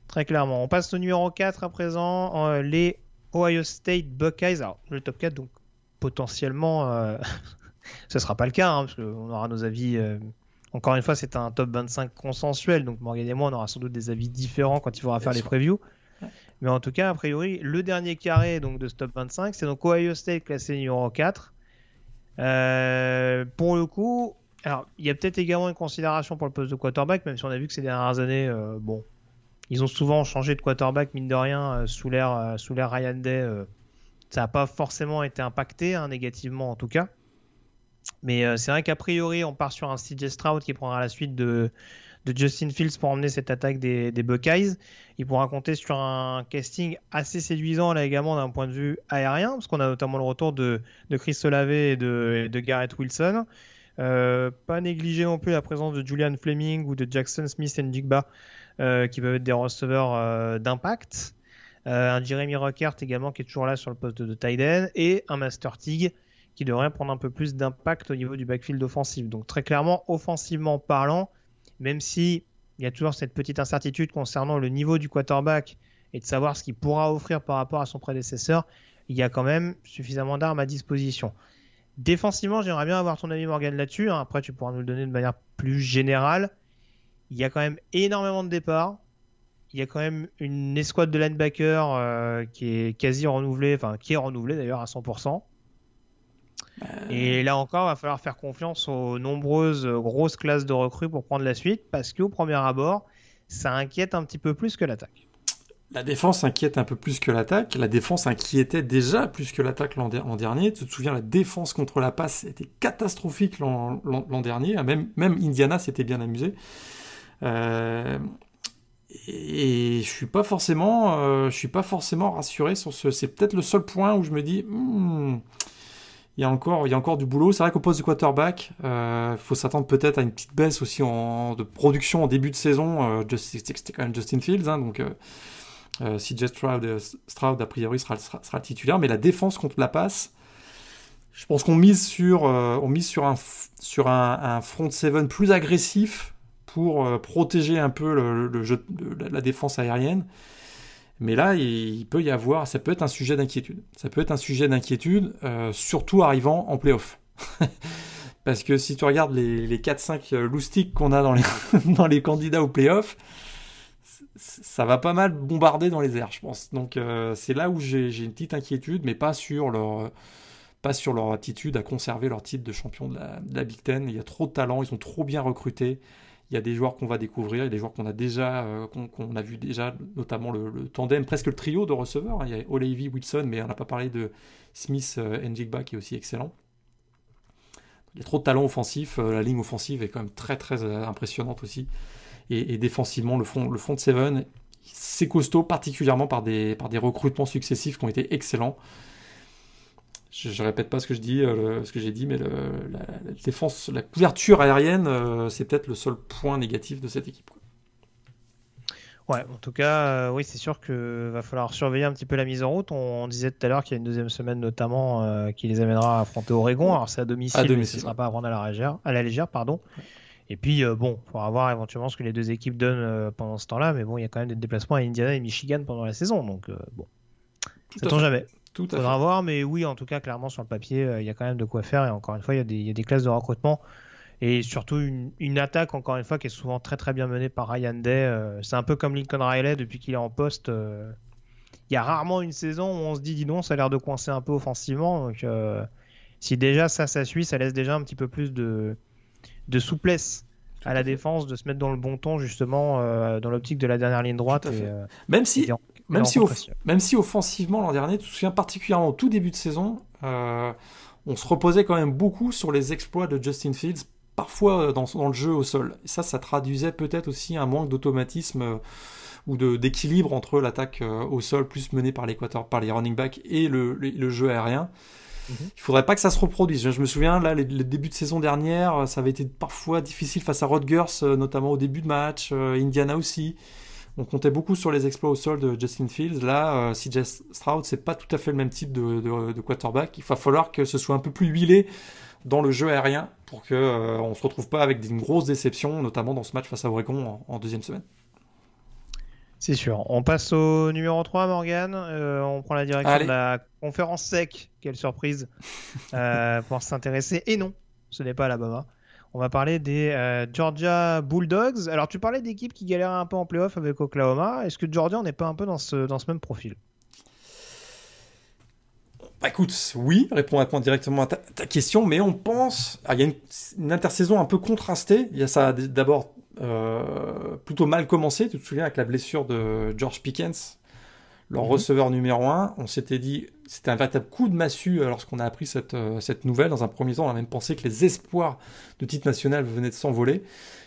[SPEAKER 1] Très clairement. On passe au numéro 4 à présent, les Ohio State Buckeyes. Alors, le top 4, donc potentiellement, euh, ce sera pas le cas, hein, parce qu'on aura nos avis. Euh, encore une fois, c'est un top 25 consensuel, donc Morgan et moi, on aura sans doute des avis différents quand il faudra faire les previews. Mais en tout cas, a priori, le dernier carré donc, de ce top 25, c'est donc Ohio State classé numéro 4. Euh, pour le coup, alors il y a peut-être également une considération pour le poste de quarterback, même si on a vu que ces dernières années, bon, ils ont souvent changé de quarterback, mine de rien, euh, sous l'ère euh, Ryan Day. Euh, ça n'a pas forcément été impacté, hein, négativement en tout cas. Mais c'est vrai qu'a priori, on part sur un CJ Stroud qui prendra la suite de, Justin Fields pour emmener cette attaque des, Buckeyes. Il pourra compter sur un casting assez séduisant là également d'un point de vue aérien, parce qu'on a notamment le retour de, Chris Olave et de, Garrett Wilson. pas négliger non plus la présence de Julian Fleming ou de Jackson Smith et Jigba euh, qui peuvent être des receveurs euh, d'impact. Euh, un Jeremy Ruckert également qui est toujours là sur le poste de, end et un Master Tig qui devrait prendre un peu plus d'impact au niveau du backfield offensif. Donc très clairement, offensivement parlant, même si il y a toujours cette petite incertitude concernant le niveau du quarterback et de savoir ce qu'il pourra offrir par rapport à son prédécesseur, il y a quand même suffisamment d'armes à disposition. Défensivement, j'aimerais bien avoir ton avis Morgan là-dessus. Hein. Après, tu pourras nous le donner de manière plus générale il y a quand même énormément de départs. Il y a quand même une escouade de linebacker euh, qui est quasi renouvelée, enfin qui est renouvelée d'ailleurs à 100%. Euh. Et là encore, il va falloir faire confiance aux nombreuses grosses classes de recrues pour prendre la suite, parce qu'au premier abord, ça inquiète un petit peu plus que l'attaque.
[SPEAKER 2] La défense inquiète un peu plus que l'attaque. La défense inquiétait déjà plus que l'attaque l'an dernier. Tu te souviens, la défense contre la passe était catastrophique l'an dernier. Même, même Indiana s'était bien amusé. Euh, et je suis pas forcément, euh, je suis pas forcément rassuré sur ce. C'est peut-être le seul point où je me dis, hmm, il y a encore, il y a encore du boulot. C'est vrai qu'au poste de quarterback, il euh, faut s'attendre peut-être à une petite baisse aussi en, de production en début de saison. C'était quand même Justin Fields, hein, donc CJ Stroud, Stroud a priori sera, sera, titulaire, mais la défense contre la passe. Je pense qu'on mise sur, on mise sur un sur un, front seven plus agressif pour euh, protéger un peu le, la défense aérienne. Mais là, il, peut y avoir, ça peut être un sujet d'inquiétude. Ça peut être un sujet d'inquiétude, euh, surtout arrivant en playoff. Parce que si tu regardes les, les 4-5 loustiques qu'on a dans les, candidats au playoff, ça va pas mal bombarder dans les airs, je pense. Donc euh, c'est là où j'ai une petite inquiétude, mais pas sur leur pas sur leur attitude à conserver leur titre de champion de la, de la Big Ten. Il y a trop de talent, ils ont trop bien recruté. Il y a des joueurs qu'on va découvrir, il y a des joueurs qu'on a déjà, euh, qu'on a vu déjà, notamment le, tandem, presque le trio de receveurs. Hein. Il y a Olivia Wilson, mais on n'a pas parlé de Smith euh, Njigba qui est aussi excellent. Il y a trop de talent offensif. Euh, la ligne offensive est quand même très très impressionnante aussi. Et, défensivement, le front, le de Seven, c'est costaud, particulièrement par des, par des recrutements successifs qui ont été excellents je, ne répète pas ce que je dis, euh, ce que j'ai dit, mais la, défense, la couverture aérienne, euh, c'est peut-être le seul point négatif de cette équipe.
[SPEAKER 1] Ouais, en tout cas, euh, oui, c'est sûr qu'il va falloir surveiller un petit peu la mise en route. On, disait tout à l'heure qu'il y a une deuxième semaine notamment qui les amènera à affronter Oregon. Alors c'est à domicile, mais ce ne sera pas à prendre à la légère. À la légère pardon. Et puis, bon, il faudra voir éventuellement ce que les deux équipes donnent pendant ce temps-là. Mais bon, il y a quand même des déplacements à Indiana et Michigan pendant la saison. Donc, bon, ça tombe jamais. Tout Faudra voir, mais oui, en tout cas, clairement, sur le papier, euh, il y a quand même de quoi faire. Et encore une fois, il y, a des classes de recrutement. Et surtout, une, attaque, encore une fois, qui est souvent très très bien menée par Ryan Day. Euh, c'est un peu comme Lincoln Riley depuis qu'il est en poste. Euh, il y a rarement une saison où on se dit, dis donc, ça a l'air de coincer un peu offensivement. Donc, si déjà ça, ça suit, ça laisse déjà un petit peu plus de, de souplesse à la défense, de se mettre dans le bon ton, justement, dans l'optique de la dernière ligne droite.
[SPEAKER 2] Même si. Même si, même si offensivement l'an dernier, tu te souviens particulièrement au tout début de saison, euh, on se reposait quand même beaucoup sur les exploits de Justin Fields, parfois euh, dans, dans le jeu au sol. Et ça, ça traduisait peut-être aussi un manque d'automatisme euh, ou d'équilibre entre l'attaque au sol plus menée par l'équateur, par les running backs et le, le, jeu aérien. Mhm. Il faudrait pas que ça se reproduise. Je me souviens, là, les, les, débuts de saison dernière, ça avait été parfois difficile face à Rodgers, notamment au début de match, Indiana aussi On comptait beaucoup sur les exploits au sol de Justin Fields. Là, euh, CJ Stroud, c'est pas tout à fait le même type de, quarterback. Il va falloir que ce soit un peu plus huilé dans le jeu aérien pour qu'on euh, on se retrouve pas avec une grosse déception, notamment dans ce match face à Oregon en, deuxième semaine.
[SPEAKER 1] C'est sûr. On passe au numéro 3, Morgan. Euh, on prend la direction de la conférence sec. Quelle surprise pour s'intéresser. Et non, ce n'est pas Alabama. On va parler des euh, Georgia Bulldogs. Alors, tu parlais d'équipes qui galèrent un peu en playoff avec Oklahoma. Est-ce que Georgia n'est pas un peu dans ce, même profil?
[SPEAKER 2] Bah, écoute, oui, répond directement à ta, question, mais on pense. Ah, il y a une, intersaison un peu contrastée. Il y a ça d'abord euh, plutôt mal commencé. Tu te souviens avec la blessure de George Pickens? Leur mhm. receveur numéro 1. On s'était dit, c'était un véritable coup de massue euh, lorsqu'on a appris cette, euh, cette nouvelle. Dans un premier temps, on a même pensé que les espoirs de titre national venaient de s'envoler.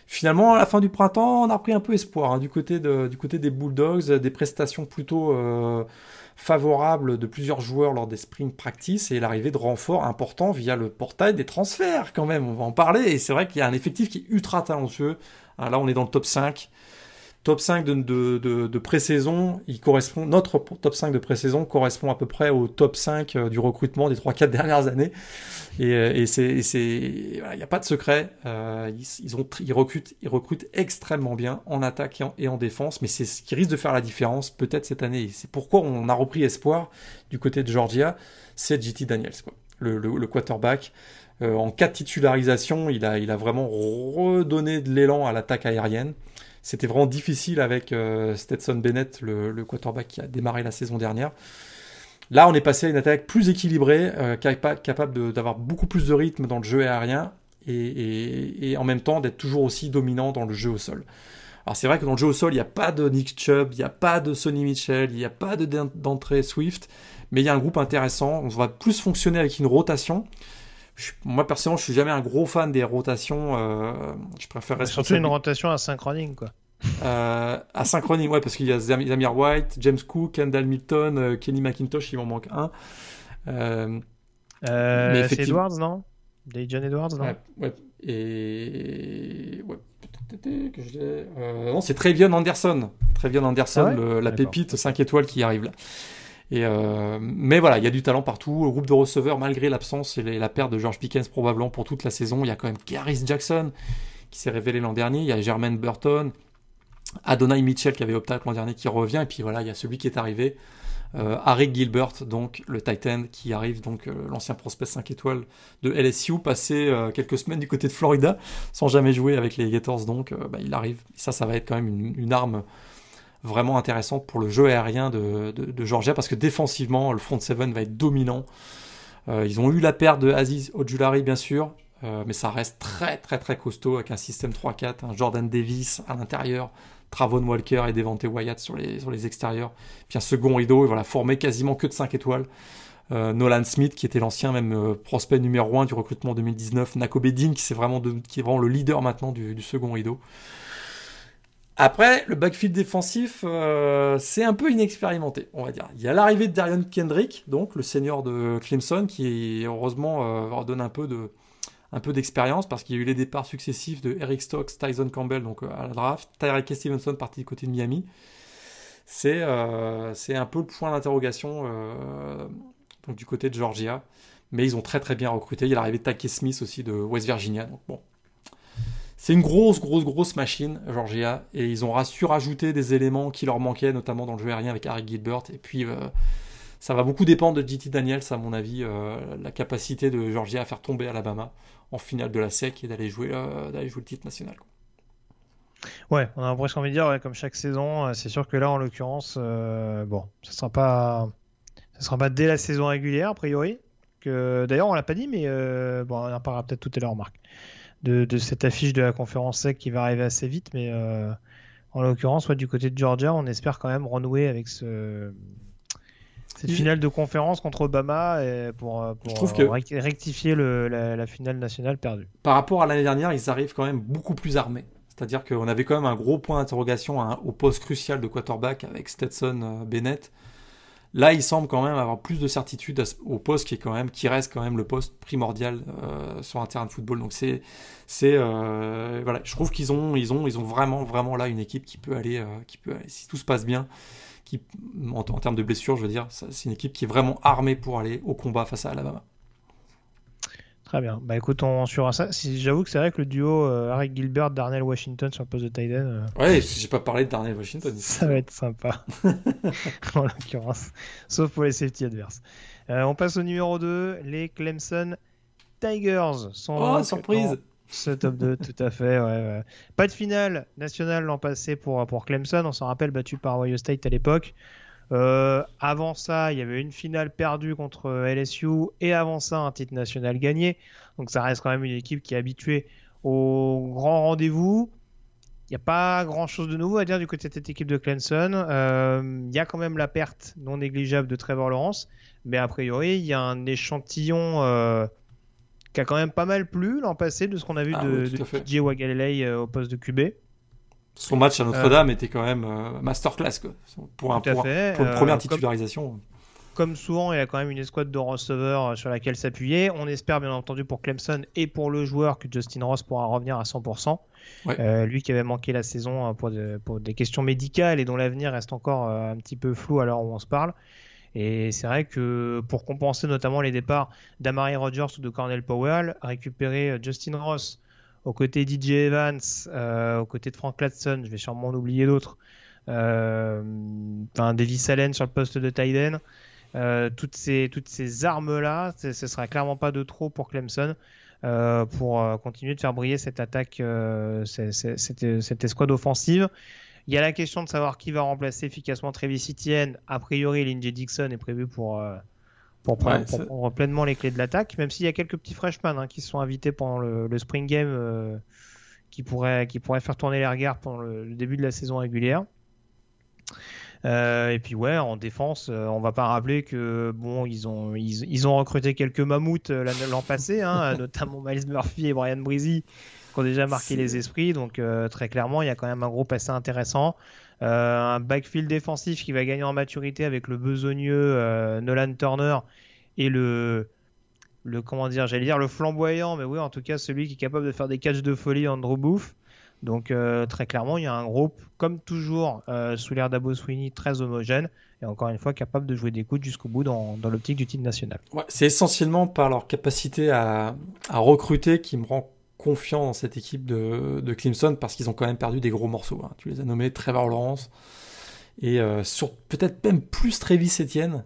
[SPEAKER 2] Finalement, à la fin du printemps, on a pris un peu espoir hein, du, côté de, du côté des Bulldogs, des prestations plutôt euh, favorables de plusieurs joueurs lors des spring practice et l'arrivée de renforts importants via le portail des transferts quand même. On va en parler et c'est vrai qu'il y a un effectif qui est ultra talentueux. Ah, là, on est dans le top 5 top 5 de, de, de, pré-saison, il correspond, notre top 5 de pré-saison correspond à peu près au top 5 euh, du recrutement des 3-4 dernières années. Et, euh, et c'est, il n'y a pas de secret. Euh, ils, ont, ils, recrutent, ils recrutent extrêmement bien en attaque et en, défense, mais c'est ce qui risque de faire la différence peut-être cette année. C'est pourquoi on a repris espoir du côté de Georgia, c'est JT Daniels, quoi. Le, le, quarterback. en cas de titularisation, il a, il a vraiment redonné de l'élan à l'attaque aérienne. C'était vraiment difficile avec euh, Stetson Bennett, le, quarterback qui a démarré la saison dernière. Là, on est passé à une attaque plus équilibrée, euh, capable d'avoir beaucoup plus de rythme dans le jeu aérien et, en même temps d'être toujours aussi dominant dans le jeu au sol. Alors c'est vrai que dans le jeu au sol, il n'y a pas de Nick Chubb, il n'y a pas de Sonny Mitchell, il n'y a pas d'entrée Swift, mais il y a un groupe intéressant. On va plus fonctionner avec une rotation. Moi personnellement, je suis jamais un gros fan des rotations. Euh, je préfère
[SPEAKER 1] surtout une rotation asynchronique, quoi.
[SPEAKER 2] Euh, asynchronique, ouais, parce qu'il y a Zamir White, James Cook, Kendall Milton, euh, Kenny McIntosh, il m'en manque un.
[SPEAKER 1] Euh, euh mais effectivement... Edwards, non? John Edwards, non?
[SPEAKER 2] Ouais, Et. Ouais, que je euh, non, c'est Trevion Anderson. Trevion Anderson, ah la pépite 5 étoiles qui arrive là. Euh, mais voilà, il y a du talent partout. Le groupe de receveurs, malgré l'absence et la perte de George Pickens probablement pour toute la saison, il y a quand même Garris Jackson qui s'est révélé l'an dernier. Il y a Jermaine Burton, Adonai Mitchell qui avait opté l'an dernier qui revient. Et puis voilà, il y a celui qui est arrivé. Euh, Harry Gilbert, donc le Titan qui arrive, donc euh, l'ancien prospect 5 étoiles de LSU, passé euh, quelques semaines du côté de Florida sans jamais jouer avec les Gators, donc bah, il arrive. ça, ça va être quand même une, arme vraiment intéressante pour le jeu aérien de, Georgia parce que défensivement, le front 7 va être dominant. ils ont eu la perte de Aziz Ojulari, bien sûr, mais ça reste très très très costaud avec un système 3-4, un Jordan Davis à l'intérieur, Travon Walker et Devante Wyatt sur les, sur les extérieurs. Puis un second rideau, voilà, formé quasiment que de 5 étoiles. Euh, Nolan Smith, qui était l'ancien même euh, prospect numéro 1 du recrutement 2019. Nako Bedin, qui, est vraiment qui est vraiment le leader maintenant du, second rideau. Après, le backfield défensif, euh, c'est un peu inexpérimenté, on va dire. Il y a l'arrivée de Darian Kendrick, donc le senior de Clemson, qui heureusement un peu de, un peu d'expérience parce qu'il y a eu les départs successifs de Eric Stokes, Tyson Campbell donc euh, à la draft, Tyreke Stevenson parti du côté de Miami. C'est euh, un peu le point d'interrogation euh, du côté de Georgia. Mais ils ont très très bien recruté. Il y a l'arrivée de Taki Smith aussi de West Virginia. Donc bon. C'est une grosse, grosse, grosse machine, Georgia. Et ils ont su rajouter des éléments qui leur manquaient, notamment dans le jeu aérien avec Harry Gilbert. Et puis, ça va beaucoup dépendre de JT Daniels, à mon avis, la capacité de Georgia à faire tomber Alabama en finale de la SEC et d'aller jouer, euh, jouer le titre national.
[SPEAKER 1] Ouais, on a presque envie de dire, comme chaque saison, euh, c'est sûr que là, en l'occurrence, euh, bon, ça sera sera pas dès la saison régulière, a priori. D'ailleurs, on l'a pas dit, mais bon, on en parlera peut-être tout à l'heure, Marc, de, de, cette affiche de la conférence SEC qui va arriver assez vite, mais en l'occurrence, ouais, du côté de Georgia, on espère quand même renouer avec ce, cette finale de conférence contre Obama pour, euh, euh, rectifier le, la, finale nationale perdue.
[SPEAKER 2] Par rapport à l'année dernière, ils arrivent quand même beaucoup plus armés. C'est-à-dire qu'on avait quand même un gros point d'interrogation au poste crucial de quarterback avec Stetson euh, Bennett. Là, il semble quand même avoir plus de certitude au poste qui reste quand même le poste primordial euh, sur un terrain de football. Donc c'est, euh, voilà, je trouve qu'ils ont, vraiment, là une équipe qui peut aller, euh, qui peut, si tout se passe bien, qui, en, en termes de blessures, je veux dire, c'est une équipe qui est vraiment armée pour aller au combat face à Alabama.
[SPEAKER 1] Très bien. Bah écoute, on suivra ça. Si, J'avoue que c'est vrai que le duo euh, Harry Gilbert, Darnell Washington sur le poste de Tyden. Euh,
[SPEAKER 2] ouais, j'ai pas parlé de Darnell Washington.
[SPEAKER 1] Ça va être sympa. en l'occurrence. Sauf pour les safety adverses. Euh, on passe au numéro 2. Les Clemson Tigers sont.
[SPEAKER 2] Oh, surprise!
[SPEAKER 1] Ce top 2, tout à fait. Ouais, Pas de finale nationale l'an passé pour, pour Clemson. On s'en rappelle, battu par Ohio State à l'époque. Euh, avant ça, il y avait une finale perdue contre LSU et avant ça, un titre national gagné. Donc ça reste quand même une équipe qui est habituée aux grands rendez-vous. Il n'y a pas grand-chose de nouveau à dire du côté de cette équipe de Clemson. Euh, il y a quand même la perte non négligeable de Trevor Lawrence, mais a priori, il y a un échantillon euh, qui a quand même pas mal plu l'an passé de ce qu'on a vu ah de, DJ Wagalele au poste de QB.
[SPEAKER 2] Son match à Notre-Dame euh, était quand même euh, masterclass quoi. Pour, un, pour, une première euh, titularisation.
[SPEAKER 1] Comme, souvent, il y a quand même une escouade de receveurs sur laquelle s'appuyer. On espère bien entendu pour Clemson et pour le joueur que Justin Ross pourra revenir à 100%. lui qui avait manqué la saison pour, pour des questions médicales et dont l'avenir reste encore un petit peu flou à l'heure où on se parle. Et c'est vrai que pour compenser notamment les départs d'Amari Rogers ou de Cornell Powell, récupérer Justin Ross aux côtés DJ Evans, euh, aux côtés de Frank Latson, je vais sûrement en oublier d'autres. Euh, Davis Allen sur le poste de Tyden. Euh, toutes ces, armes-là, ce sera clairement pas de trop pour Clemson pour continuer de faire briller cette attaque, cette, cette, escouade offensive. Il y a la question de savoir qui va remplacer efficacement Travis Etienne. A priori, Lindsey Dixon est prévu pour, pour prendre, pleinement les clés de l'attaque, même s'il y a quelques petits freshmen hein, qui se sont invités pendant le, Spring Game euh, qui, pourraient, qui pourraient faire tourner les regards pendant le, début de la saison régulière. Euh, et puis ouais, en défense, euh, on va pas rappeler que bon, ils ont ils, ont recruté quelques mammouths l'an passé, hein, notamment Miles Murphy et Brian Breezy, qui ont déjà marqué les esprits. Donc très clairement, il y a quand même un groupe assez intéressant. Euh, un backfield défensif qui va gagner en maturité avec le besogneux euh, Nolan Turner et le le comment dire, j'allais dire le flamboyant, mais oui, en tout cas celui qui est capable de faire des catchs de folie, Andrew Booth. Donc euh, très clairement, il y a un groupe, comme toujours, sous l'air d'Abo Sweeney, très homogène et encore une fois capable de jouer des coups jusqu'au bout dans, dans l'optique du titre national.
[SPEAKER 2] C'est essentiellement par leur capacité à, à recruter qui me rend confiant dans cette équipe de, de Clemson parce qu'ils ont quand même perdu des gros morceaux. Hein. Tu les as nommés Trevor Lawrence et euh, sur peut-être même plus Travis Etienne.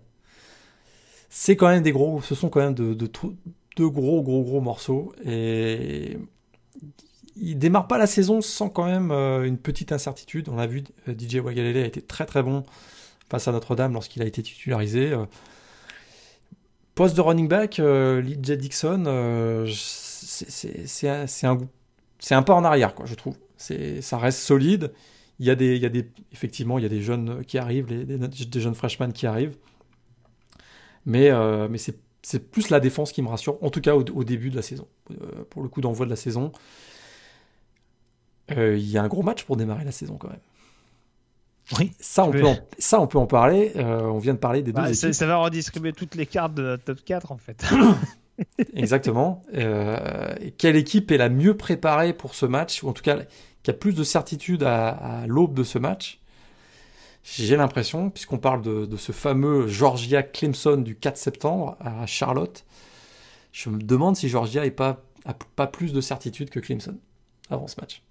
[SPEAKER 2] C'est quand même des gros, ce sont quand même de, de, gros gros gros morceaux et ils démarrent pas la saison sans quand même euh, une petite incertitude. On a vu euh, DJ Wagalele a été très très bon face à Notre-Dame lorsqu'il a été titularisé. Poste de running back, euh, Dixon, c'est un, pas en arrière, quoi, je trouve. Ça reste solide. Il y, a des, il y a des, effectivement, il y a des jeunes qui arrivent, des, des, jeunes freshmen qui arrivent. Mais, euh, mais c'est plus la défense qui me rassure, en tout cas au, début de la saison. Euh, pour le coup d'envoi de la saison, euh, il y a un gros match pour démarrer la saison quand même. Oui, ça on, peut en, ça, on peut en parler. on vient de parler des deux bah, équipes.
[SPEAKER 1] Ça va redistribuer toutes les cartes de notre top 4 en fait.
[SPEAKER 2] Exactement. Euh, quelle équipe est la mieux préparée pour ce match, ou en tout cas qui a plus de certitude à, l'aube de ce match? J'ai l'impression, puisqu'on parle de, ce fameux Georgia Clemson du 4 septembre à Charlotte, je me demande si Georgia n'a pas, pas plus de certitude que Clemson avant ce match.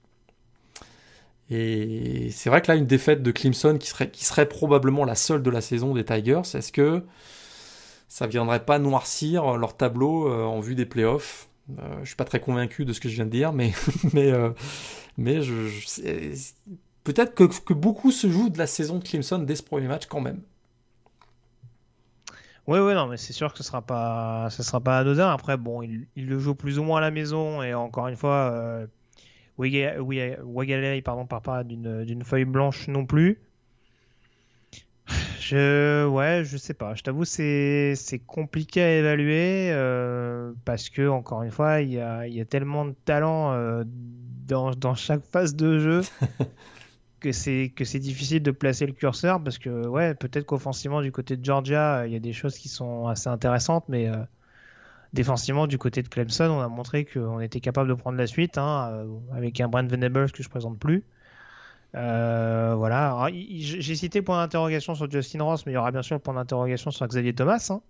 [SPEAKER 2] Et c'est vrai que là, une défaite de Clemson qui serait, qui serait probablement la seule de la saison des Tigers, est-ce que ça viendrait pas noircir leur tableau euh, en vue des playoffs. Euh, je suis pas très convaincu de ce que je viens de dire, mais euh, mais je, peut-être que, beaucoup se joue de la saison de Clemson dès ce premier match quand même.
[SPEAKER 1] Oui, oui, non, mais c'est sûr que ce sera pas, ce sera pas anodin. Après, bon, il, le joue plus ou moins à la maison et encore une fois, euh, Wagalei, pardon, part pas d'une feuille blanche non plus. Je, ouais, je sais pas. Je t'avoue, c'est, c'est compliqué à évaluer euh, parce que, encore une fois, il y a, y a, tellement de talent euh, dans, dans, chaque phase de jeu que c'est que c'est difficile de placer le curseur parce que ouais peut-être qu'offensivement du côté de Georgia il y a des choses qui sont assez intéressantes mais euh, défensivement du côté de Clemson on a montré qu'on était capable de prendre la suite hein, euh, avec un Brent Venables que je présente plus euh, voilà j'ai cité le point d'interrogation sur Justin Ross mais il y aura bien sûr le point d'interrogation sur Xavier Thomas hein.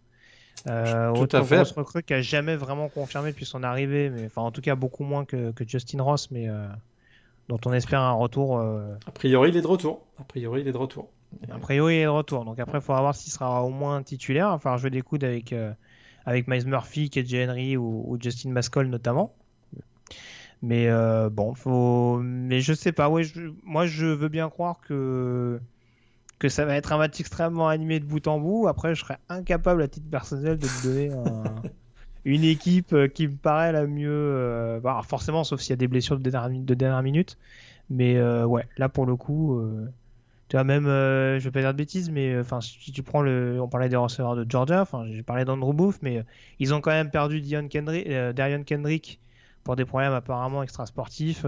[SPEAKER 2] Euh, Tout à fait.
[SPEAKER 1] recrue qui a jamais vraiment confirmé depuis son arrivée, mais enfin en tout cas beaucoup moins que, que Justin Ross, mais euh, dont on espère un retour. Euh,
[SPEAKER 2] a priori, il est de retour. A priori, il est de retour.
[SPEAKER 1] A priori, il est de retour. Donc après, il faudra voir s'il sera au moins titulaire. Il va falloir jouer des coudes avec, avec Miles Murphy, KJ Henry ou, Justin Mascol notamment. Mais euh, bon, faut. Mais je sais pas. Ouais, moi, je veux bien croire que que ça va être un match extrêmement animé de bout en bout. Après, je serais incapable à titre personnel de me donner un, une équipe euh, qui me paraît la mieux. Euh, bah, forcément, sauf s'il y a des blessures de dernière, de dernière minute. Mais euh, ouais, là pour le coup, tu vois, même, je vais pas dire de bêtises, mais enfin, si tu prends le. On parlait des receveurs de Georgia, enfin, j'ai parlé d'Andrew Booth, mais ils ont quand même perdu Dion Kendrick, Darion Kendrick pour des problèmes apparemment extrasportifs.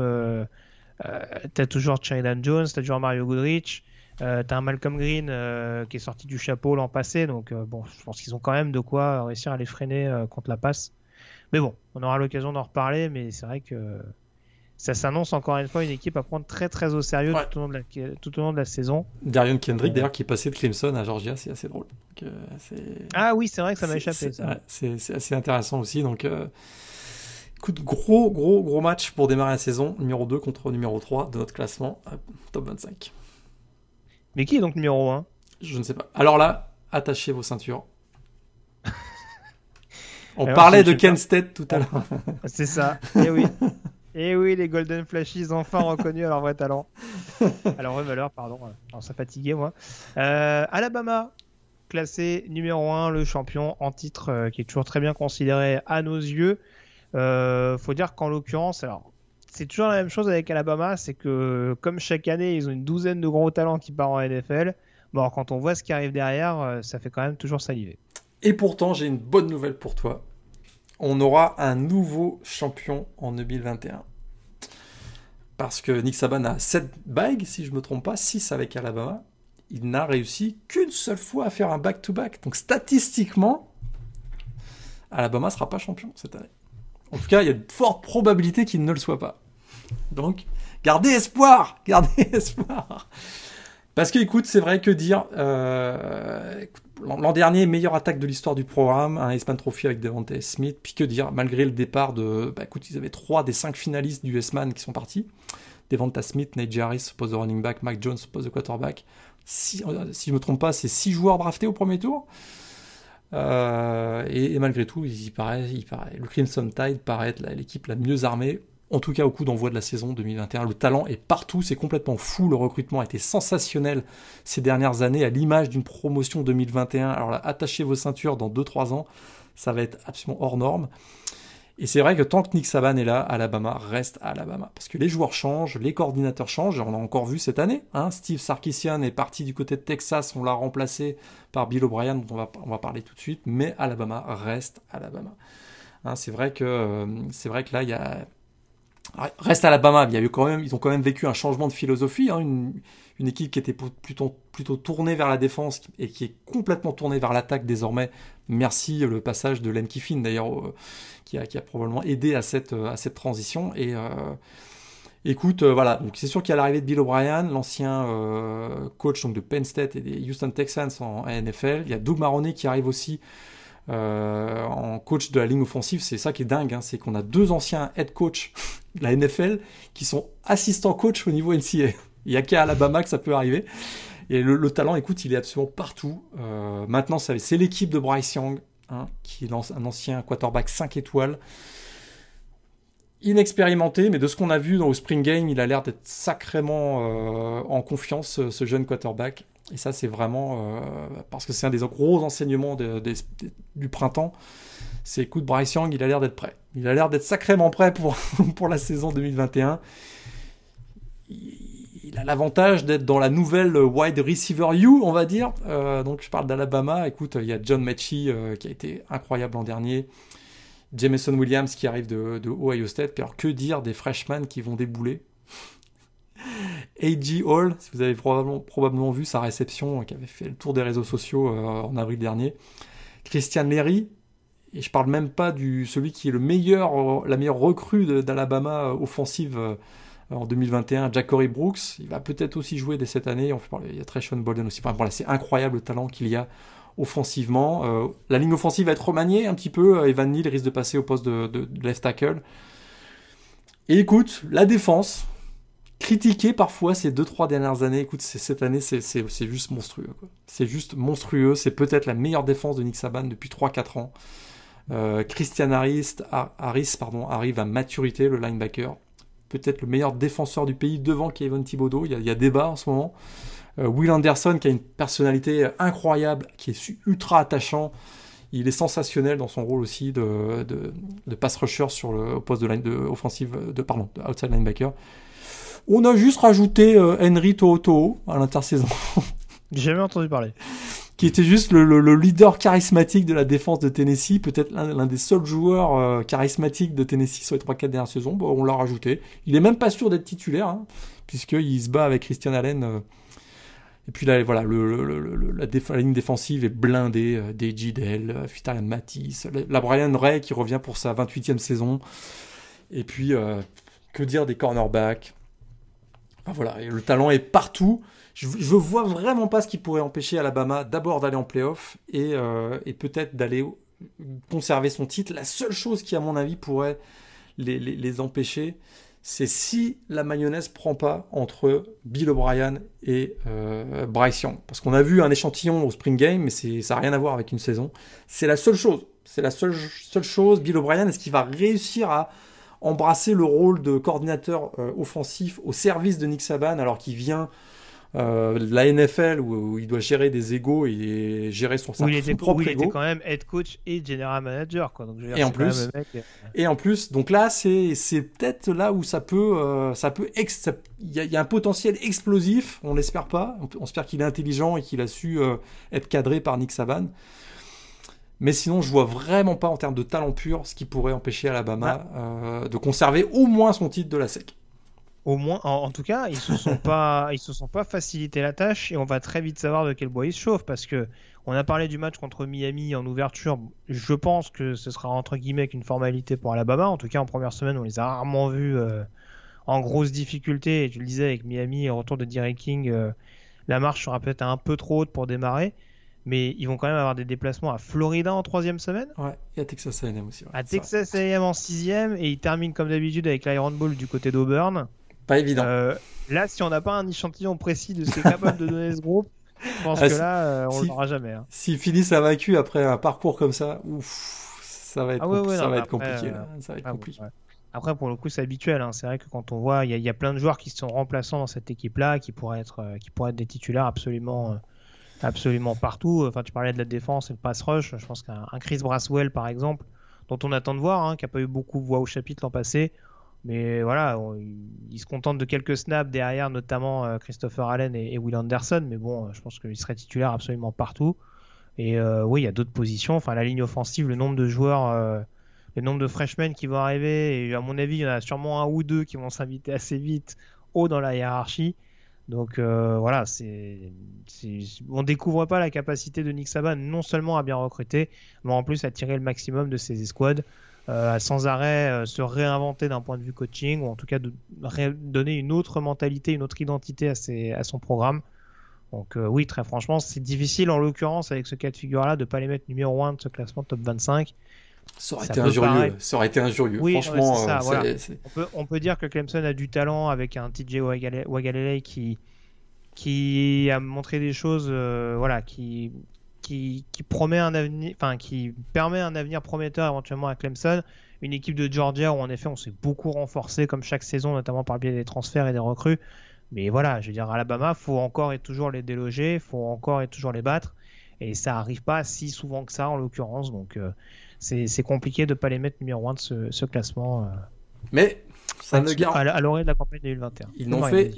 [SPEAKER 1] t'as toujours Sheridan Jones, t'as toujours Mario Goodrich. Euh, t'as un Malcolm Green euh, qui est sorti du chapeau l'an passé, donc euh, bon, je pense qu'ils ont quand même de quoi réussir à les freiner contre la passe. Mais bon, on aura l'occasion d'en reparler, mais c'est vrai que ça s'annonce encore une fois une équipe à prendre très très au sérieux tout, au long de la, tout au long de la saison.
[SPEAKER 2] Darion Kendrick d'ailleurs qui est passé de Clemson à Georgia, c'est assez drôle.
[SPEAKER 1] ah oui, c'est vrai que ça m'a échappé.
[SPEAKER 2] C'est assez intéressant aussi, donc écoute, gros gros gros match pour démarrer la saison, numéro 2 contre numéro 3 de notre classement, top 25.
[SPEAKER 1] Mais qui est donc numéro 1
[SPEAKER 2] Je ne sais pas. Alors là, attachez vos ceintures. On parlait de Ken State tout à l'heure.
[SPEAKER 1] C'est ça. Et eh oui. Et eh oui, les Golden Flashes enfin reconnus à leur vrai talent. À leur vraie valeur, pardon. Alors, ça fatiguait, moi. Euh, Alabama, classé numéro 1, le champion en titre, euh, qui est toujours très bien considéré à nos yeux. Euh, faut dire qu'en l'occurrence, alors c'est toujours la même chose avec Alabama, c'est que comme chaque année, ils ont une douzaine de gros talents qui partent en NFL. Bon, quand on voit ce qui arrive derrière, euh, ça fait quand même toujours saliver.
[SPEAKER 2] Et pourtant, j'ai une bonne nouvelle pour toi. On aura un nouveau champion en 2021. Parce que Nick Saban a 7 bagues, si je ne me trompe pas, 6 avec Alabama. Il n'a réussi qu'une seule fois à faire un back-to-back. Donc statistiquement, Alabama ne sera pas champion cette année. En tout cas, il y a de fortes probabilités qu'il ne le soit pas. Donc, gardez espoir, gardez espoir. Parce que, écoute, c'est vrai que dire, euh, l'an dernier, meilleure attaque de l'histoire du programme, un S-Man Trophy avec Devante Smith, puis que dire, malgré le départ de, bah, écoute, ils avaient trois des cinq finalistes du S-Man qui sont partis. Devonta Smith, Nate Jarris, poste de running back, Mike Jones, poste de quarterback. Si, euh, si je ne me trompe pas, c'est six joueurs draftés au premier tour. Euh, et, malgré tout, il paraît, le Crimson Tide paraît être l'équipe la mieux armée en tout cas au coup d'envoi de la saison 2021. Le talent est partout, c'est complètement fou, le recrutement a été sensationnel ces dernières années, à l'image d'une promotion 2021. Alors là, attachez vos ceintures dans 2-3 ans, ça va être absolument hors norme. Et c'est vrai que tant que Nick Saban est là, Alabama reste Alabama. Parce que les joueurs changent, les coordinateurs changent, on l'a encore vu cette année. Hein. Steve Sarkisian est parti du côté de Texas, on l'a remplacé par Bill O'Brien, dont on va, parler tout de suite, mais Alabama reste Alabama. Hein, c'est vrai que euh, vrai que là il y a Reste Alabama, il y a eu quand même, ils ont quand même vécu un changement de philosophie, hein, équipe qui était plutôt, tournée vers la défense et qui est complètement tournée vers l'attaque désormais. Merci le passage de Len Kiffin d'ailleurs, euh, qui, a, probablement aidé à cette, à cette transition. Et euh, écoute, euh, voilà, donc c'est sûr qu'il y a l'arrivée de Bill O'Brien, l'ancien coach de Penn State et des Houston Texans en, NFL. Il y a Doug Maroney qui arrive aussi euh, en coach de la ligne offensive, c'est ça qui est dingue, hein, c'est qu'on a deux anciens head coach de la NFL qui sont assistants coach au niveau NCA. Il n'y a qu'à Alabama que ça peut arriver. Et le, talent, écoute, il est absolument partout. Euh, maintenant, c'est l'équipe de Bryce Young, hein, qui est un ancien quarterback 5 étoiles. Inexpérimenté, mais de ce qu'on a vu dans le Spring Game, il a l'air d'être sacrément euh, en confiance, ce jeune quarterback. Et ça, c'est vraiment euh, parce que c'est un des gros enseignements du printemps. C'est écoute, Bryce Young, il a l'air d'être prêt. Il a l'air d'être sacrément prêt pour, pour la saison 2021. Il, a l'avantage d'être dans la nouvelle wide receiver U, on va dire. Euh, donc je parle d'Alabama. Écoute, il y a John Mechie euh, qui a été incroyable l'an dernier. Jameson Williams qui arrive de, Ohio State. alors que dire des freshmen qui vont débouler? A.G. Hall, si vous avez probablement, vu sa réception qui avait fait le tour des réseaux sociaux en avril dernier. Christian Leary, et je parle même pas du celui qui est le meilleur, la meilleure recrue d'Alabama offensive en 2021, Jacory Brooks, il va peut-être aussi jouer dès cette année. Il y a Treshon Bolden aussi. C'est incroyable le talent qu'il y a offensivement. Euh, la ligne offensive va être remaniée un petit peu. Evan Neal risque de passer au poste de, left tackle. Et écoute, la défense, critiquée parfois ces 2-3 dernières années, écoute, cette année, c'est juste monstrueux. C'est juste monstrueux. C'est peut-être la meilleure défense de Nick Saban depuis 3-4 ans. Euh, Christian Harris, arrive à maturité, le linebacker peut-être le meilleur défenseur du pays devant Kevin Thibodeau. Il y a, débat en ce moment. Euh, Will Anderson qui a une personnalité incroyable, qui est ultra attachant. Il est sensationnel dans son rôle aussi de, pass rusher sur le poste de line de offensive de pardon de outside linebacker. On a juste rajouté euh, Henry To'o à l'intersaison.
[SPEAKER 1] J'ai jamais entendu parler
[SPEAKER 2] qui était juste le, leader charismatique de la défense de Tennessee, peut-être l'un des seuls joueurs euh, charismatiques de Tennessee sur les 3-4 dernières saisons. Bon, on l'a rajouté. Il est même pas sûr d'être titulaire, hein, puisqu'il se bat avec Christian Allen. Euh. et puis là, voilà, la, ligne défensive est blindée. Euh, Deji Dell, Fitarian Matisse, la Brian Ray qui revient pour sa 28e saison. Et puis, que dire des cornerbacks? Voilà, le talent est partout je, je vois vraiment pas ce qui pourrait empêcher Alabama d'abord d'aller en playoff et, euh, peut-être d'aller conserver son titre. La seule chose qui, à mon avis, pourrait les, empêcher, c'est si la mayonnaise prend pas entre Bill O'Brien et euh, Bryce Young. Parce qu'on a vu un échantillon au Spring Game, mais ça n'a rien à voir avec une saison. C'est la seule chose. C'est la seule chose. Bill O'Brien, est-ce qu'il va réussir à embrasser le rôle de coordinateur euh, offensif au service de Nick Saban alors qu'il vient euh, la NFL où, il doit gérer des égaux et gérer son,
[SPEAKER 1] où il était, propre il était quand même head coach et general manager quoi. Donc,
[SPEAKER 2] et en plus, euh, et en plus, donc là c'est c'est peut-être là où ça peut euh, ça peut il y, y, a un potentiel explosif. On l'espère pas. On, espère qu'il est intelligent et qu'il a su être cadré par Nick Saban. Mais sinon, je vois vraiment pas en termes de talent pur ce qui pourrait empêcher Alabama bah. de conserver au moins son titre de la SEC
[SPEAKER 1] au moins, en, tout cas, ils se sont pas, ils se sont pas facilité la tâche et on va très vite savoir de quel bois ils se chauffent parce que on a parlé du match contre Miami en ouverture. Je pense que ce sera entre guillemets qu'une formalité pour Alabama. En tout cas, en première semaine, on les a rarement vus euh, en grosse difficulté. Et tu le disais avec Miami et retour de Derek King, euh, la marche sera peut-être un peu trop haute pour démarrer. Mais ils vont quand même avoir des déplacements à Florida en troisième semaine.
[SPEAKER 2] Ouais, et à Texas A&M aussi.
[SPEAKER 1] à Texas A&M en sixième et ils terminent comme d'habitude avec l'Iron Bowl du côté d'Auburn.
[SPEAKER 2] Pas évident.
[SPEAKER 1] Euh, là, si on n'a pas un échantillon précis de ce qu'est capable de donner ce groupe, je pense ah, que là, euh, on ne l'aura jamais. Hein.
[SPEAKER 2] S'ils finissent vaincu après un parcours comme ça, ouf, ça va être, ah ça va être compliqué. Ça va être compliqué.
[SPEAKER 1] Après, pour le coup, c'est habituel. Hein. C'est vrai que quand on voit, il y, a plein de joueurs qui sont remplaçants dans cette équipe-là, qui pourraient être, euh, qui pourraient être des titulaires absolument, absolument partout. Enfin, tu parlais de la défense et le pass rush. Je pense qu'un Chris Braswell, par exemple, dont on attend de voir, hein, qui n'a pas eu beaucoup de voix au chapitre l'an passé, mais voilà, il se contente de quelques snaps derrière, notamment euh, Christopher Allen et, Will Anderson. Mais bon, je pense qu'il serait titulaire absolument partout. Et euh, oui, il y a d'autres positions. Enfin, la ligne offensive, le nombre de joueurs, euh, le nombre de freshmen qui vont arriver. Et à mon avis, il y en a sûrement un ou deux qui vont s'inviter assez vite haut dans la hiérarchie. Donc voilà, c'est, on découvre pas la capacité de Nick Saban non seulement à bien recruter, mais en plus à tirer le maximum de ses escouades. Euh, sans arrêt euh, se réinventer d'un point de vue coaching, ou en tout cas de donner une autre mentalité, une autre identité à, ses, à son programme. Donc euh, oui, très franchement, c'est difficile en l'occurrence avec ce cas de figure-là de pas les mettre numéro 1 de ce classement top 25.
[SPEAKER 2] Ça aurait, été injurieux. ça aurait été injurieux. Oui, Franchement, ça,
[SPEAKER 1] On, peut, on, peut, dire que Clemson a du talent avec un TJ Wagalele qui, qui a montré des choses voilà, qui, qui, promet un avenir, enfin qui permet un avenir prometteur éventuellement à Clemson. Une équipe de Georgia où en effet on s'est beaucoup renforcé comme chaque saison, notamment par le biais des transferts et des recrues. Mais voilà, je veux dire, Alabama, faut encore et toujours les déloger, faut encore et toujours les battre. Et ça arrive pas si souvent que ça en l'occurrence. Donc euh, c'est compliqué de pas les mettre numéro 1 de ce, classement. Euh.
[SPEAKER 2] Mais ça
[SPEAKER 1] ne garde... à l'orée de la campagne 2021.
[SPEAKER 2] Ils n'ont fait,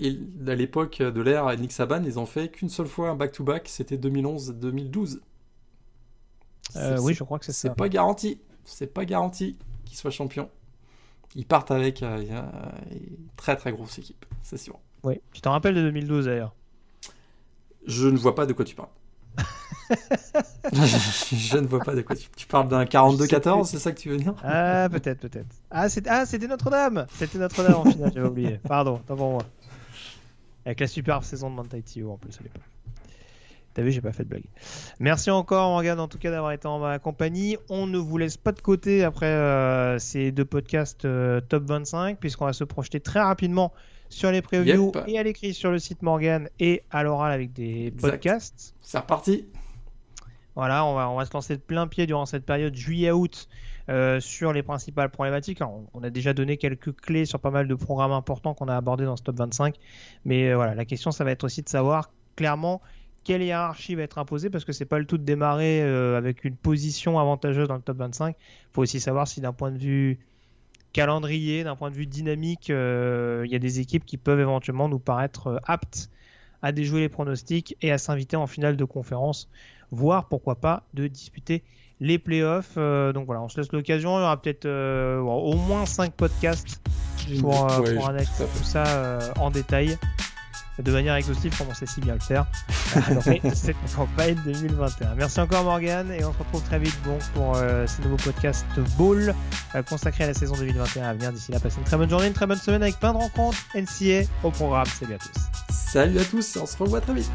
[SPEAKER 2] à l'époque de l'ère Nick Saban, ils ont fait qu'une seule fois un back-to-back, c'était 2011-2012.
[SPEAKER 1] Euh, oui, je crois que c'est ça.
[SPEAKER 2] C'est pas garanti. C'est pas garanti qu'ils soient champions. Ils partent avec euh, une très très grosse équipe, c'est sûr.
[SPEAKER 1] Oui, tu t'en rappelles de 2012 d'ailleurs?
[SPEAKER 2] Je ne vois pas de quoi tu parles. je ne vois pas de quoi tu, tu parles d'un 42-14, c'est ça que tu veux dire?
[SPEAKER 1] Ah, peut-être, peut-être. Ah, c'était ah, Notre-Dame C'était Notre-Dame en finale, j'avais oublié. Pardon, tant pour moi. Avec la superbe saison de Mantai Tio en plus à l'époque. T'as vu, j'ai pas fait de blague. Merci encore, Morgane, en tout cas, d'avoir été en ma compagnie. On ne vous laisse pas de côté après euh, ces deux podcasts euh, top 25, puisqu'on va se projeter très rapidement sur les previews
[SPEAKER 2] Yep.
[SPEAKER 1] et à l'écrit sur le site Morgane et à l'oral avec des
[SPEAKER 2] Exact.
[SPEAKER 1] podcasts.
[SPEAKER 2] C'est reparti.
[SPEAKER 1] Voilà, on va, se lancer de plein pied durant cette période juillet-août euh, sur les principales problématiques. On, a déjà donné quelques clés sur pas mal de programmes importants qu'on a abordés dans ce top 25. Mais euh, voilà, la question, ça va être aussi de savoir clairement quelle hiérarchie va être imposée parce que c'est pas le tout de démarrer euh, avec une position avantageuse dans le top 25. Il faut aussi savoir si d'un point de vue calendrier, d'un point de vue dynamique, il y a des équipes qui peuvent éventuellement nous paraître aptes à déjouer les pronostics et à s'inviter en finale de conférence, voire pourquoi pas de disputer les playoffs. Euh, donc voilà, on se laisse l'occasion. Il y aura peut-être euh, au moins 5 podcasts pour, euh,
[SPEAKER 2] Ouais,
[SPEAKER 1] pour analyser
[SPEAKER 2] tout
[SPEAKER 1] ça euh, en détail, de manière exhaustive, comme on sait si bien le faire. Cette campagne 2021. Merci encore Morgan et on se retrouve très vite donc pour ce nouveau podcast Ball consacré à la saison 2021 à venir. D'ici là, passez une très bonne journée, une très bonne semaine avec plein de rencontres NCA au programme. Salut à tous.
[SPEAKER 2] Salut à tous, on se revoit très vite.